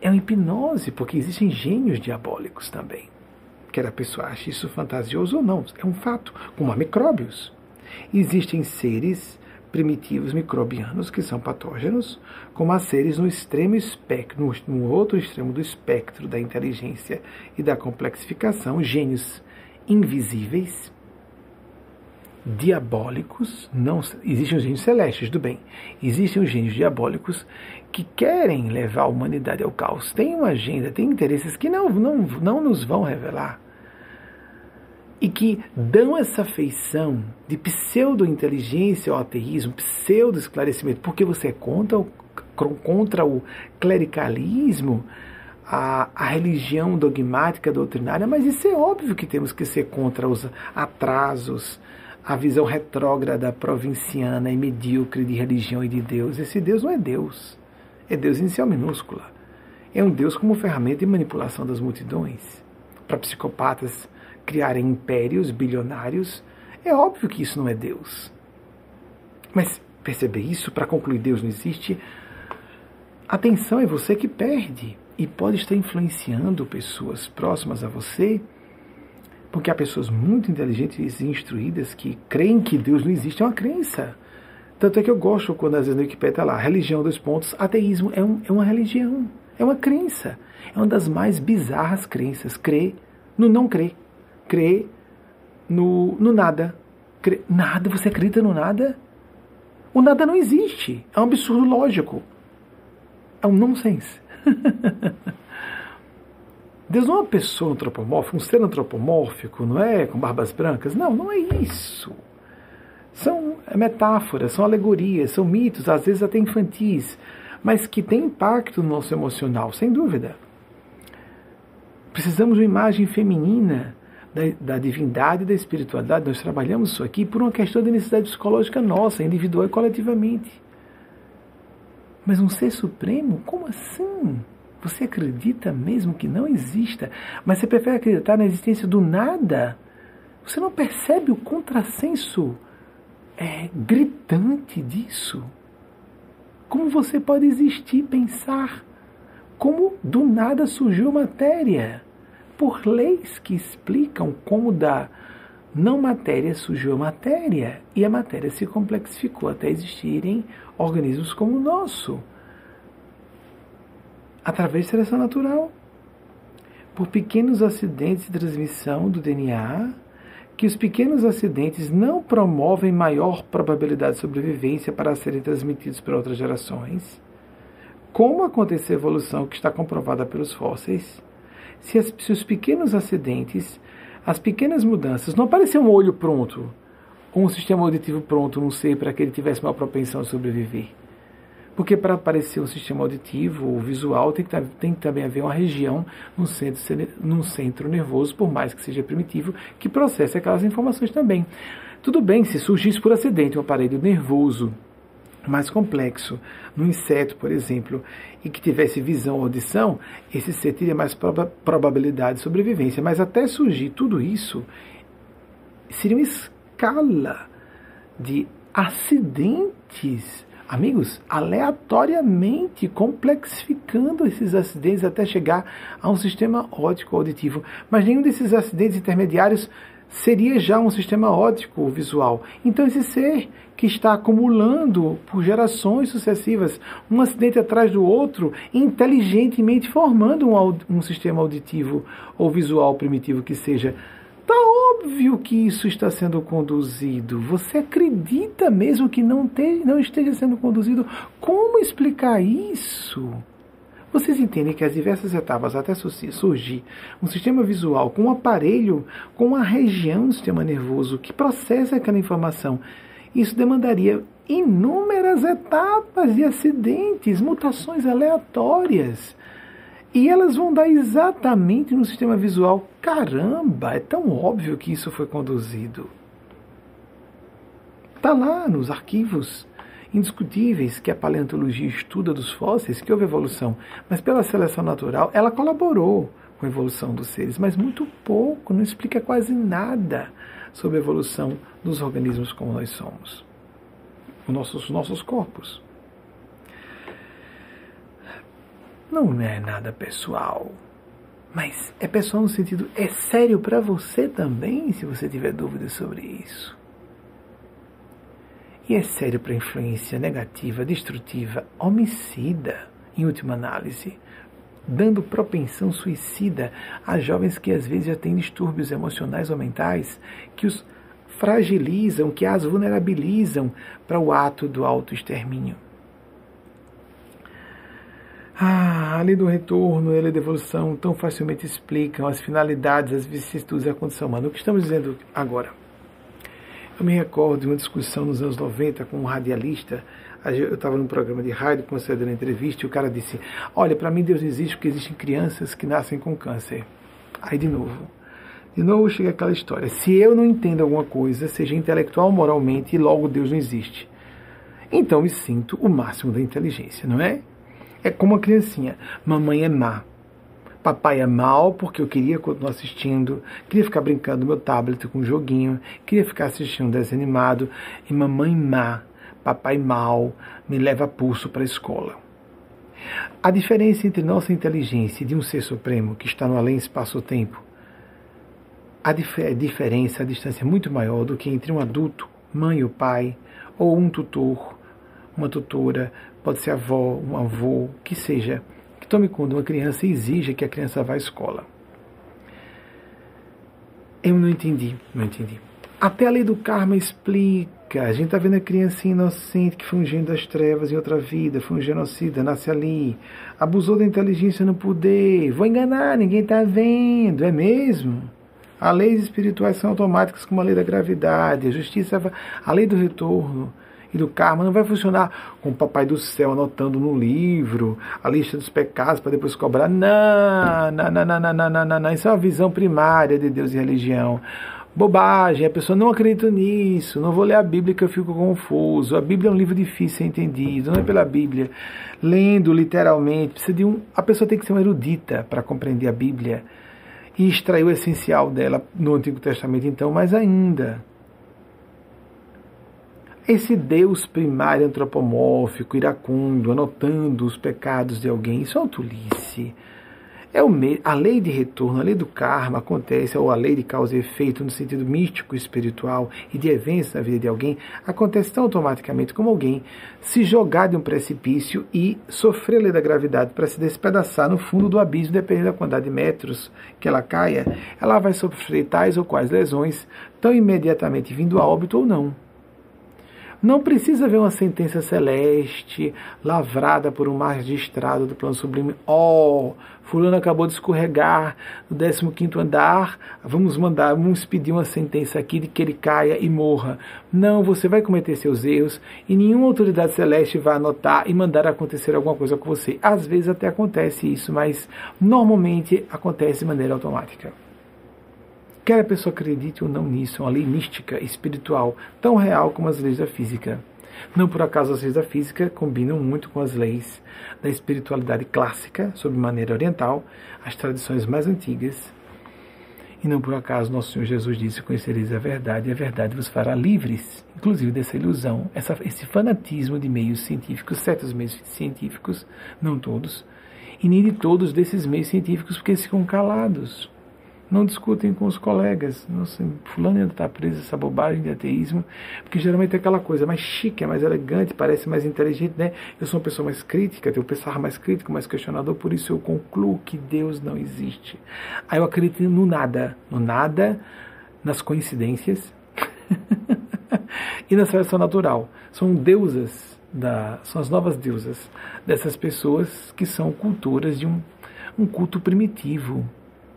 É uma hipnose, porque existem gênios diabólicos também quer a pessoa ache isso fantasioso ou não, é um fato, como há micróbios. Existem seres primitivos microbianos que são patógenos, como há seres no extremo espectro, no, outro extremo do espectro da inteligência e da complexificação, gênios invisíveis, diabólicos, não existem os gênios celestes do bem, existem os gênios diabólicos que querem levar a humanidade ao caos, têm uma agenda, têm interesses que não, não, não nos vão revelar e que dão essa feição de pseudo-inteligência ao ateísmo, pseudo-esclarecimento, porque você é contra o, contra o clericalismo, a, a religião dogmática, doutrinária, mas isso é óbvio que temos que ser contra os atrasos, a visão retrógrada, provinciana e medíocre de religião e de Deus. Esse Deus não é Deus, é Deus inicial minúscula. É um Deus como ferramenta de manipulação das multidões. Para psicopatas criarem impérios bilionários, é óbvio que isso não é Deus. Mas perceber isso, para concluir Deus não existe, atenção é você que perde e pode estar influenciando pessoas próximas a você, porque há pessoas muito inteligentes e instruídas que creem que Deus não existe, é uma crença. Tanto é que eu gosto quando às vezes no Wikipedia está lá, religião, dois pontos, ateísmo é, um, é uma religião, é uma crença. É uma das mais bizarras crenças, crer no não crer crê no, no nada. Crê, nada? Você acredita no nada? O nada não existe. É um absurdo lógico. É um nonsense. Deus não é uma pessoa antropomórfica, um ser antropomórfico, não é? Com barbas brancas. Não, não é isso. São metáforas, são alegorias, são mitos, às vezes até infantis, mas que têm impacto no nosso emocional, sem dúvida. Precisamos de uma imagem feminina da, da divindade da espiritualidade, nós trabalhamos isso aqui por uma questão de necessidade psicológica nossa, individual e coletivamente. Mas um ser supremo? Como assim? Você acredita mesmo que não exista, mas você prefere acreditar na existência do nada? Você não percebe o contrassenso é, gritante disso? Como você pode existir, pensar? Como do nada surgiu matéria? Por leis que explicam como da não matéria surgiu a matéria e a matéria se complexificou até existirem organismos como o nosso, através de seleção natural. Por pequenos acidentes de transmissão do DNA, que os pequenos acidentes não promovem maior probabilidade de sobrevivência para serem transmitidos para outras gerações. Como aconteceu a evolução que está comprovada pelos fósseis, se, as, se os pequenos acidentes, as pequenas mudanças, não aparecer um olho pronto, ou um sistema auditivo pronto num ser para que ele tivesse uma propensão a sobreviver. Porque para aparecer um sistema auditivo ou visual tem que, tem que também haver uma região num centro, num centro nervoso, por mais que seja primitivo, que processe aquelas informações também. Tudo bem se surgisse por acidente um aparelho nervoso mais complexo, no inseto, por exemplo, e que tivesse visão ou audição, esse ser teria mais proba probabilidade de sobrevivência. Mas até surgir tudo isso, seria uma escala de acidentes, amigos, aleatoriamente complexificando esses acidentes até chegar a um sistema óptico auditivo. Mas nenhum desses acidentes intermediários seria já um sistema óptico visual. Então esse ser que está acumulando por gerações sucessivas um acidente atrás do outro, inteligentemente formando um, um sistema auditivo ou visual primitivo que seja, Está óbvio que isso está sendo conduzido. Você acredita mesmo que não, te, não esteja sendo conduzido? Como explicar isso? Vocês entendem que as diversas etapas até surgir um sistema visual com um aparelho, com uma região do sistema nervoso que processa aquela informação, isso demandaria inúmeras etapas de acidentes, mutações aleatórias. E elas vão dar exatamente no sistema visual. Caramba, é tão óbvio que isso foi conduzido. Está lá nos arquivos indiscutíveis que a paleontologia estuda dos fósseis que houve evolução, mas pela seleção natural ela colaborou com a evolução dos seres, mas muito pouco, não explica quase nada sobre a evolução dos organismos como nós somos, os nossos, nossos corpos. não é nada pessoal. Mas é pessoal no sentido, é sério para você também, se você tiver dúvidas sobre isso. E é sério para influência negativa, destrutiva, homicida, em última análise, dando propensão suicida a jovens que às vezes já têm distúrbios emocionais ou mentais que os fragilizam, que as vulnerabilizam para o ato do autoextermínio. Ah, a lei do retorno e a lei da evolução tão facilmente explicam as finalidades, as vicissitudes da condição humana. O que estamos dizendo agora? Eu me recordo de uma discussão nos anos 90 com um radialista. Eu estava num programa de rádio concedendo entrevista e o cara disse: Olha, para mim Deus não existe porque existem crianças que nascem com câncer. Aí de novo. De novo chega aquela história. Se eu não entendo alguma coisa, seja intelectual ou moralmente, logo Deus não existe. Então me sinto o máximo da inteligência, não é? É como a criancinha. Mamãe é má. Papai é mal porque eu queria continuar assistindo, queria ficar brincando no meu tablet com um joguinho, queria ficar assistindo um desenho animado. E mamãe má, papai mal, me leva pulso para a escola. A diferença entre nossa inteligência e de um ser supremo que está no além espaço-tempo, a dif diferença, a distância é muito maior do que entre um adulto, mãe ou pai, ou um tutor, uma tutora, pode ser avó, um avô, que seja, que tome conta de uma criança e exija que a criança vá à escola. Eu não entendi, não entendi. Até a lei do karma explica. A gente está vendo a criança inocente que foi gênio das trevas em outra vida, foi um genocida, nasce ali, abusou da inteligência no poder, vou enganar, ninguém está vendo, é mesmo? As leis espirituais são automáticas como a lei da gravidade, a justiça, a lei do retorno e do karma não vai funcionar com o papai do céu anotando no livro a lista dos pecados para depois cobrar. Não, não, não, não, não, não, não, não. Isso é uma visão primária de Deus e religião. Bobagem, a pessoa não acredita nisso, não vou ler a Bíblia que eu fico confuso. A Bíblia é um livro difícil ser entendido, não é pela Bíblia. Lendo literalmente, precisa de um. A pessoa tem que ser uma erudita para compreender a Bíblia e extrair o essencial dela no Antigo Testamento, então, mais ainda. Esse Deus primário antropomórfico, iracundo, anotando os pecados de alguém, isso é uma tolice. É o me... A lei de retorno, a lei do karma acontece, ou a lei de causa e efeito no sentido místico, espiritual e de eventos na vida de alguém, acontece tão automaticamente como alguém se jogar de um precipício e sofrer a lei da gravidade para se despedaçar no fundo do abismo, dependendo da quantidade de metros que ela caia, ela vai sofrer tais ou quais lesões, tão imediatamente vindo a óbito ou não. Não precisa ver uma sentença celeste lavrada por um magistrado do plano sublime. Oh, fulano acabou de escorregar no 15º andar, vamos mandar, vamos pedir uma sentença aqui de que ele caia e morra. Não, você vai cometer seus erros e nenhuma autoridade celeste vai anotar e mandar acontecer alguma coisa com você. Às vezes até acontece isso, mas normalmente acontece de maneira automática. Quer a pessoa acredite ou não nisso, é uma lei mística, espiritual, tão real como as leis da física. Não por acaso as leis da física combinam muito com as leis da espiritualidade clássica, sob maneira oriental, as tradições mais antigas. E não por acaso nosso Senhor Jesus disse: Conhecereis a verdade, e a verdade vos fará livres, inclusive dessa ilusão, essa, esse fanatismo de meios científicos, certos meios científicos, não todos, e nem de todos desses meios científicos, porque eles ficam calados não discutem com os colegas. Nossa, fulano ainda está preso essa bobagem de ateísmo, porque geralmente é aquela coisa mais chique, é mais elegante, parece mais inteligente, né? Eu sou uma pessoa mais crítica, tenho um pensar mais crítico, mais questionador, por isso eu concluo que Deus não existe. Aí eu acredito no nada, no nada, nas coincidências e na seleção natural. São deusas, da, são as novas deusas dessas pessoas que são culturas de um, um culto primitivo,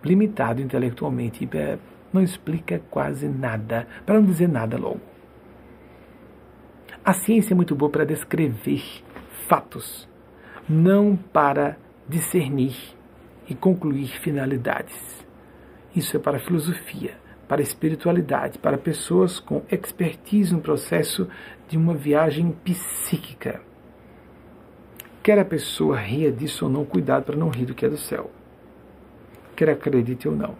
limitado intelectualmente, é, não explica quase nada, para não dizer nada logo. A ciência é muito boa para descrever fatos, não para discernir e concluir finalidades. Isso é para a filosofia, para a espiritualidade, para pessoas com expertise no processo de uma viagem psíquica. Quer a pessoa ria disso ou não, cuidado para não rir do que é do céu quer acredite ou não.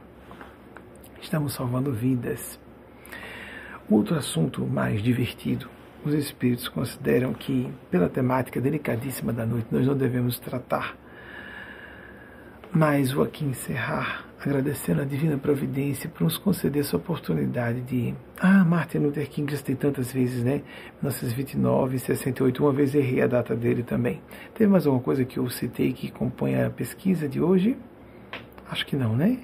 Estamos salvando vidas. Outro assunto mais divertido. Os espíritos consideram que, pela temática delicadíssima da noite, nós não devemos tratar. Mas vou aqui encerrar agradecendo a Divina Providência por nos conceder essa oportunidade de. Ah, Martin Luther King já tem tantas vezes, né? 1929, 68, uma vez errei a data dele também. Teve mais alguma coisa que eu citei que compõe a pesquisa de hoje? Acho que não, né?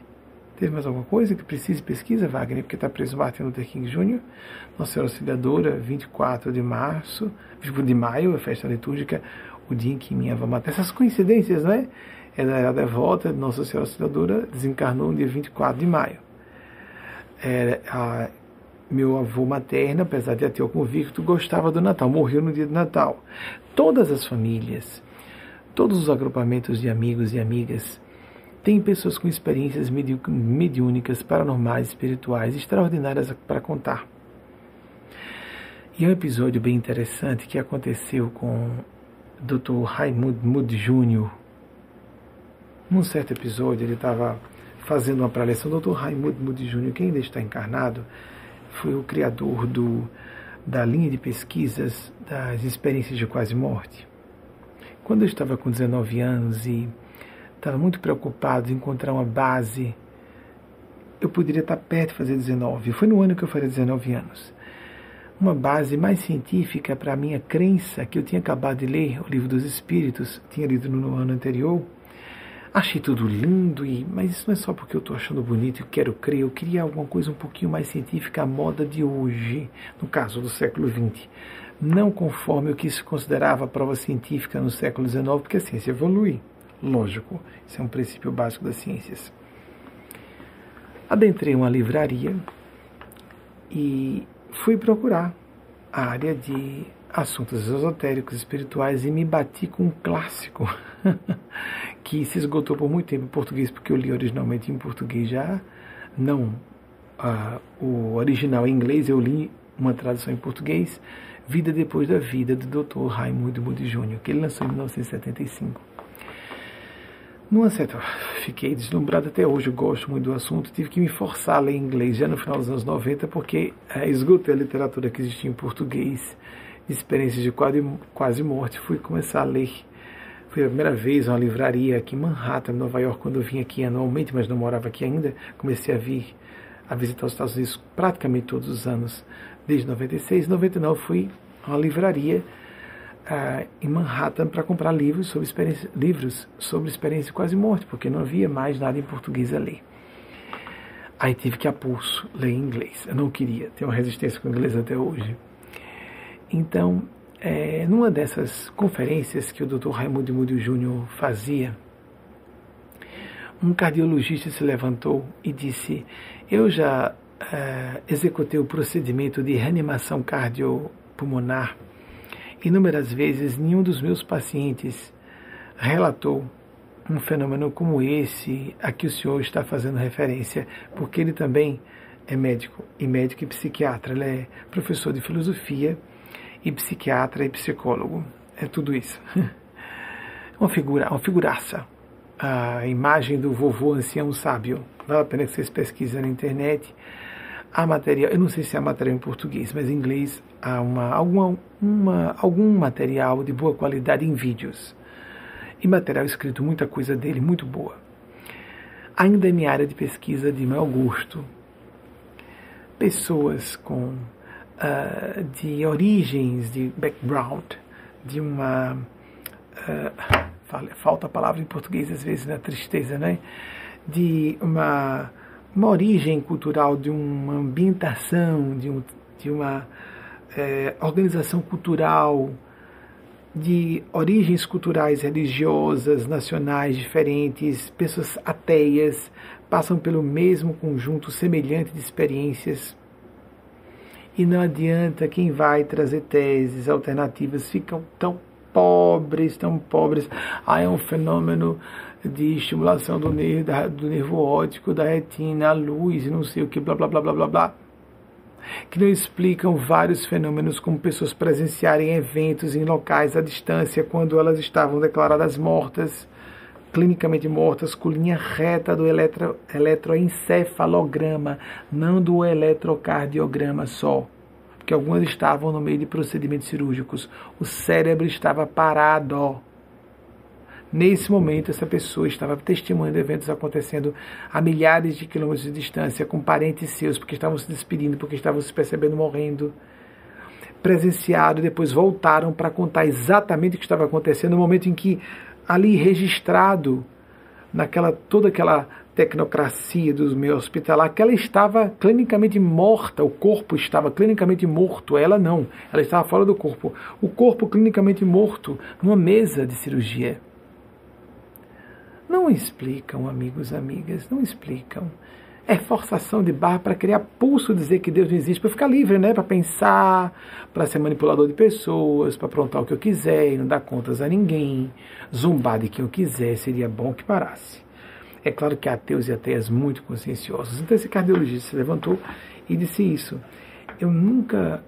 Teve mais alguma coisa que precise pesquisa, Wagner? Porque está preso Martin Luther King Jr., Nossa Senhora Auxiliadora, 24 de março, de maio, a festa litúrgica, o dia em que minha avó matou. Essas coincidências, né? Ela era devota de Nossa Senhora Auxiliadora, desencarnou no dia 24 de maio. É, a, meu avô materno, apesar de ateu convicto, gostava do Natal, morreu no dia do Natal. Todas as famílias, todos os agrupamentos de amigos e amigas tem pessoas com experiências mediúnicas, paranormais, espirituais, extraordinárias para contar. E é um episódio bem interessante que aconteceu com Dr. Raimund Mood Jr. Num certo episódio, ele estava fazendo uma preleção. Dr. Raimund Mood Jr., que ainda está encarnado, foi o criador do, da linha de pesquisas das experiências de quase morte. Quando eu estava com 19 anos e estava muito preocupado em encontrar uma base. Eu poderia estar perto de fazer 19. Foi no ano que eu faria 19 anos. Uma base mais científica para a minha crença, que eu tinha acabado de ler, o Livro dos Espíritos, tinha lido no ano anterior. Achei tudo lindo, e, mas isso não é só porque eu estou achando bonito e quero crer. Eu queria alguma coisa um pouquinho mais científica à moda de hoje, no caso do século XX. Não conforme o que se considerava prova científica no século XIX, porque a ciência evolui. Lógico, isso é um princípio básico das ciências. Adentrei uma livraria e fui procurar a área de assuntos esotéricos, espirituais e me bati com um clássico que se esgotou por muito tempo em português, porque eu li originalmente em português já, não uh, o original em inglês, eu li uma tradução em português, Vida Depois da Vida, do Dr. Raimundo Moody Jr., que ele lançou em 1975. Numa certa, fiquei deslumbrado até hoje, gosto muito do assunto, tive que me forçar a ler inglês já no final dos anos 90, porque é, esgotei a literatura que existia em português, experiências de quase, quase morte, fui começar a ler. Foi a primeira vez uma livraria aqui em Manhattan, Nova York, quando eu vim aqui anualmente, mas não morava aqui ainda, comecei a vir a visitar os Estados Unidos praticamente todos os anos, desde 96, 99 fui a uma livraria uh, em Manhattan para comprar livros sobre experiência, livros sobre experiência quase morte, porque não havia mais nada em português a ler. Aí tive que a pulso ler em inglês. Eu não queria, tenho uma resistência com o inglês até hoje. Então, é, numa dessas conferências que o Dr. Raimundo Múdio Júnior fazia, um cardiologista se levantou e disse: Eu já é, executei o procedimento de reanimação cardiopulmonar Inúmeras vezes, nenhum dos meus pacientes relatou um fenômeno como esse a que o senhor está fazendo referência, porque ele também é médico, e médico e psiquiatra. Ele é professor de filosofia e psiquiatra e psicólogo. É tudo isso. Uma figura, uma figuraça. A imagem do vovô ancião sábio. Vale a pena que vocês pesquisem na internet. Há material, eu não sei se há material em português, mas em inglês há uma, alguma, uma, algum material de boa qualidade em vídeos. E material escrito, muita coisa dele, muito boa. Ainda é minha área de pesquisa de maior gosto. Pessoas com uh, de origens, de background, de uma. Uh, falta a palavra em português às vezes, na né? tristeza, né? De uma, uma origem cultural, de uma ambientação, de, um, de uma é, organização cultural, de origens culturais, religiosas, nacionais diferentes, pessoas ateias, passam pelo mesmo conjunto semelhante de experiências e não adianta quem vai trazer teses alternativas, ficam tão pobres, tão pobres. Ah, é um fenômeno de estimulação do nervo, do nervo óptico, da retina, a luz, não sei o que, blá blá blá blá blá blá. Que não explicam vários fenômenos, como pessoas presenciarem eventos em locais à distância quando elas estavam declaradas mortas, clinicamente mortas, com linha reta do eletro, eletroencefalograma, não do eletrocardiograma só. Porque algumas estavam no meio de procedimentos cirúrgicos. O cérebro estava parado. Nesse momento, essa pessoa estava testemunhando eventos acontecendo a milhares de quilômetros de distância, com parentes seus, porque estavam se despedindo, porque estavam se percebendo morrendo. Presenciado, depois voltaram para contar exatamente o que estava acontecendo no momento em que ali registrado naquela toda aquela tecnocracia do meio hospitalar que ela estava clinicamente morta, o corpo estava clinicamente morto, ela não, ela estava fora do corpo. O corpo clinicamente morto numa mesa de cirurgia. Não explicam, amigos, amigas, não explicam é forçação de barra para criar pulso, dizer que Deus não existe, para ficar livre, né? Para pensar, para ser manipulador de pessoas, para aprontar o que eu quiser e não dar contas a ninguém, zombar de quem eu quiser, seria bom que parasse. É claro que há ateus e ateias muito conscienciosos. Então esse cardiologista se levantou e disse isso. Eu nunca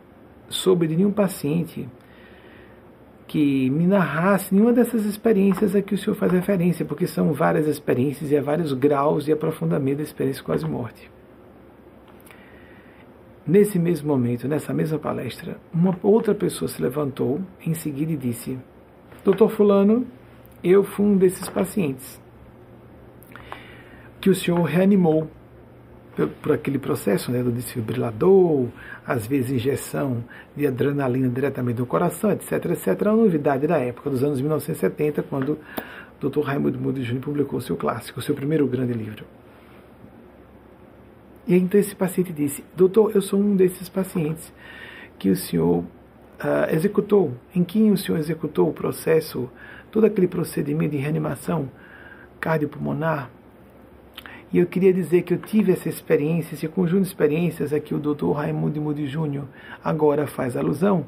soube de nenhum paciente que me narrasse nenhuma dessas experiências a que o senhor faz referência, porque são várias experiências e há vários graus de aprofundamento da experiência quase-morte. Nesse mesmo momento, nessa mesma palestra, uma outra pessoa se levantou em seguida e disse: Doutor Fulano, eu fui um desses pacientes que o senhor reanimou por aquele processo né, do desfibrilador, às vezes injeção de adrenalina diretamente no coração, etc, etc. É uma novidade da época, dos anos 1970, quando o Dr. Raimundo Mude Júnior publicou seu clássico, seu primeiro grande livro. E então esse paciente disse, doutor, eu sou um desses pacientes que o senhor uh, executou, em quem o senhor executou o processo, todo aquele procedimento de reanimação cardiopulmonar, e eu queria dizer que eu tive essa experiência, esse conjunto de experiências a que o Dr. Raimundo Moody Júnior agora faz alusão.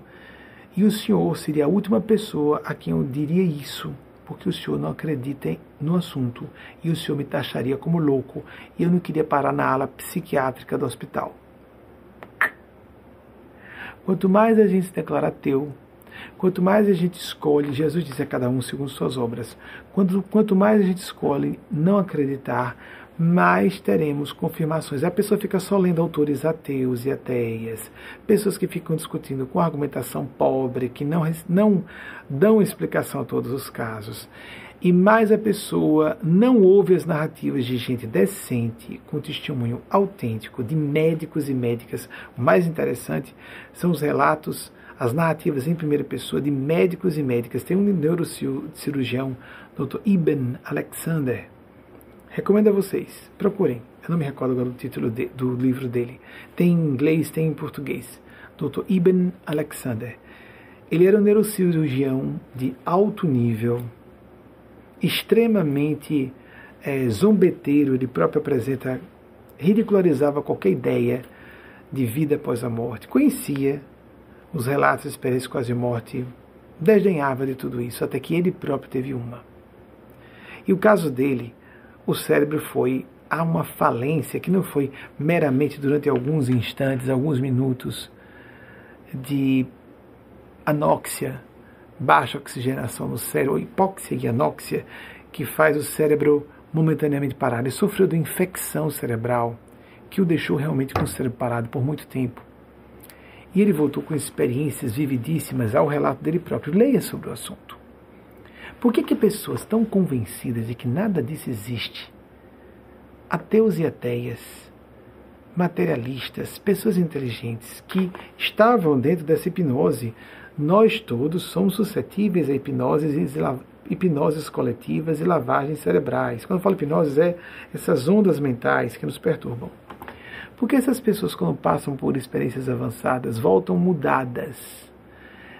E o senhor seria a última pessoa a quem eu diria isso, porque o senhor não acredita no assunto e o senhor me taxaria como louco e eu não queria parar na ala psiquiátrica do hospital. Quanto mais a gente se declara ateu, quanto mais a gente escolhe, Jesus disse a cada um segundo suas obras, quanto, quanto mais a gente escolhe não acreditar, mais teremos confirmações. A pessoa fica só lendo autores ateus e ateias, pessoas que ficam discutindo com argumentação pobre, que não, não dão explicação a todos os casos. E mais a pessoa não ouve as narrativas de gente decente, com testemunho autêntico, de médicos e médicas. O mais interessante são os relatos, as narrativas em primeira pessoa de médicos e médicas. Tem um neurocirurgião, Dr. Ibn Alexander, Recomendo a vocês, procurem. Eu não me recordo agora do título de, do livro dele. Tem em inglês, tem em português. Dr. Ibn Alexander. Ele era um neurocirurgião de alto nível, extremamente é, zombeteiro, ele próprio apresenta, ridicularizava qualquer ideia de vida após a morte, conhecia os relatos de experiências quase morte, desdenhava de tudo isso, até que ele próprio teve uma. E o caso dele, o cérebro foi a uma falência que não foi meramente durante alguns instantes, alguns minutos de anóxia, baixa oxigenação no cérebro, hipóxia e anóxia, que faz o cérebro momentaneamente parar. Ele sofreu de infecção cerebral que o deixou realmente com o cérebro parado por muito tempo. E ele voltou com experiências vividíssimas ao relato dele próprio. Leia sobre o assunto. Por que, que pessoas tão convencidas de que nada disso existe, ateus e ateias, materialistas, pessoas inteligentes que estavam dentro dessa hipnose, nós todos somos suscetíveis a hipnoses hipnoses coletivas e lavagens cerebrais. Quando eu falo hipnose, é essas ondas mentais que nos perturbam. Porque essas pessoas, quando passam por experiências avançadas, voltam mudadas.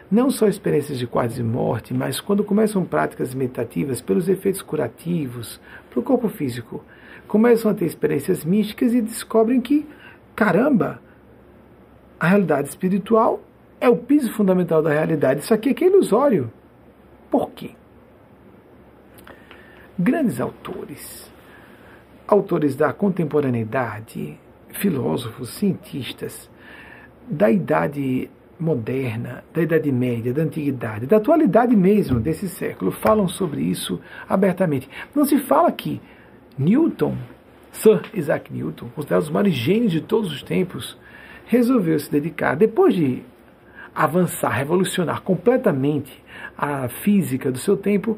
Não só experiências de quase morte, mas quando começam práticas meditativas, pelos efeitos curativos para o corpo físico, começam a ter experiências místicas e descobrem que, caramba, a realidade espiritual é o piso fundamental da realidade. Isso aqui é, que é ilusório. Por quê? Grandes autores, autores da contemporaneidade, filósofos, cientistas da idade moderna, da Idade Média, da Antiguidade, da atualidade mesmo desse século, falam sobre isso abertamente. Não se fala que Newton, Sir Isaac Newton, considerado dos maiores gênios de todos os tempos, resolveu se dedicar, depois de avançar, revolucionar completamente a física do seu tempo,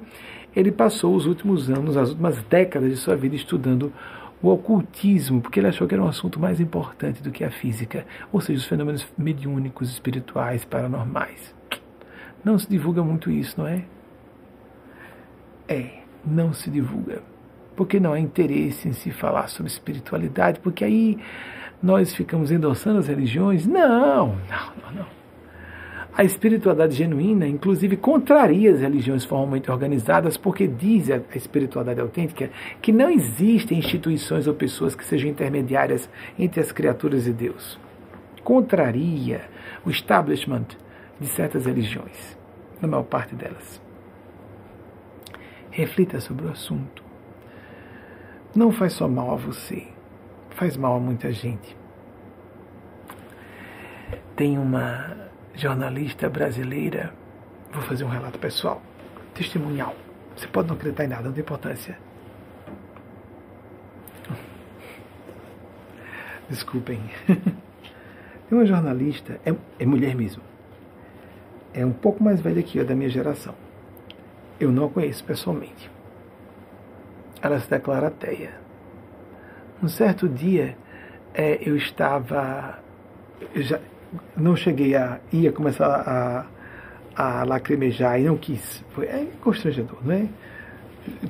ele passou os últimos anos, as últimas décadas de sua vida estudando o ocultismo, porque ele achou que era um assunto mais importante do que a física, ou seja, os fenômenos mediúnicos, espirituais, paranormais. Não se divulga muito isso, não é? É, não se divulga. Porque não há interesse em se falar sobre espiritualidade, porque aí nós ficamos endossando as religiões. Não, não, não, não. A espiritualidade genuína, inclusive, contraria as religiões formalmente organizadas, porque diz a espiritualidade autêntica que não existem instituições ou pessoas que sejam intermediárias entre as criaturas e Deus. Contraria o establishment de certas religiões, na maior parte delas. Reflita sobre o assunto. Não faz só mal a você, faz mal a muita gente. Tem uma jornalista brasileira, vou fazer um relato pessoal, testemunhal. Você pode não acreditar em nada, não tem importância. Desculpem. Tem uma jornalista, é, é mulher mesmo. É um pouco mais velha que eu, da minha geração. Eu não a conheço pessoalmente. Ela se declara ateia. Um certo dia, é, eu estava. Eu já, não cheguei a ia começar a, a lacrimejar e não quis. Foi é constrangedor, não é?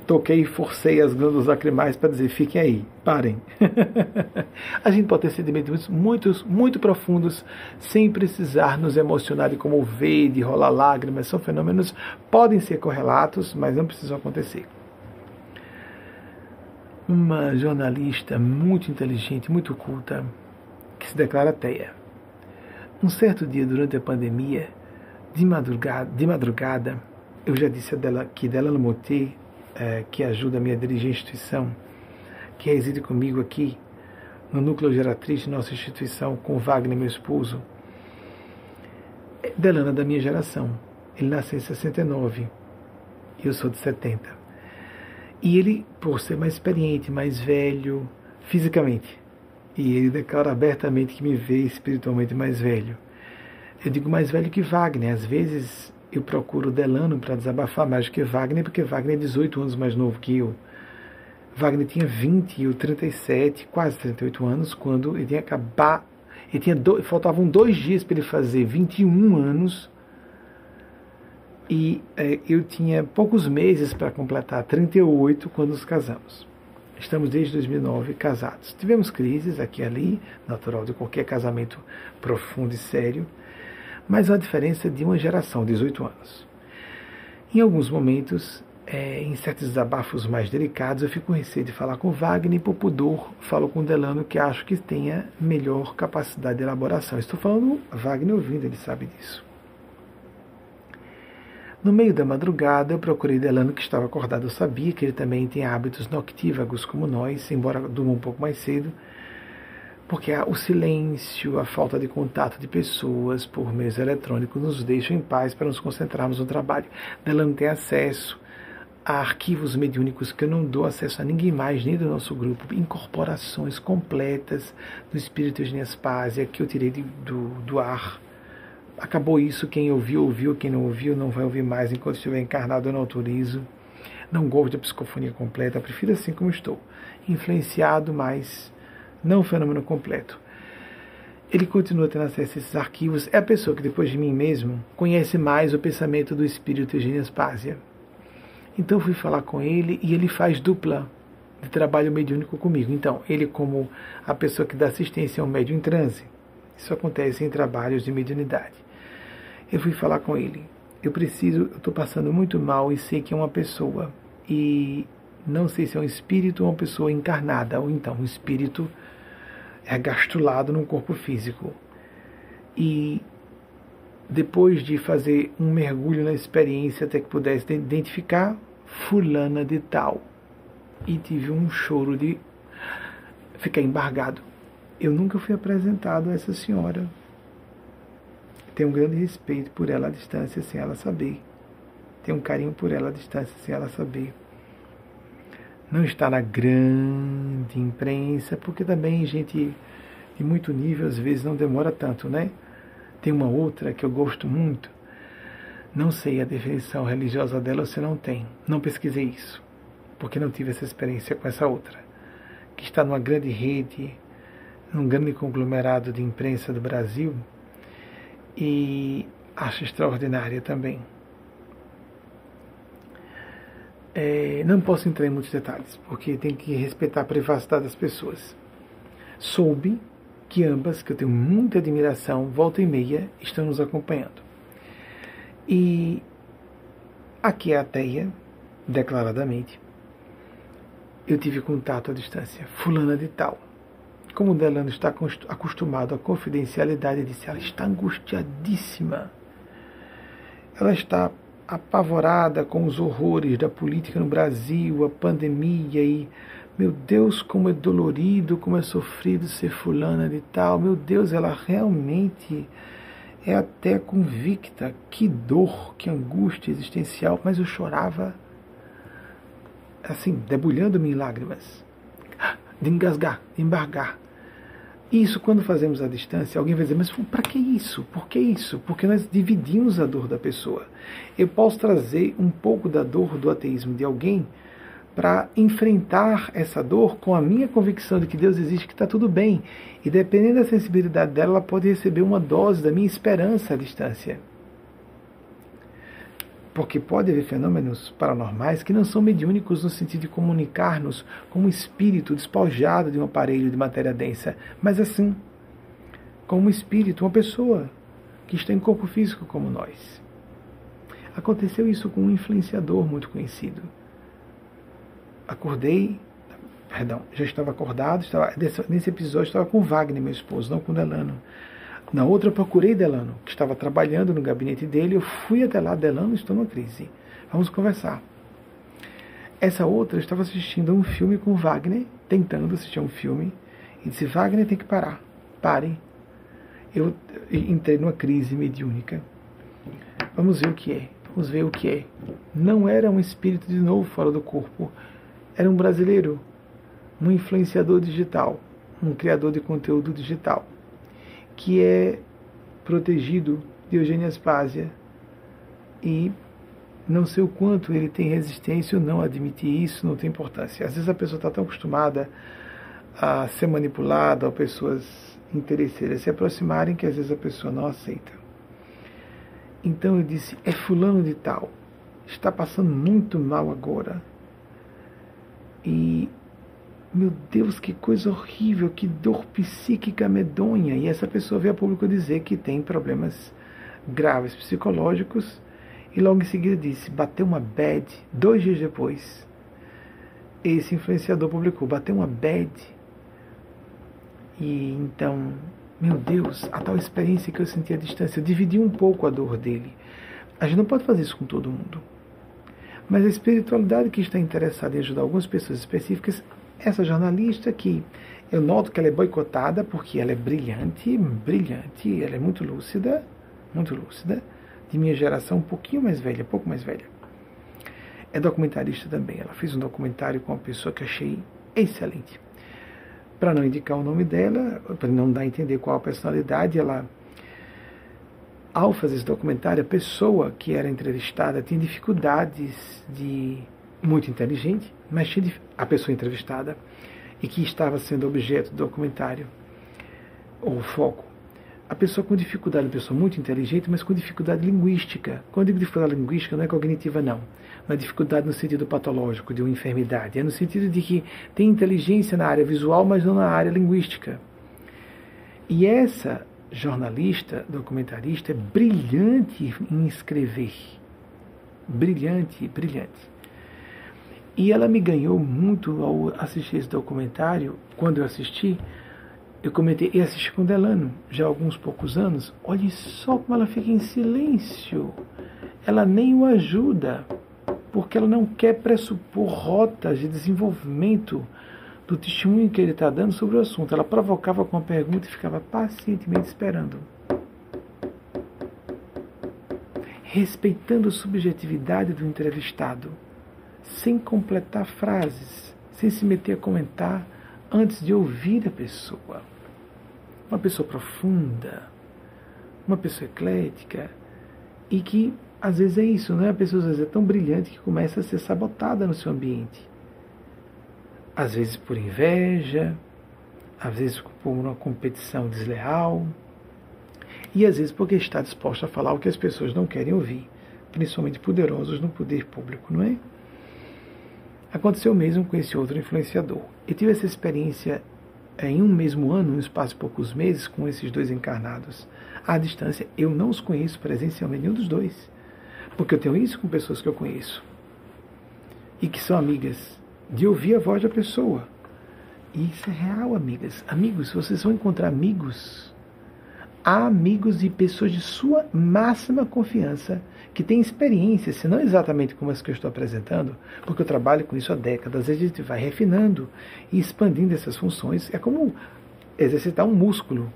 Toquei e forcei as glândulas lacrimais para dizer: fiquem aí, parem. a gente pode ter sentimentos muito, muito profundos sem precisar nos emocionar de comover, de rolar lágrimas. São fenômenos podem ser correlatos, mas não precisam acontecer. Uma jornalista muito inteligente, muito culta, que se declara ateia um certo dia durante a pandemia, de madrugada, de madrugada eu já disse a dela que dela Motê, é, que ajuda a dirigir a instituição, que reside comigo aqui no núcleo geratriz de nossa instituição, com Wagner, meu esposo, é Delana da minha geração. Ele nasceu em 69 e eu sou de 70. E ele, por ser mais experiente, mais velho, fisicamente, e ele declara abertamente que me vê espiritualmente mais velho. Eu digo mais velho que Wagner. Às vezes eu procuro Delano para desabafar mais do que Wagner, porque Wagner é 18 anos mais novo que eu. Wagner tinha 20 e eu 37, quase 38 anos, quando ele tinha acabar. Ele tinha do, faltavam dois dias para ele fazer 21 anos. E é, eu tinha poucos meses para completar 38 quando nos casamos. Estamos desde 2009 casados. Tivemos crises aqui e ali, natural de qualquer casamento profundo e sério, mas a diferença de uma geração, 18 anos. Em alguns momentos, é, em certos desabafos mais delicados, eu fico com receio de falar com Wagner e por pudor falo com Delano que acho que tenha melhor capacidade de elaboração. Estou falando Wagner ouvindo, ele sabe disso. No meio da madrugada, eu procurei Delano, que estava acordado. Eu sabia que ele também tem hábitos noctívagos como nós, embora durma um pouco mais cedo, porque o silêncio, a falta de contato de pessoas por meios eletrônicos nos deixam em paz para nos concentrarmos no trabalho. Delano tem acesso a arquivos mediúnicos que eu não dou acesso a ninguém mais, nem do nosso grupo, incorporações completas do espírito de Nespásia que eu tirei de, do, do ar acabou isso, quem ouviu, ouviu, quem não ouviu, não vai ouvir mais, enquanto estiver encarnado eu não autorizo. Não gosto da psicofonia completa, prefiro assim como estou. Influenciado, mas não fenômeno completo. Ele continua tendo acesso a esses arquivos. É a pessoa que, depois de mim mesmo, conhece mais o pensamento do espírito Eugênio Aspásia. Então fui falar com ele e ele faz dupla de trabalho mediúnico comigo. Então, ele como a pessoa que dá assistência ao médium em transe. Isso acontece em trabalhos de mediunidade. Eu fui falar com ele. Eu preciso, eu estou passando muito mal e sei que é uma pessoa. E não sei se é um espírito ou uma pessoa encarnada, ou então um espírito é gastulado num corpo físico. E depois de fazer um mergulho na experiência até que pudesse identificar fulana de tal. E tive um choro de ficar embargado. Eu nunca fui apresentado a essa senhora tenho um grande respeito por ela à distância sem ela saber. Tenho um carinho por ela à distância sem ela saber. Não está na grande imprensa, porque também gente de muito nível às vezes não demora tanto, né? Tem uma outra que eu gosto muito. Não sei a definição religiosa dela, você não tem. Não pesquisei isso, porque não tive essa experiência com essa outra, que está numa grande rede, num grande conglomerado de imprensa do Brasil, e acho extraordinária também. É, não posso entrar em muitos detalhes, porque tem que respeitar a privacidade das pessoas. Soube que ambas, que eu tenho muita admiração, volta e meia, estão nos acompanhando. E aqui é a Teia, declaradamente. Eu tive contato à distância, fulana de tal como Delano está acostumado à confidencialidade, disse: ela está angustiadíssima. Ela está apavorada com os horrores da política no Brasil, a pandemia e meu Deus, como é dolorido, como é sofrido ser fulana de tal. Meu Deus, ela realmente é até convicta. Que dor, que angústia existencial. Mas eu chorava, assim, debulhando-me em lágrimas de engasgar, de embargar. Isso, quando fazemos a distância, alguém vai dizer, mas para que isso? Por que isso? Porque nós dividimos a dor da pessoa. Eu posso trazer um pouco da dor do ateísmo de alguém para enfrentar essa dor com a minha convicção de que Deus existe, que está tudo bem. E dependendo da sensibilidade dela, ela pode receber uma dose da minha esperança à distância porque pode haver fenômenos paranormais que não são mediúnicos no sentido de comunicar-nos com um espírito despojado de um aparelho de matéria densa, mas assim, como um espírito, uma pessoa que está em corpo físico como nós. Aconteceu isso com um influenciador muito conhecido. Acordei, perdão, já estava acordado, estava, nesse episódio estava com Wagner, meu esposo, não com Delano. Na outra, eu procurei Delano, que estava trabalhando no gabinete dele. Eu fui até lá, Delano, estou numa crise. Vamos conversar. Essa outra estava assistindo a um filme com Wagner, tentando assistir a um filme, e disse: Wagner tem que parar. Pare. Eu entrei numa crise mediúnica. Vamos ver o que é. Vamos ver o que é. Não era um espírito de novo fora do corpo. Era um brasileiro, um influenciador digital, um criador de conteúdo digital que é protegido de Eugênia Aspásia e não sei o quanto ele tem resistência ou não admitir isso, não tem importância. Às vezes a pessoa está tão acostumada a ser manipulada, ou pessoas interesseiras se aproximarem que às vezes a pessoa não aceita. Então eu disse: é fulano de tal, está passando muito mal agora. E meu Deus, que coisa horrível, que dor psíquica medonha. E essa pessoa veio a público dizer que tem problemas graves psicológicos e logo em seguida disse: bateu uma bad. Dois dias depois, esse influenciador publicou: bateu uma bad. E então, meu Deus, a tal experiência que eu senti à distância, eu dividi um pouco a dor dele. A gente não pode fazer isso com todo mundo. Mas a espiritualidade que está interessada em ajudar algumas pessoas específicas, essa jornalista que eu noto que ela é boicotada porque ela é brilhante, brilhante, ela é muito lúcida, muito lúcida, de minha geração, um pouquinho mais velha, pouco mais velha. É documentarista também. Ela fez um documentário com uma pessoa que achei excelente. Para não indicar o nome dela, para não dar a entender qual a personalidade, ela ao fazer esse documentário, a pessoa que era entrevistada tinha dificuldades de muito inteligente, mas a pessoa entrevistada e que estava sendo objeto do documentário ou foco a pessoa com dificuldade, a pessoa muito inteligente, mas com dificuldade linguística. Quando digo dificuldade linguística, não é cognitiva, não. Não é dificuldade no sentido patológico, de uma enfermidade. É no sentido de que tem inteligência na área visual, mas não na área linguística. E essa jornalista, documentarista, é brilhante em escrever. Brilhante, brilhante. E ela me ganhou muito ao assistir esse documentário, quando eu assisti, eu comentei e assisti com Delano já há alguns poucos anos. Olhe só como ela fica em silêncio. Ela nem o ajuda, porque ela não quer pressupor rotas de desenvolvimento do testemunho que ele está dando sobre o assunto. Ela provocava com uma pergunta e ficava pacientemente esperando. Respeitando a subjetividade do entrevistado, sem completar frases, sem se meter a comentar antes de ouvir a pessoa. Uma pessoa profunda, uma pessoa eclética, e que às vezes é isso, não é? A pessoa às vezes é tão brilhante que começa a ser sabotada no seu ambiente. Às vezes por inveja, às vezes por uma competição desleal, e às vezes porque está disposta a falar o que as pessoas não querem ouvir, principalmente poderosos no poder público, não é? Aconteceu mesmo com esse outro influenciador. Eu tive essa experiência em um mesmo ano, um espaço de poucos meses, com esses dois encarnados. À distância, eu não os conheço presencialmente, nenhum dos dois. Porque eu tenho isso com pessoas que eu conheço. E que são amigas. De ouvir a voz da pessoa. E isso é real, amigas. Amigos, vocês vão encontrar amigos amigos e pessoas de sua máxima confiança, que têm experiência, se não exatamente como as que eu estou apresentando, porque eu trabalho com isso há décadas, a gente vai refinando e expandindo essas funções. É como exercitar um músculo.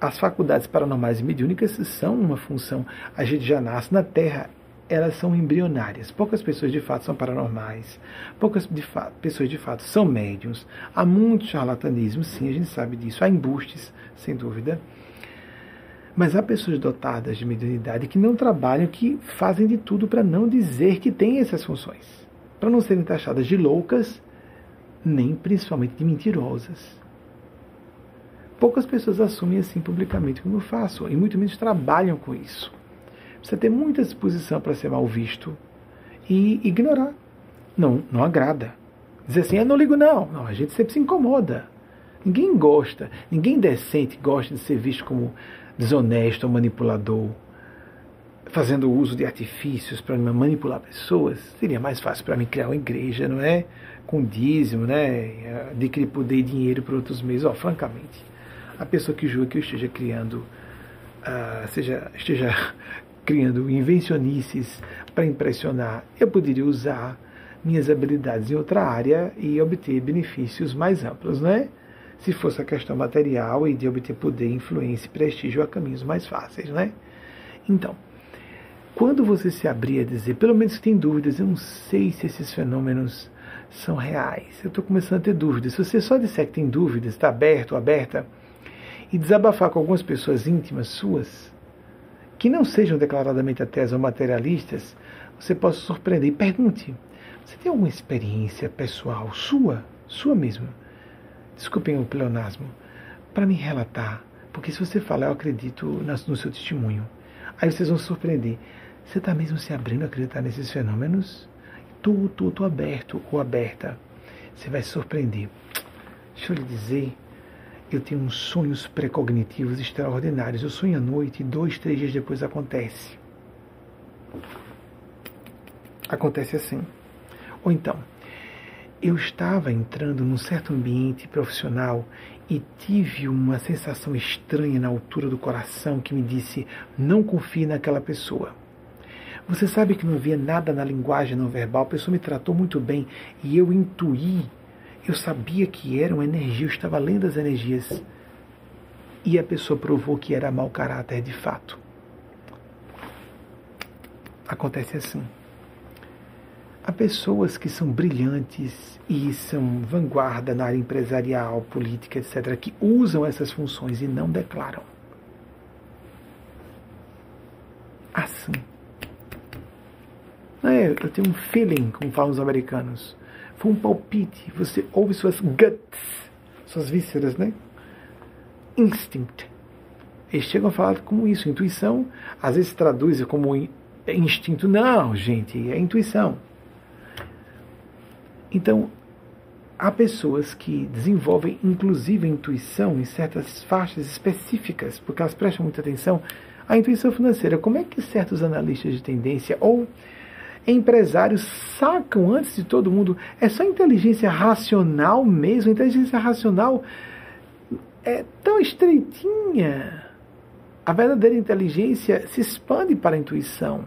As faculdades paranormais e mediúnicas são uma função. A gente já nasce na Terra, elas são embrionárias. Poucas pessoas de fato são paranormais, poucas de pessoas de fato são médiums. Há muito charlatanismo, sim, a gente sabe disso. Há embustes, sem dúvida. Mas há pessoas dotadas de mediunidade que não trabalham, que fazem de tudo para não dizer que têm essas funções, para não serem taxadas de loucas, nem principalmente de mentirosas. Poucas pessoas assumem assim publicamente como eu faço, e muito menos trabalham com isso. Precisa ter muita disposição para ser mal visto e ignorar. Não, não agrada. Dizer assim, eu não ligo não. Não, a gente sempre se incomoda. Ninguém gosta, ninguém decente gosta de ser visto como desonesto ou manipulador, fazendo uso de artifícios para manipular pessoas, seria mais fácil para mim criar uma igreja, não é? Com dízimo, né? Adquirir poder e dinheiro para outros meios. Oh, francamente, a pessoa que julga que eu esteja criando, uh, seja, esteja criando invencionices para impressionar, eu poderia usar minhas habilidades em outra área e obter benefícios mais amplos, não é? Se fosse a questão material e de obter poder, influência e prestígio a caminhos mais fáceis, né? Então, quando você se abrir a dizer, pelo menos que tem dúvidas, eu não sei se esses fenômenos são reais, eu estou começando a ter dúvidas. Se você só disser que tem dúvidas, está aberto ou aberta, e desabafar com algumas pessoas íntimas suas, que não sejam declaradamente ateas ou materialistas, você pode surpreender. E pergunte: você tem alguma experiência pessoal sua, sua mesmo, desculpem o pleonasmo, para me relatar. Porque se você falar, eu acredito no seu testemunho. Aí vocês vão se surpreender. Você está mesmo se abrindo a acreditar nesses fenômenos? Estou, estou, estou aberto ou aberta. Você vai se surpreender. Deixa eu lhe dizer, eu tenho uns sonhos precognitivos extraordinários. Eu sonho à noite e dois, três dias depois acontece. Acontece assim. Ou então, eu estava entrando num certo ambiente profissional e tive uma sensação estranha na altura do coração que me disse: não confie naquela pessoa. Você sabe que não havia nada na linguagem não verbal, a pessoa me tratou muito bem e eu intuí, eu sabia que era uma energia, eu estava lendo as energias. E a pessoa provou que era mau caráter de fato. Acontece assim. Há pessoas que são brilhantes e são vanguarda na área empresarial, política, etc., que usam essas funções e não declaram. Assim. É, eu tenho um feeling, como falam os americanos. Foi um palpite. Você ouve suas guts, suas vísceras, né? Instinct. Eles chegam a falar como isso. Intuição, às vezes traduz como instinto. Não, gente, é intuição. Então, há pessoas que desenvolvem inclusive intuição em certas faixas específicas, porque elas prestam muita atenção à intuição financeira. Como é que certos analistas de tendência ou empresários sacam antes de todo mundo? É só inteligência racional mesmo? Inteligência racional é tão estreitinha. A verdadeira inteligência se expande para a intuição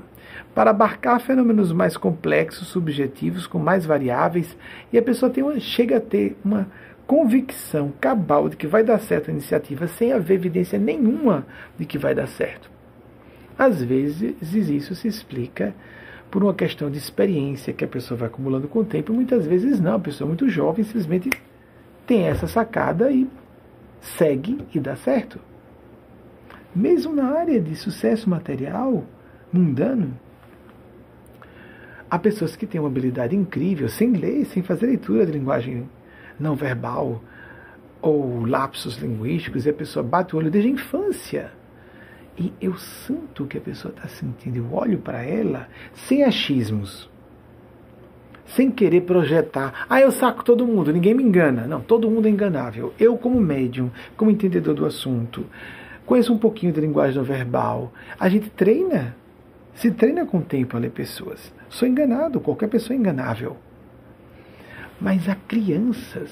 para abarcar fenômenos mais complexos, subjetivos, com mais variáveis, e a pessoa tem uma, chega a ter uma convicção cabal de que vai dar certo a iniciativa sem haver evidência nenhuma de que vai dar certo. Às vezes isso se explica por uma questão de experiência que a pessoa vai acumulando com o tempo, e muitas vezes não, a pessoa muito jovem simplesmente tem essa sacada e segue e dá certo. Mesmo na área de sucesso material, mundano, Há pessoas que têm uma habilidade incrível, sem ler, sem fazer leitura de linguagem não verbal ou lapsos linguísticos, e a pessoa bate o olho desde a infância. E eu sinto o que a pessoa está sentindo, eu olho para ela sem achismos, sem querer projetar. Ah, eu saco todo mundo, ninguém me engana. Não, todo mundo é enganável. Eu, como médium, como entendedor do assunto, conheço um pouquinho de linguagem não verbal. A gente treina se treina com o tempo a ler pessoas. Sou enganado, qualquer pessoa é enganável. Mas há crianças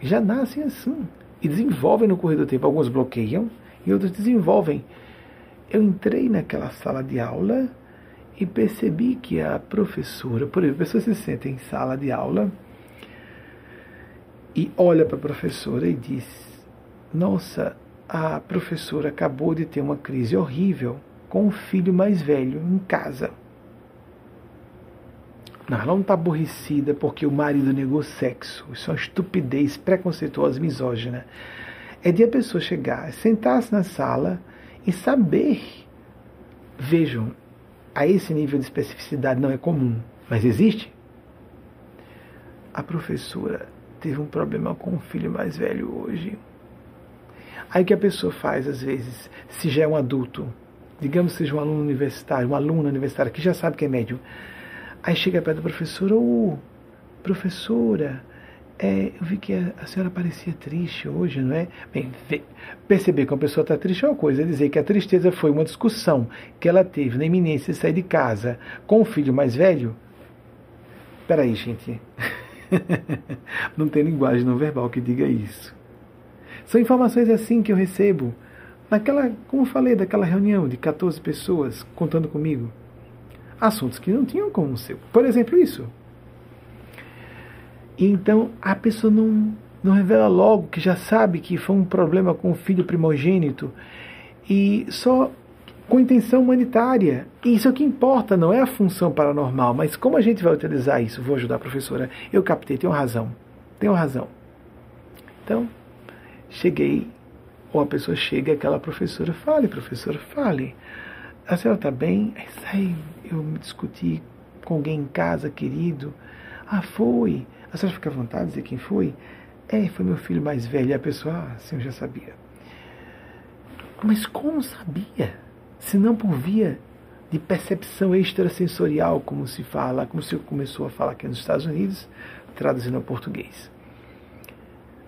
já nascem assim e desenvolvem no correr do tempo. Alguns bloqueiam e outros desenvolvem. Eu entrei naquela sala de aula e percebi que a professora, por exemplo, a pessoa se senta em sala de aula e olha para a professora e diz: Nossa, a professora acabou de ter uma crise horrível com o filho mais velho em casa. Não, ela não está aborrecida porque o marido negou sexo. Isso é uma estupidez preconceituosa, misógina. É de a pessoa chegar, sentar-se na sala e saber. Vejam, a esse nível de especificidade não é comum, mas existe. A professora teve um problema com o filho mais velho hoje. Aí que a pessoa faz, às vezes, se já é um adulto, digamos seja um aluno universitário, uma aluna universitária que já sabe que é médium, aí chega perto da professora, ô, oh, professora, é, eu vi que a, a, senhora parecia triste hoje, não é? Bem, perceber que uma pessoa está triste é uma coisa, é dizer que a tristeza foi uma discussão que ela teve na iminência de sair de casa com o filho mais velho. Peraí, gente. não tem linguagem não verbal que diga isso. São informações assim que eu recebo naquela, como falei, daquela reunião de 14 pessoas contando comigo, assuntos que não tinham como ser. Por exemplo, isso. Então a pessoa não, não revela logo que já sabe que foi um problema com o filho primogênito e só com intenção humanitária. Isso é o que importa, não é a função paranormal, mas como a gente vai utilizar isso? Vou ajudar a professora. Eu captei, tenho razão. Tenho razão. Então, cheguei ou a pessoa chega, aquela professora, fale, professora, fale. A senhora está bem? Aí eu discuti com alguém em casa, querido. Ah, foi. A senhora fica à vontade de dizer quem foi? É, foi meu filho mais velho. E a pessoa, ah, sim, eu já sabia. Mas como sabia? Se não por via de percepção extrasensorial, como se fala, como se começou a falar aqui nos Estados Unidos, traduzindo ao português.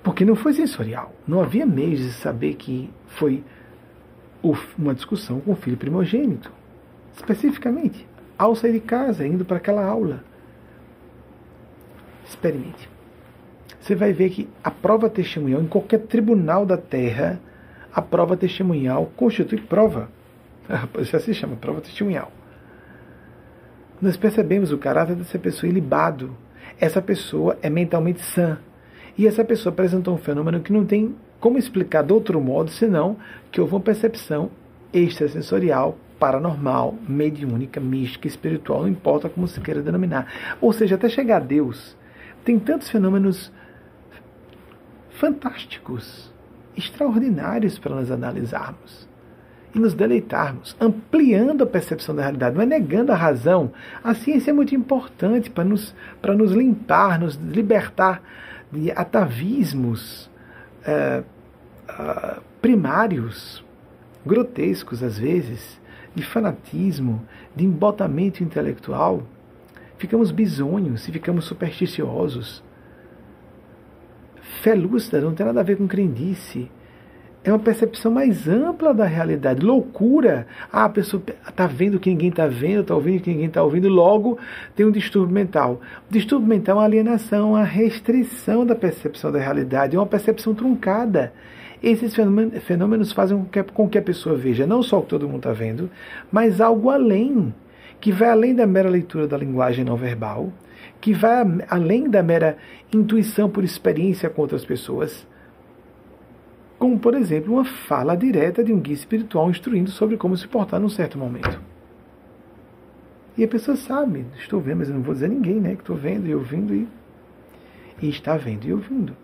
Porque não foi sensorial. Não havia meios de saber que foi uma discussão com o filho primogênito. Especificamente, ao sair de casa, indo para aquela aula. Experimente. Você vai ver que a prova testemunhal, em qualquer tribunal da terra, a prova testemunhal constitui prova. Isso se chama prova testemunhal. nós percebemos o caráter dessa pessoa ilibado. Essa pessoa é mentalmente sã. E essa pessoa apresentou um fenômeno que não tem como explicar de outro modo senão que houve uma percepção extrasensorial, paranormal, mediúnica, mística, espiritual, não importa como se queira denominar. Ou seja, até chegar a Deus, tem tantos fenômenos fantásticos, extraordinários para nós analisarmos e nos deleitarmos, ampliando a percepção da realidade, não é negando a razão. A ciência é muito importante para nos, para nos limpar, nos libertar de atavismos é, é, primários, grotescos às vezes, de fanatismo, de embotamento intelectual. Ficamos bisonhos e ficamos supersticiosos. Fé lúcida não tem nada a ver com crendice é uma percepção mais ampla da realidade. Loucura! Ah, a pessoa está vendo que ninguém está vendo, está ouvindo que ninguém está ouvindo, logo tem um distúrbio mental. O distúrbio mental é uma alienação, uma restrição da percepção da realidade, é uma percepção truncada. Esses fenômenos fazem com que a pessoa veja não só o que todo mundo está vendo, mas algo além, que vai além da mera leitura da linguagem não verbal, que vai além da mera intuição por experiência com outras pessoas como, por exemplo, uma fala direta de um guia espiritual instruindo sobre como se portar num certo momento. E a pessoa sabe, estou vendo, mas eu não vou dizer a ninguém, né? Que estou vendo e ouvindo e, e está vendo e ouvindo.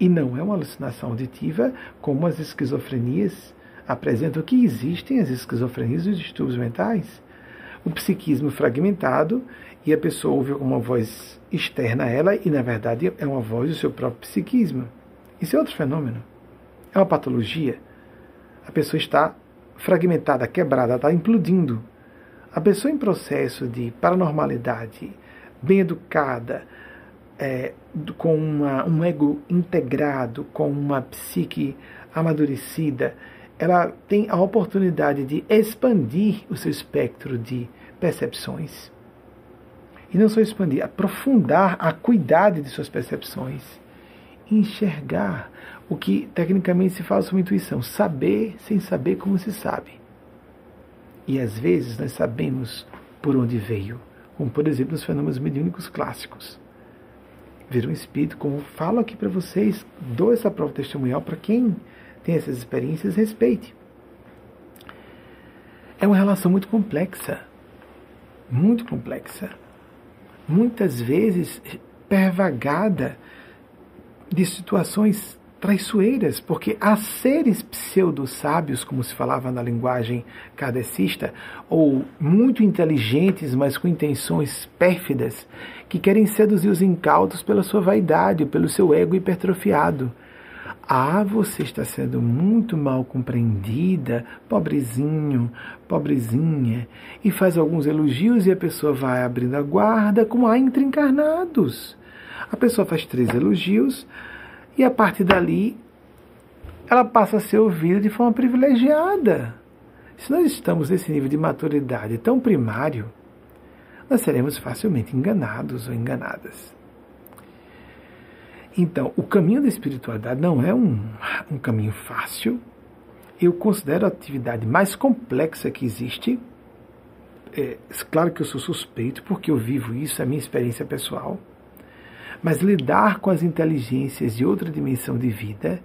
E não é uma alucinação auditiva como as esquizofrenias apresentam que existem as esquizofrenias e os distúrbios mentais. O psiquismo fragmentado e a pessoa ouve uma voz externa a ela e, na verdade, é uma voz do seu próprio psiquismo. Isso é outro fenômeno. É uma patologia. A pessoa está fragmentada, quebrada, está implodindo. A pessoa em processo de paranormalidade, bem educada, é, com uma, um ego integrado, com uma psique amadurecida, ela tem a oportunidade de expandir o seu espectro de percepções. E não só expandir, aprofundar a cuidade de suas percepções, enxergar o que tecnicamente se fala sobre intuição, saber sem saber como se sabe. E às vezes nós sabemos por onde veio, como por exemplo os fenômenos mediúnicos clássicos. Ver um espírito, como falo aqui para vocês, dou essa prova testemunhal para quem tem essas experiências, respeite. É uma relação muito complexa, muito complexa, muitas vezes pervagada de situações traiçoeiras, porque há seres pseudo-sábios, como se falava na linguagem kardecista, ou muito inteligentes, mas com intenções pérfidas, que querem seduzir os incautos pela sua vaidade, pelo seu ego hipertrofiado. Ah, você está sendo muito mal compreendida, pobrezinho, pobrezinha, e faz alguns elogios e a pessoa vai abrindo a guarda, como há entre encarnados. A pessoa faz três elogios, e a partir dali, ela passa a ser ouvida de forma privilegiada. Se nós estamos nesse nível de maturidade tão primário, nós seremos facilmente enganados ou enganadas. Então, o caminho da espiritualidade não é um, um caminho fácil. Eu considero a atividade mais complexa que existe. É, claro que eu sou suspeito, porque eu vivo isso, é a minha experiência pessoal. Mas lidar com as inteligências de outra dimensão de vida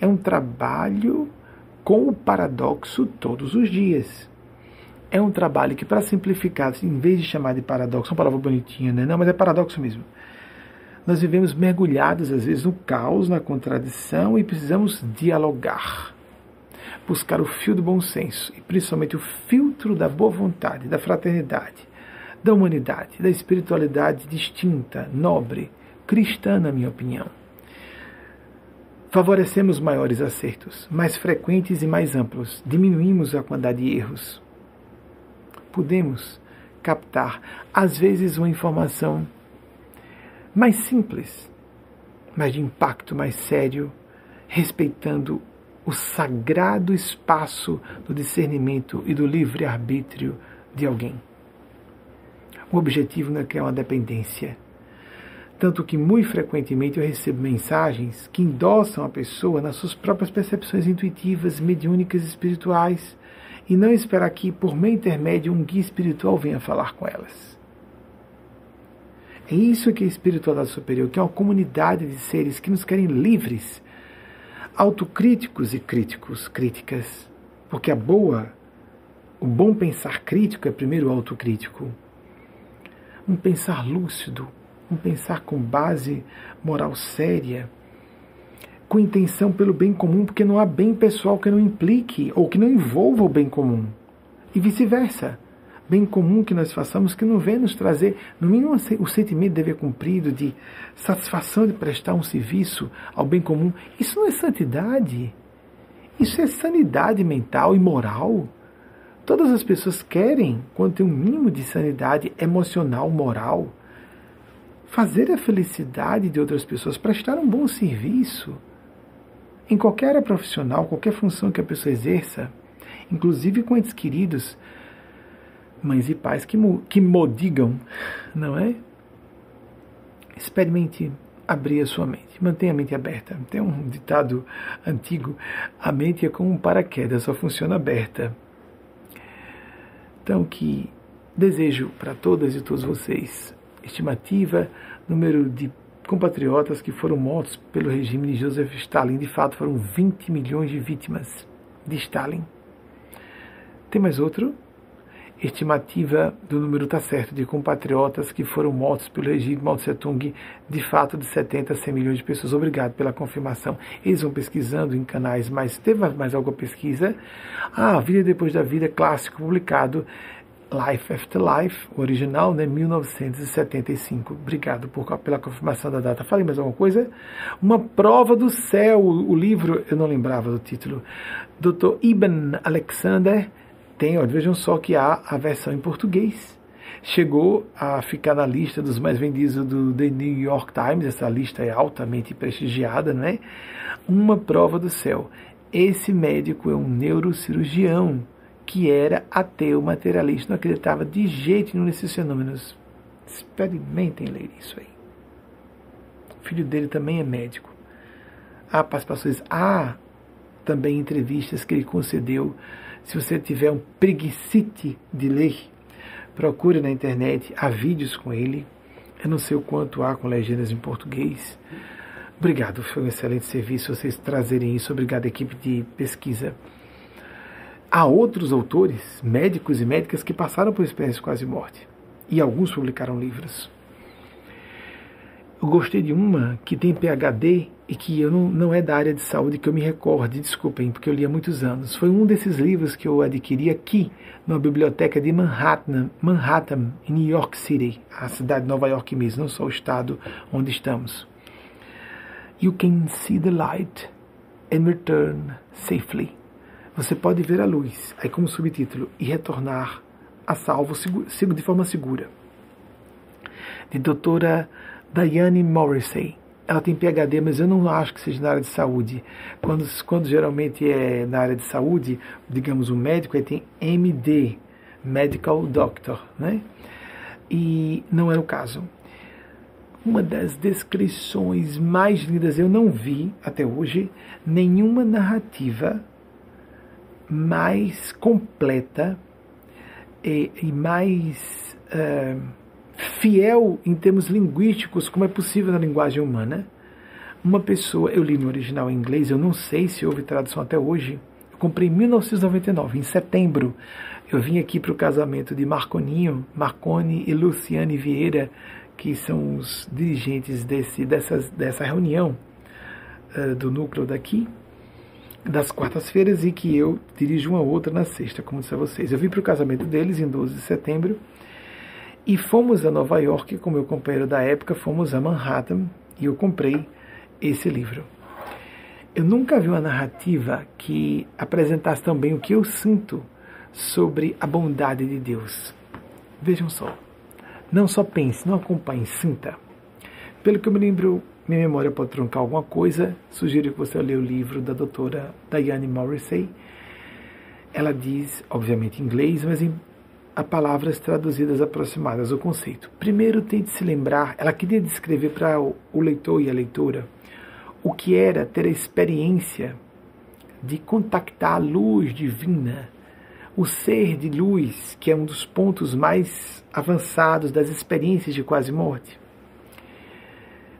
é um trabalho com o paradoxo todos os dias. É um trabalho que, para simplificar, em vez de chamar de paradoxo, uma palavra bonitinha, né? Não, mas é paradoxo mesmo. Nós vivemos mergulhados, às vezes, no caos, na contradição e precisamos dialogar. Buscar o fio do bom senso e principalmente o filtro da boa vontade, da fraternidade, da humanidade, da espiritualidade distinta, nobre, cristã, na minha opinião. Favorecemos maiores acertos, mais frequentes e mais amplos, diminuímos a quantidade de erros. Podemos captar, às vezes, uma informação mais simples, mas de impacto mais sério, respeitando o sagrado espaço do discernimento e do livre-arbítrio de alguém. O objetivo não é dependência, tanto que muito frequentemente eu recebo mensagens que endossam a pessoa nas suas próprias percepções intuitivas, mediúnicas e espirituais, e não esperar que, por meio intermédio, um guia espiritual venha falar com elas. É isso que é a espiritualidade superior, que é uma comunidade de seres que nos querem livres, autocríticos e críticos, críticas, porque a boa, o bom pensar crítico é primeiro autocrítico. Um pensar lúcido, um pensar com base moral séria, com intenção pelo bem comum, porque não há bem pessoal que não implique ou que não envolva o bem comum. E vice-versa. Bem comum que nós façamos que não vem nos trazer, no mínimo, o sentimento de dever cumprido, de satisfação de prestar um serviço ao bem comum. Isso não é santidade. Isso é sanidade mental e moral. Todas as pessoas querem, quando tem um mínimo de sanidade emocional, moral, fazer a felicidade de outras pessoas, prestar um bom serviço em qualquer área profissional, qualquer função que a pessoa exerça, inclusive com entes queridos, mães e pais que, que modigam, não é? Experimente abrir a sua mente, mantenha a mente aberta. Tem um ditado antigo: a mente é como um paraquedas, só funciona aberta. Então, que desejo para todas e todos vocês estimativa, número de compatriotas que foram mortos pelo regime de Joseph Stalin. De fato, foram 20 milhões de vítimas de Stalin. Tem mais outro? Estimativa do número está certo de compatriotas que foram mortos pelo regime Mao Tse Tung, de fato de 70 a 100 milhões de pessoas. Obrigado pela confirmação. Eles vão pesquisando em canais, mas teve mais alguma pesquisa? Ah, Vida Depois da Vida, clássico, publicado Life After Life, o original, né, 1975. Obrigado por, pela confirmação da data. Falei mais alguma coisa? Uma prova do céu, o livro, eu não lembrava do título. Dr. Ibn Alexander tem, ó, vejam só que há a versão em português. Chegou a ficar na lista dos mais vendidos do The New York Times, essa lista é altamente prestigiada, não é? Uma prova do céu. Esse médico é um neurocirurgião que era ateu materialista, não acreditava de jeito nenhum nesses fenômenos. Experimentem ler isso aí. O filho dele também é médico. Há participações, há também entrevistas que ele concedeu. Se você tiver um preguicite de ler, procure na internet, há vídeos com ele. Eu não sei o quanto há com legendas em português. Obrigado, foi um excelente serviço vocês trazerem isso. Obrigado, equipe de pesquisa. Há outros autores, médicos e médicas, que passaram por experiências de quase morte. E alguns publicaram livros. Eu gostei de uma que tem PhD e que eu não, não é da área de saúde que eu me recorde, desculpem, porque eu li há muitos anos. Foi um desses livros que eu adquiri aqui, na biblioteca de Manhattan, Manhattan, em New York City, a cidade de Nova York mesmo, não só o estado onde estamos. You can see the light and return safely você pode ver a luz, aí como subtítulo, e retornar a salvo de forma segura. De doutora Diane Morrissey. Ela tem PhD, mas eu não acho que seja na área de saúde. Quando, quando geralmente é na área de saúde, digamos, um médico, aí tem MD, Medical Doctor, né? E não é o caso. Uma das descrições mais lindas, eu não vi até hoje nenhuma narrativa mais completa e, e mais uh, fiel em termos linguísticos, como é possível na linguagem humana. Uma pessoa, eu li no original em inglês, eu não sei se houve tradução até hoje. Eu comprei em 1999, em setembro. Eu vim aqui para o casamento de Marconinho, Marconi e Luciane Vieira, que são os dirigentes desse, dessas, dessa reunião uh, do núcleo daqui das quartas-feiras e que eu dirijo uma outra na sexta, como disse a vocês. Eu vim para o casamento deles em 12 de setembro e fomos a Nova York com meu companheiro da época, fomos a Manhattan e eu comprei esse livro. Eu nunca vi uma narrativa que apresentasse tão bem o que eu sinto sobre a bondade de Deus. Vejam só. Não só pense, não acompanhe, sinta. Pelo que eu me lembro minha memória pode truncar alguma coisa. Sugiro que você leia o livro da doutora Diane Morrissey. Ela diz, obviamente em inglês, mas em a palavras traduzidas aproximadas ao conceito. Primeiro, tente se lembrar, ela queria descrever para o leitor e a leitora o que era ter a experiência de contactar a luz divina, o ser de luz, que é um dos pontos mais avançados das experiências de quase morte.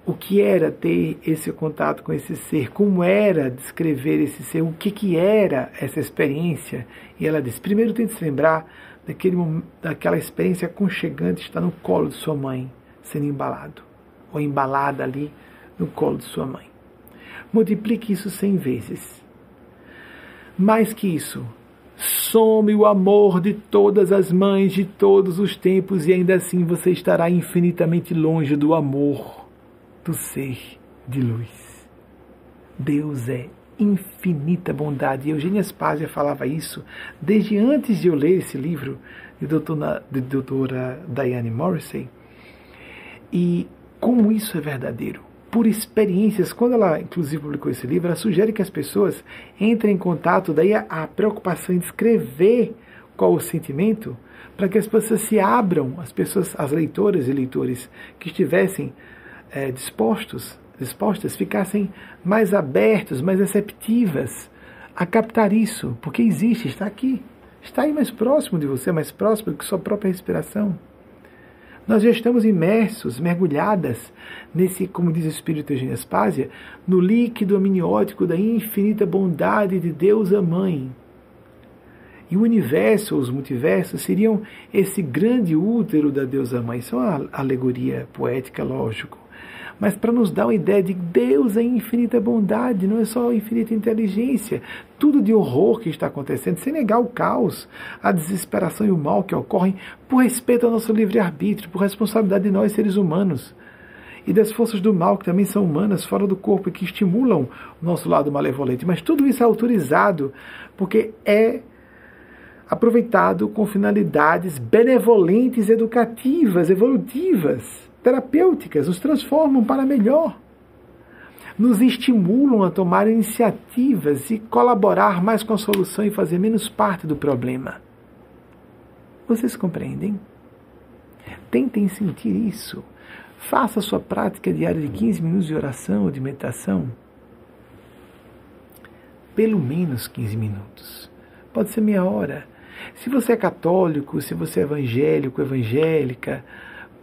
O que era ter esse contato com esse ser? Como era descrever esse ser? O que, que era essa experiência? E ela diz: primeiro tente se lembrar daquele, daquela experiência aconchegante de estar no colo de sua mãe, sendo embalado, ou embalada ali no colo de sua mãe. Multiplique isso cem vezes. Mais que isso, some o amor de todas as mães de todos os tempos e ainda assim você estará infinitamente longe do amor do ser de luz. Deus é infinita bondade. Eugênia Spazia falava isso desde antes de eu ler esse livro de doutora, de doutora Diane Morrissey. E como isso é verdadeiro por experiências. Quando ela, inclusive, publicou esse livro, ela sugere que as pessoas entrem em contato, daí a, a preocupação em descrever qual o sentimento, para que as pessoas se abram, as pessoas, as leitoras e leitores que estivessem é, dispostos, dispostas, ficassem mais abertos, mais receptivas a captar isso, porque existe, está aqui, está aí mais próximo de você, mais próximo do que sua própria respiração. Nós já estamos imersos, mergulhadas nesse, como diz o Espírito Eugênia Aspásia, no líquido amniótico da infinita bondade de Deus a Mãe. E o universo, os multiversos, seriam esse grande útero da deusa mãe. Isso é uma alegoria poética, lógico mas para nos dar uma ideia de Deus é infinita bondade, não é só infinita inteligência. Tudo de horror que está acontecendo, sem negar o caos, a desesperação e o mal que ocorrem por respeito ao nosso livre-arbítrio, por responsabilidade de nós seres humanos. E das forças do mal, que também são humanas, fora do corpo, e que estimulam o nosso lado malevolente. Mas tudo isso é autorizado, porque é aproveitado com finalidades benevolentes, educativas, evolutivas terapêuticas, nos transformam para melhor. Nos estimulam a tomar iniciativas e colaborar mais com a solução e fazer menos parte do problema. Vocês compreendem? Tentem sentir isso. Faça a sua prática diária de 15 minutos de oração ou de meditação. Pelo menos 15 minutos. Pode ser meia hora. Se você é católico, se você é evangélico, evangélica,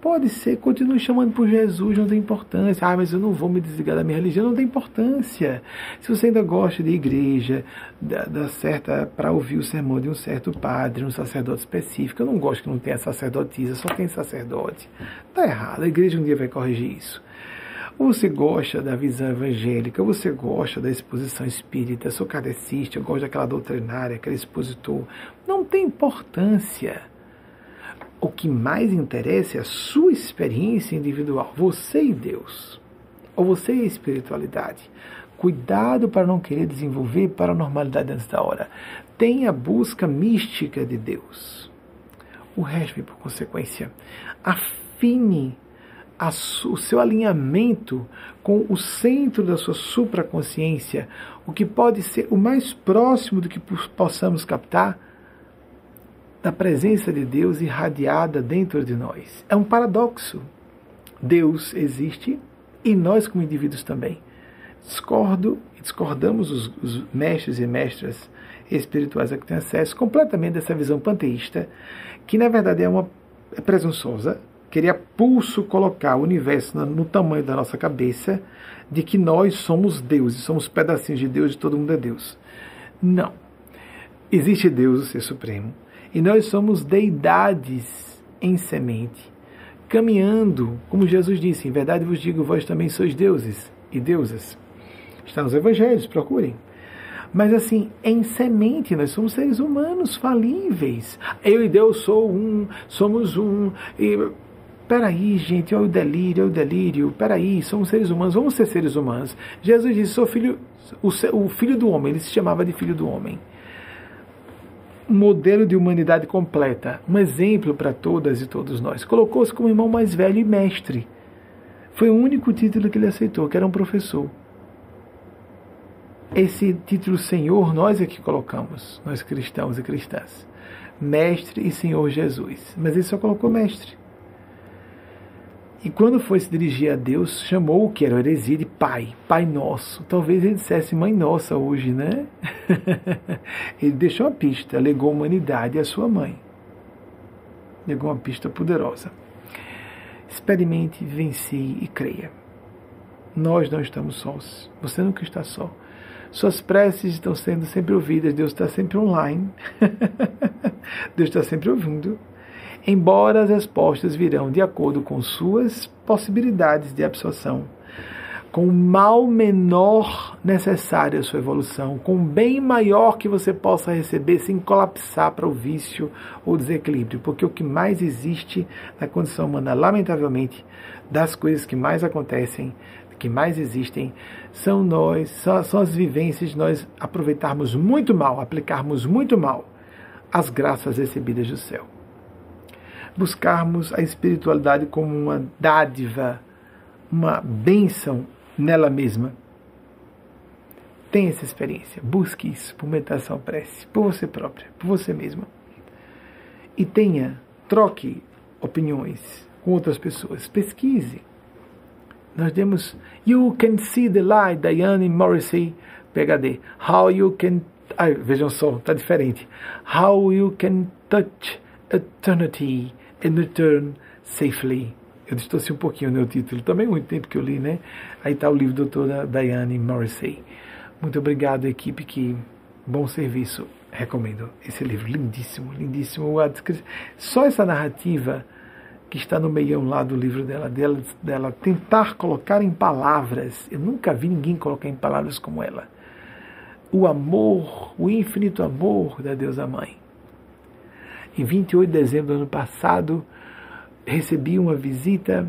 Pode ser, continue chamando por Jesus, não tem importância. Ah, mas eu não vou me desligar da minha religião, não tem importância. Se você ainda gosta de igreja, da, da certa para ouvir o sermão de um certo padre, um sacerdote específico, eu não gosto que não tenha sacerdotisa, só tem sacerdote. Está errado, a igreja um dia vai corrigir isso. Ou você gosta da visão evangélica, você gosta da exposição espírita, sou kardecista, eu gosto daquela doutrinária, aquele expositor. Não tem importância o que mais interessa é a sua experiência individual, você e Deus, ou você e a espiritualidade. Cuidado para não querer desenvolver paranormalidade antes da hora. Tenha a busca mística de Deus. O resto vem por consequência. Afine o seu alinhamento com o centro da sua supraconsciência, o que pode ser o mais próximo do que possamos captar da presença de Deus irradiada dentro de nós. É um paradoxo. Deus existe e nós, como indivíduos, também. Discordo discordamos os, os mestres e mestras espirituais a que têm acesso completamente dessa visão panteísta, que na verdade é uma é presunçosa, queria pulso colocar o universo no, no tamanho da nossa cabeça, de que nós somos deuses, somos pedacinhos de Deus e todo mundo é Deus. Não. Existe Deus, o Ser Supremo e nós somos deidades em semente, caminhando, como Jesus disse: em verdade vos digo, vós também sois deuses e deusas. Está nos evangelhos, procurem. Mas assim, em semente, nós somos seres humanos falíveis. Eu e Deus sou um, somos um. E, peraí, gente, olha o delírio, olha o delírio. Peraí, somos seres humanos, vamos ser seres humanos. Jesus disse: sou filho, o, o filho do homem, ele se chamava de filho do homem um modelo de humanidade completa, um exemplo para todas e todos nós. Colocou-se como irmão mais velho e mestre. Foi o único título que ele aceitou, que era um professor. Esse título Senhor nós é que colocamos, nós cristãos e cristãs. Mestre e Senhor Jesus. Mas ele só colocou mestre. E quando foi se dirigir a Deus, chamou o que era heresia de Pai, Pai Nosso. Talvez ele dissesse Mãe Nossa hoje, né? ele deixou uma pista, legou a humanidade à sua mãe. Legou uma pista poderosa. Experimente, vivencie e creia. Nós não estamos sós. Você nunca está só. Suas preces estão sendo sempre ouvidas. Deus está sempre online. Deus está sempre ouvindo embora as respostas virão de acordo com suas possibilidades de absorção, com o mal menor necessário à sua evolução, com o bem maior que você possa receber sem colapsar para o vício ou desequilíbrio, porque o que mais existe na condição humana, lamentavelmente, das coisas que mais acontecem, que mais existem, são nós, são, são as vivências de nós aproveitarmos muito mal, aplicarmos muito mal as graças recebidas do céu buscarmos a espiritualidade como uma dádiva, uma bênção nela mesma. Tenha essa experiência, busque isso por meditação prece, por você própria, por você mesma. E tenha, troque opiniões com outras pessoas, pesquise. Nós temos You Can See the Light, Diane Morrissey, PhD. How You Can. Ai, vejam só, está diferente. How You Can Touch Eternity and return safely. Eu distorci um pouquinho né, o título, também muito tempo que eu li, né? Aí está o livro da doutora Diane Morrissey. Muito obrigado, equipe, que bom serviço. Recomendo esse livro, lindíssimo, lindíssimo. Só essa narrativa que está no meião lá do livro dela, dela, dela tentar colocar em palavras. Eu nunca vi ninguém colocar em palavras como ela. O amor, o infinito amor da Deusa Mãe em 28 de dezembro do ano passado, recebi uma visita,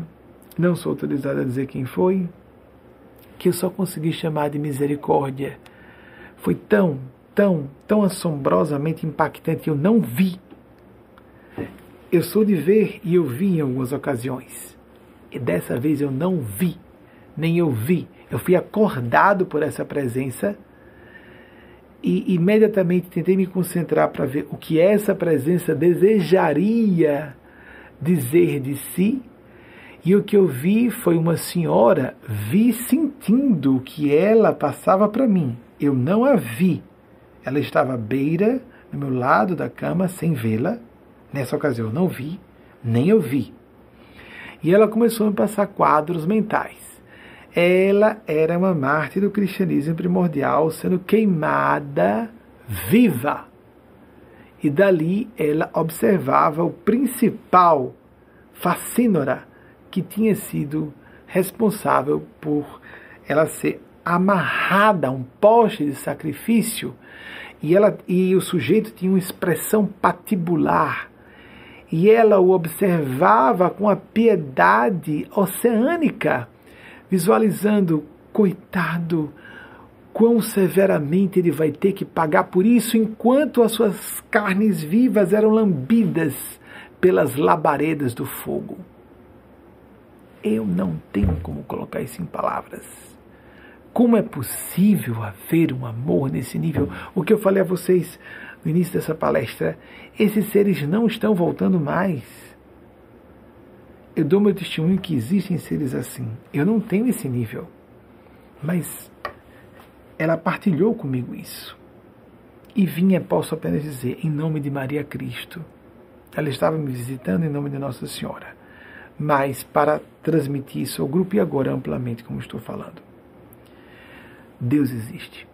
não sou autorizado a dizer quem foi, que eu só consegui chamar de misericórdia. Foi tão, tão, tão assombrosamente impactante que eu não vi. Eu sou de ver e eu vi em algumas ocasiões. E dessa vez eu não vi, nem eu vi. Eu fui acordado por essa presença e imediatamente tentei me concentrar para ver o que essa presença desejaria dizer de si. E o que eu vi foi uma senhora, vi sentindo o que ela passava para mim. Eu não a vi. Ela estava à beira, no meu lado da cama, sem vê-la. Nessa ocasião eu não vi, nem ouvi. E ela começou a me passar quadros mentais ela era uma mártir do cristianismo primordial, sendo queimada viva. E dali ela observava o principal facínora que tinha sido responsável por ela ser amarrada a um poste de sacrifício e, ela, e o sujeito tinha uma expressão patibular e ela o observava com a piedade oceânica visualizando, coitado, quão severamente ele vai ter que pagar por isso, enquanto as suas carnes vivas eram lambidas pelas labaredas do fogo. Eu não tenho como colocar isso em palavras. Como é possível haver um amor nesse nível? O que eu falei a vocês no início dessa palestra, esses seres não estão voltando mais eu dou meu testemunho que existem seres assim. Eu não tenho esse nível. Mas ela partilhou comigo isso. E vinha, posso apenas dizer, em nome de Maria Cristo. Ela estava me visitando em nome de Nossa Senhora. Mas para transmitir isso ao grupo e agora amplamente, como estou falando. Deus existe.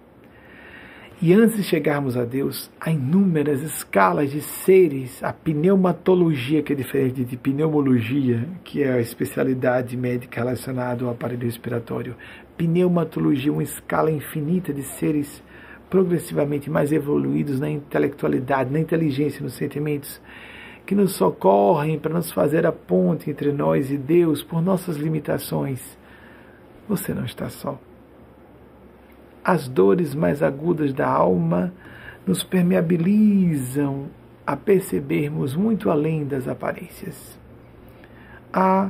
E antes de chegarmos a Deus, há inúmeras escalas de seres. A pneumatologia, que é diferente de pneumologia, que é a especialidade médica relacionada ao aparelho respiratório. Pneumatologia, uma escala infinita de seres progressivamente mais evoluídos na intelectualidade, na inteligência, nos sentimentos, que nos socorrem para nos fazer a ponte entre nós e Deus por nossas limitações. Você não está só as dores mais agudas da alma nos permeabilizam a percebermos muito além das aparências, a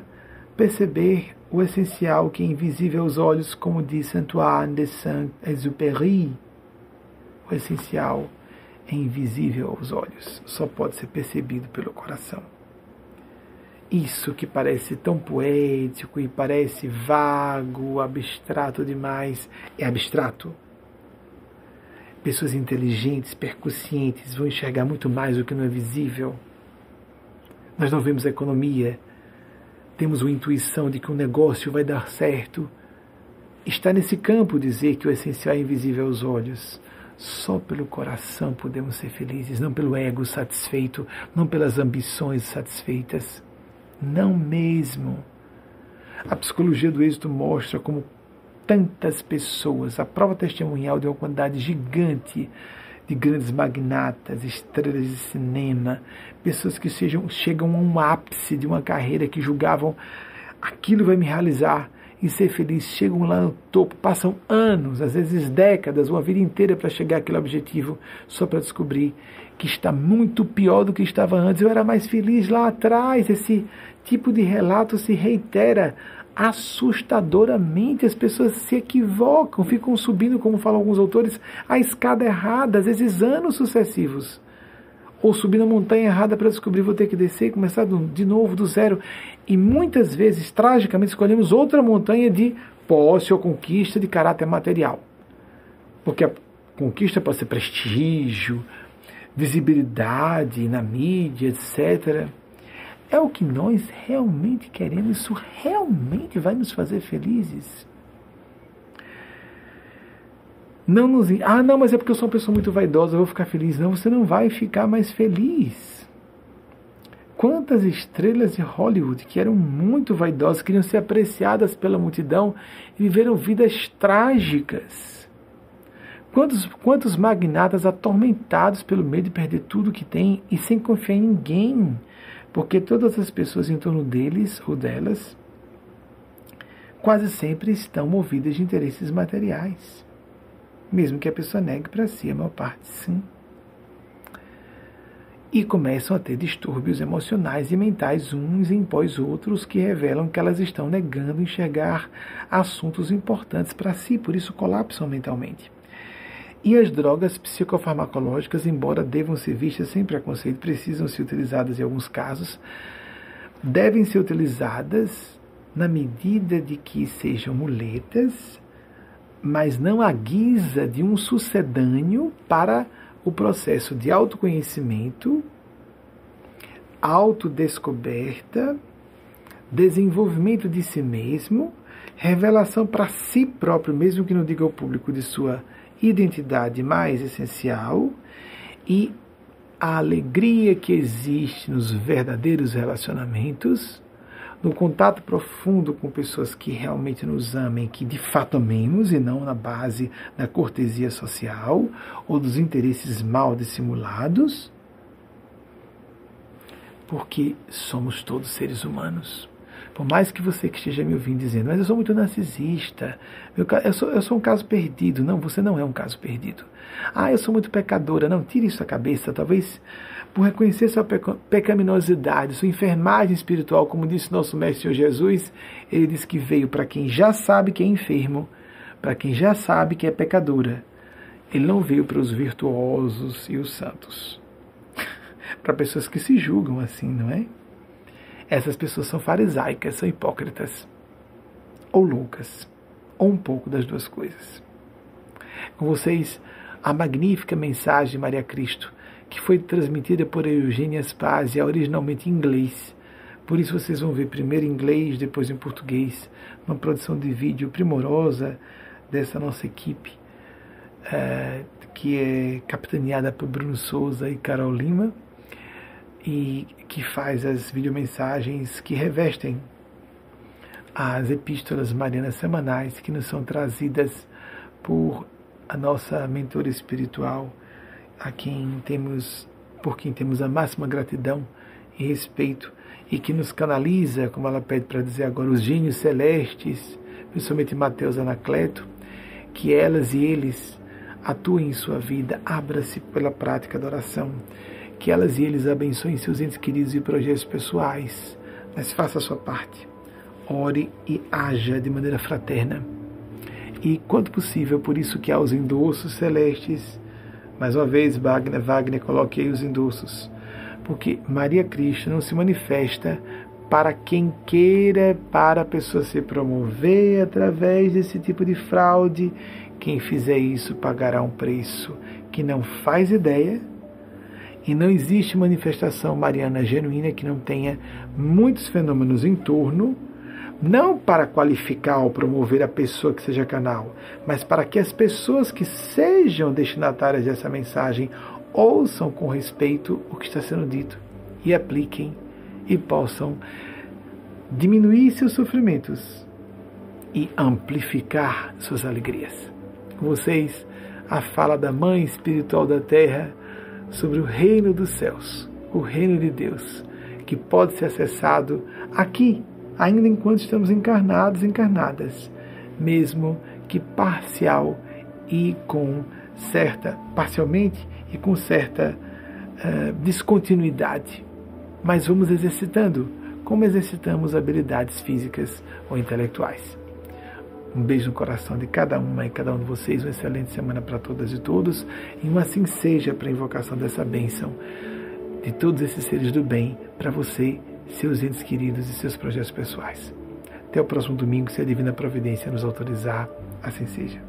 perceber o essencial que é invisível aos olhos, como diz Antoine de Saint-Exupéry. O essencial é invisível aos olhos, só pode ser percebido pelo coração. Isso que parece tão poético e parece vago, abstrato demais, é abstrato. Pessoas inteligentes, percussientes vão enxergar muito mais o que não é visível. Nós não vemos a economia, temos uma intuição de que um negócio vai dar certo. Está nesse campo dizer que o essencial é invisível aos olhos. Só pelo coração podemos ser felizes, não pelo ego satisfeito, não pelas ambições satisfeitas. Não mesmo. A psicologia do êxito mostra como tantas pessoas, a prova testemunhal de uma quantidade gigante de grandes magnatas, estrelas de cinema, pessoas que sejam, chegam a um ápice de uma carreira que julgavam aquilo vai me realizar e ser feliz, chegam lá no topo, passam anos, às vezes décadas, uma vida inteira para chegar àquele objetivo, só para descobrir que está muito pior do que estava antes. Eu era mais feliz lá atrás. Esse tipo de relato se reitera assustadoramente. As pessoas se equivocam, ficam subindo, como falam alguns autores, a escada errada, às vezes anos sucessivos ou subir na montanha errada para descobrir vou ter que descer e começar de novo do zero. E muitas vezes, tragicamente, escolhemos outra montanha de posse ou conquista de caráter material. Porque a conquista pode ser prestígio, visibilidade na mídia, etc. É o que nós realmente queremos, isso realmente vai nos fazer felizes. Não nos. Ah, não, mas é porque eu sou uma pessoa muito vaidosa, eu vou ficar feliz. Não, você não vai ficar mais feliz. Quantas estrelas de Hollywood que eram muito vaidosas, queriam ser apreciadas pela multidão e viveram vidas trágicas. Quantos, quantos magnatas atormentados pelo medo de perder tudo que têm e sem confiar em ninguém, porque todas as pessoas em torno deles ou delas quase sempre estão movidas de interesses materiais mesmo que a pessoa negue para si, a maior parte sim. E começam a ter distúrbios emocionais e mentais uns em pós outros que revelam que elas estão negando enxergar assuntos importantes para si, por isso colapsam mentalmente. E as drogas psicofarmacológicas, embora devam ser vistas sem preconceito, precisam ser utilizadas em alguns casos, devem ser utilizadas na medida de que sejam muletas mas não à guisa de um sucedâneo para o processo de autoconhecimento, autodescoberta, desenvolvimento de si mesmo, revelação para si próprio, mesmo que não diga ao público, de sua identidade mais essencial e a alegria que existe nos verdadeiros relacionamentos no contato profundo com pessoas que realmente nos amem, que de fato amemos, e não na base da cortesia social ou dos interesses mal dissimulados, porque somos todos seres humanos. Por mais que você que esteja me ouvindo dizendo, mas eu sou muito narcisista, eu sou, eu sou um caso perdido. Não, você não é um caso perdido. Ah, eu sou muito pecadora. Não, tire isso da cabeça. Talvez por reconhecer sua pecaminosidade, sua enfermagem espiritual, como disse nosso Mestre Senhor Jesus, ele diz que veio para quem já sabe que é enfermo, para quem já sabe que é pecadora. Ele não veio para os virtuosos e os santos. para pessoas que se julgam assim, não é? Essas pessoas são farisaicas, são hipócritas, ou loucas, ou um pouco das duas coisas. Com vocês, a magnífica mensagem de Maria Cristo que foi transmitida por Eugênia Spazia, originalmente em inglês. Por isso vocês vão ver primeiro em inglês, depois em português, uma produção de vídeo primorosa dessa nossa equipe, é, que é capitaneada por Bruno Souza e Carol Lima, e que faz as videomensagens que revestem as epístolas marianas semanais que nos são trazidas por a nossa mentora espiritual, a quem temos, por quem temos a máxima gratidão e respeito e que nos canaliza, como ela pede para dizer agora, os gênios celestes, principalmente Mateus Anacleto, que elas e eles atuem em sua vida, abra-se pela prática da oração, que elas e eles abençoem seus entes queridos e projetos pessoais, mas faça a sua parte. Ore e haja de maneira fraterna. E, quanto possível, por isso que há os endossos celestes, mais uma vez, Wagner, Wagner coloque aí os endossos. Porque Maria Cristo não se manifesta para quem queira, para a pessoa se promover através desse tipo de fraude. Quem fizer isso pagará um preço que não faz ideia. E não existe manifestação mariana genuína que não tenha muitos fenômenos em torno, não para qualificar ou promover a pessoa que seja canal, mas para que as pessoas que sejam destinatárias dessa mensagem ouçam com respeito o que está sendo dito e apliquem e possam diminuir seus sofrimentos e amplificar suas alegrias. Com vocês, a fala da Mãe Espiritual da Terra sobre o reino dos céus, o reino de Deus, que pode ser acessado aqui, ainda enquanto estamos encarnados, encarnadas, mesmo que parcial e com certa, parcialmente e com certa uh, descontinuidade mas vamos exercitando, como exercitamos habilidades físicas ou intelectuais. Um beijo no coração de cada uma e cada um de vocês, uma excelente semana para todas e todos, e uma assim seja para a invocação dessa bênção de todos esses seres do bem para você, seus entes queridos e seus projetos pessoais. Até o próximo domingo, se a Divina Providência nos autorizar, assim seja.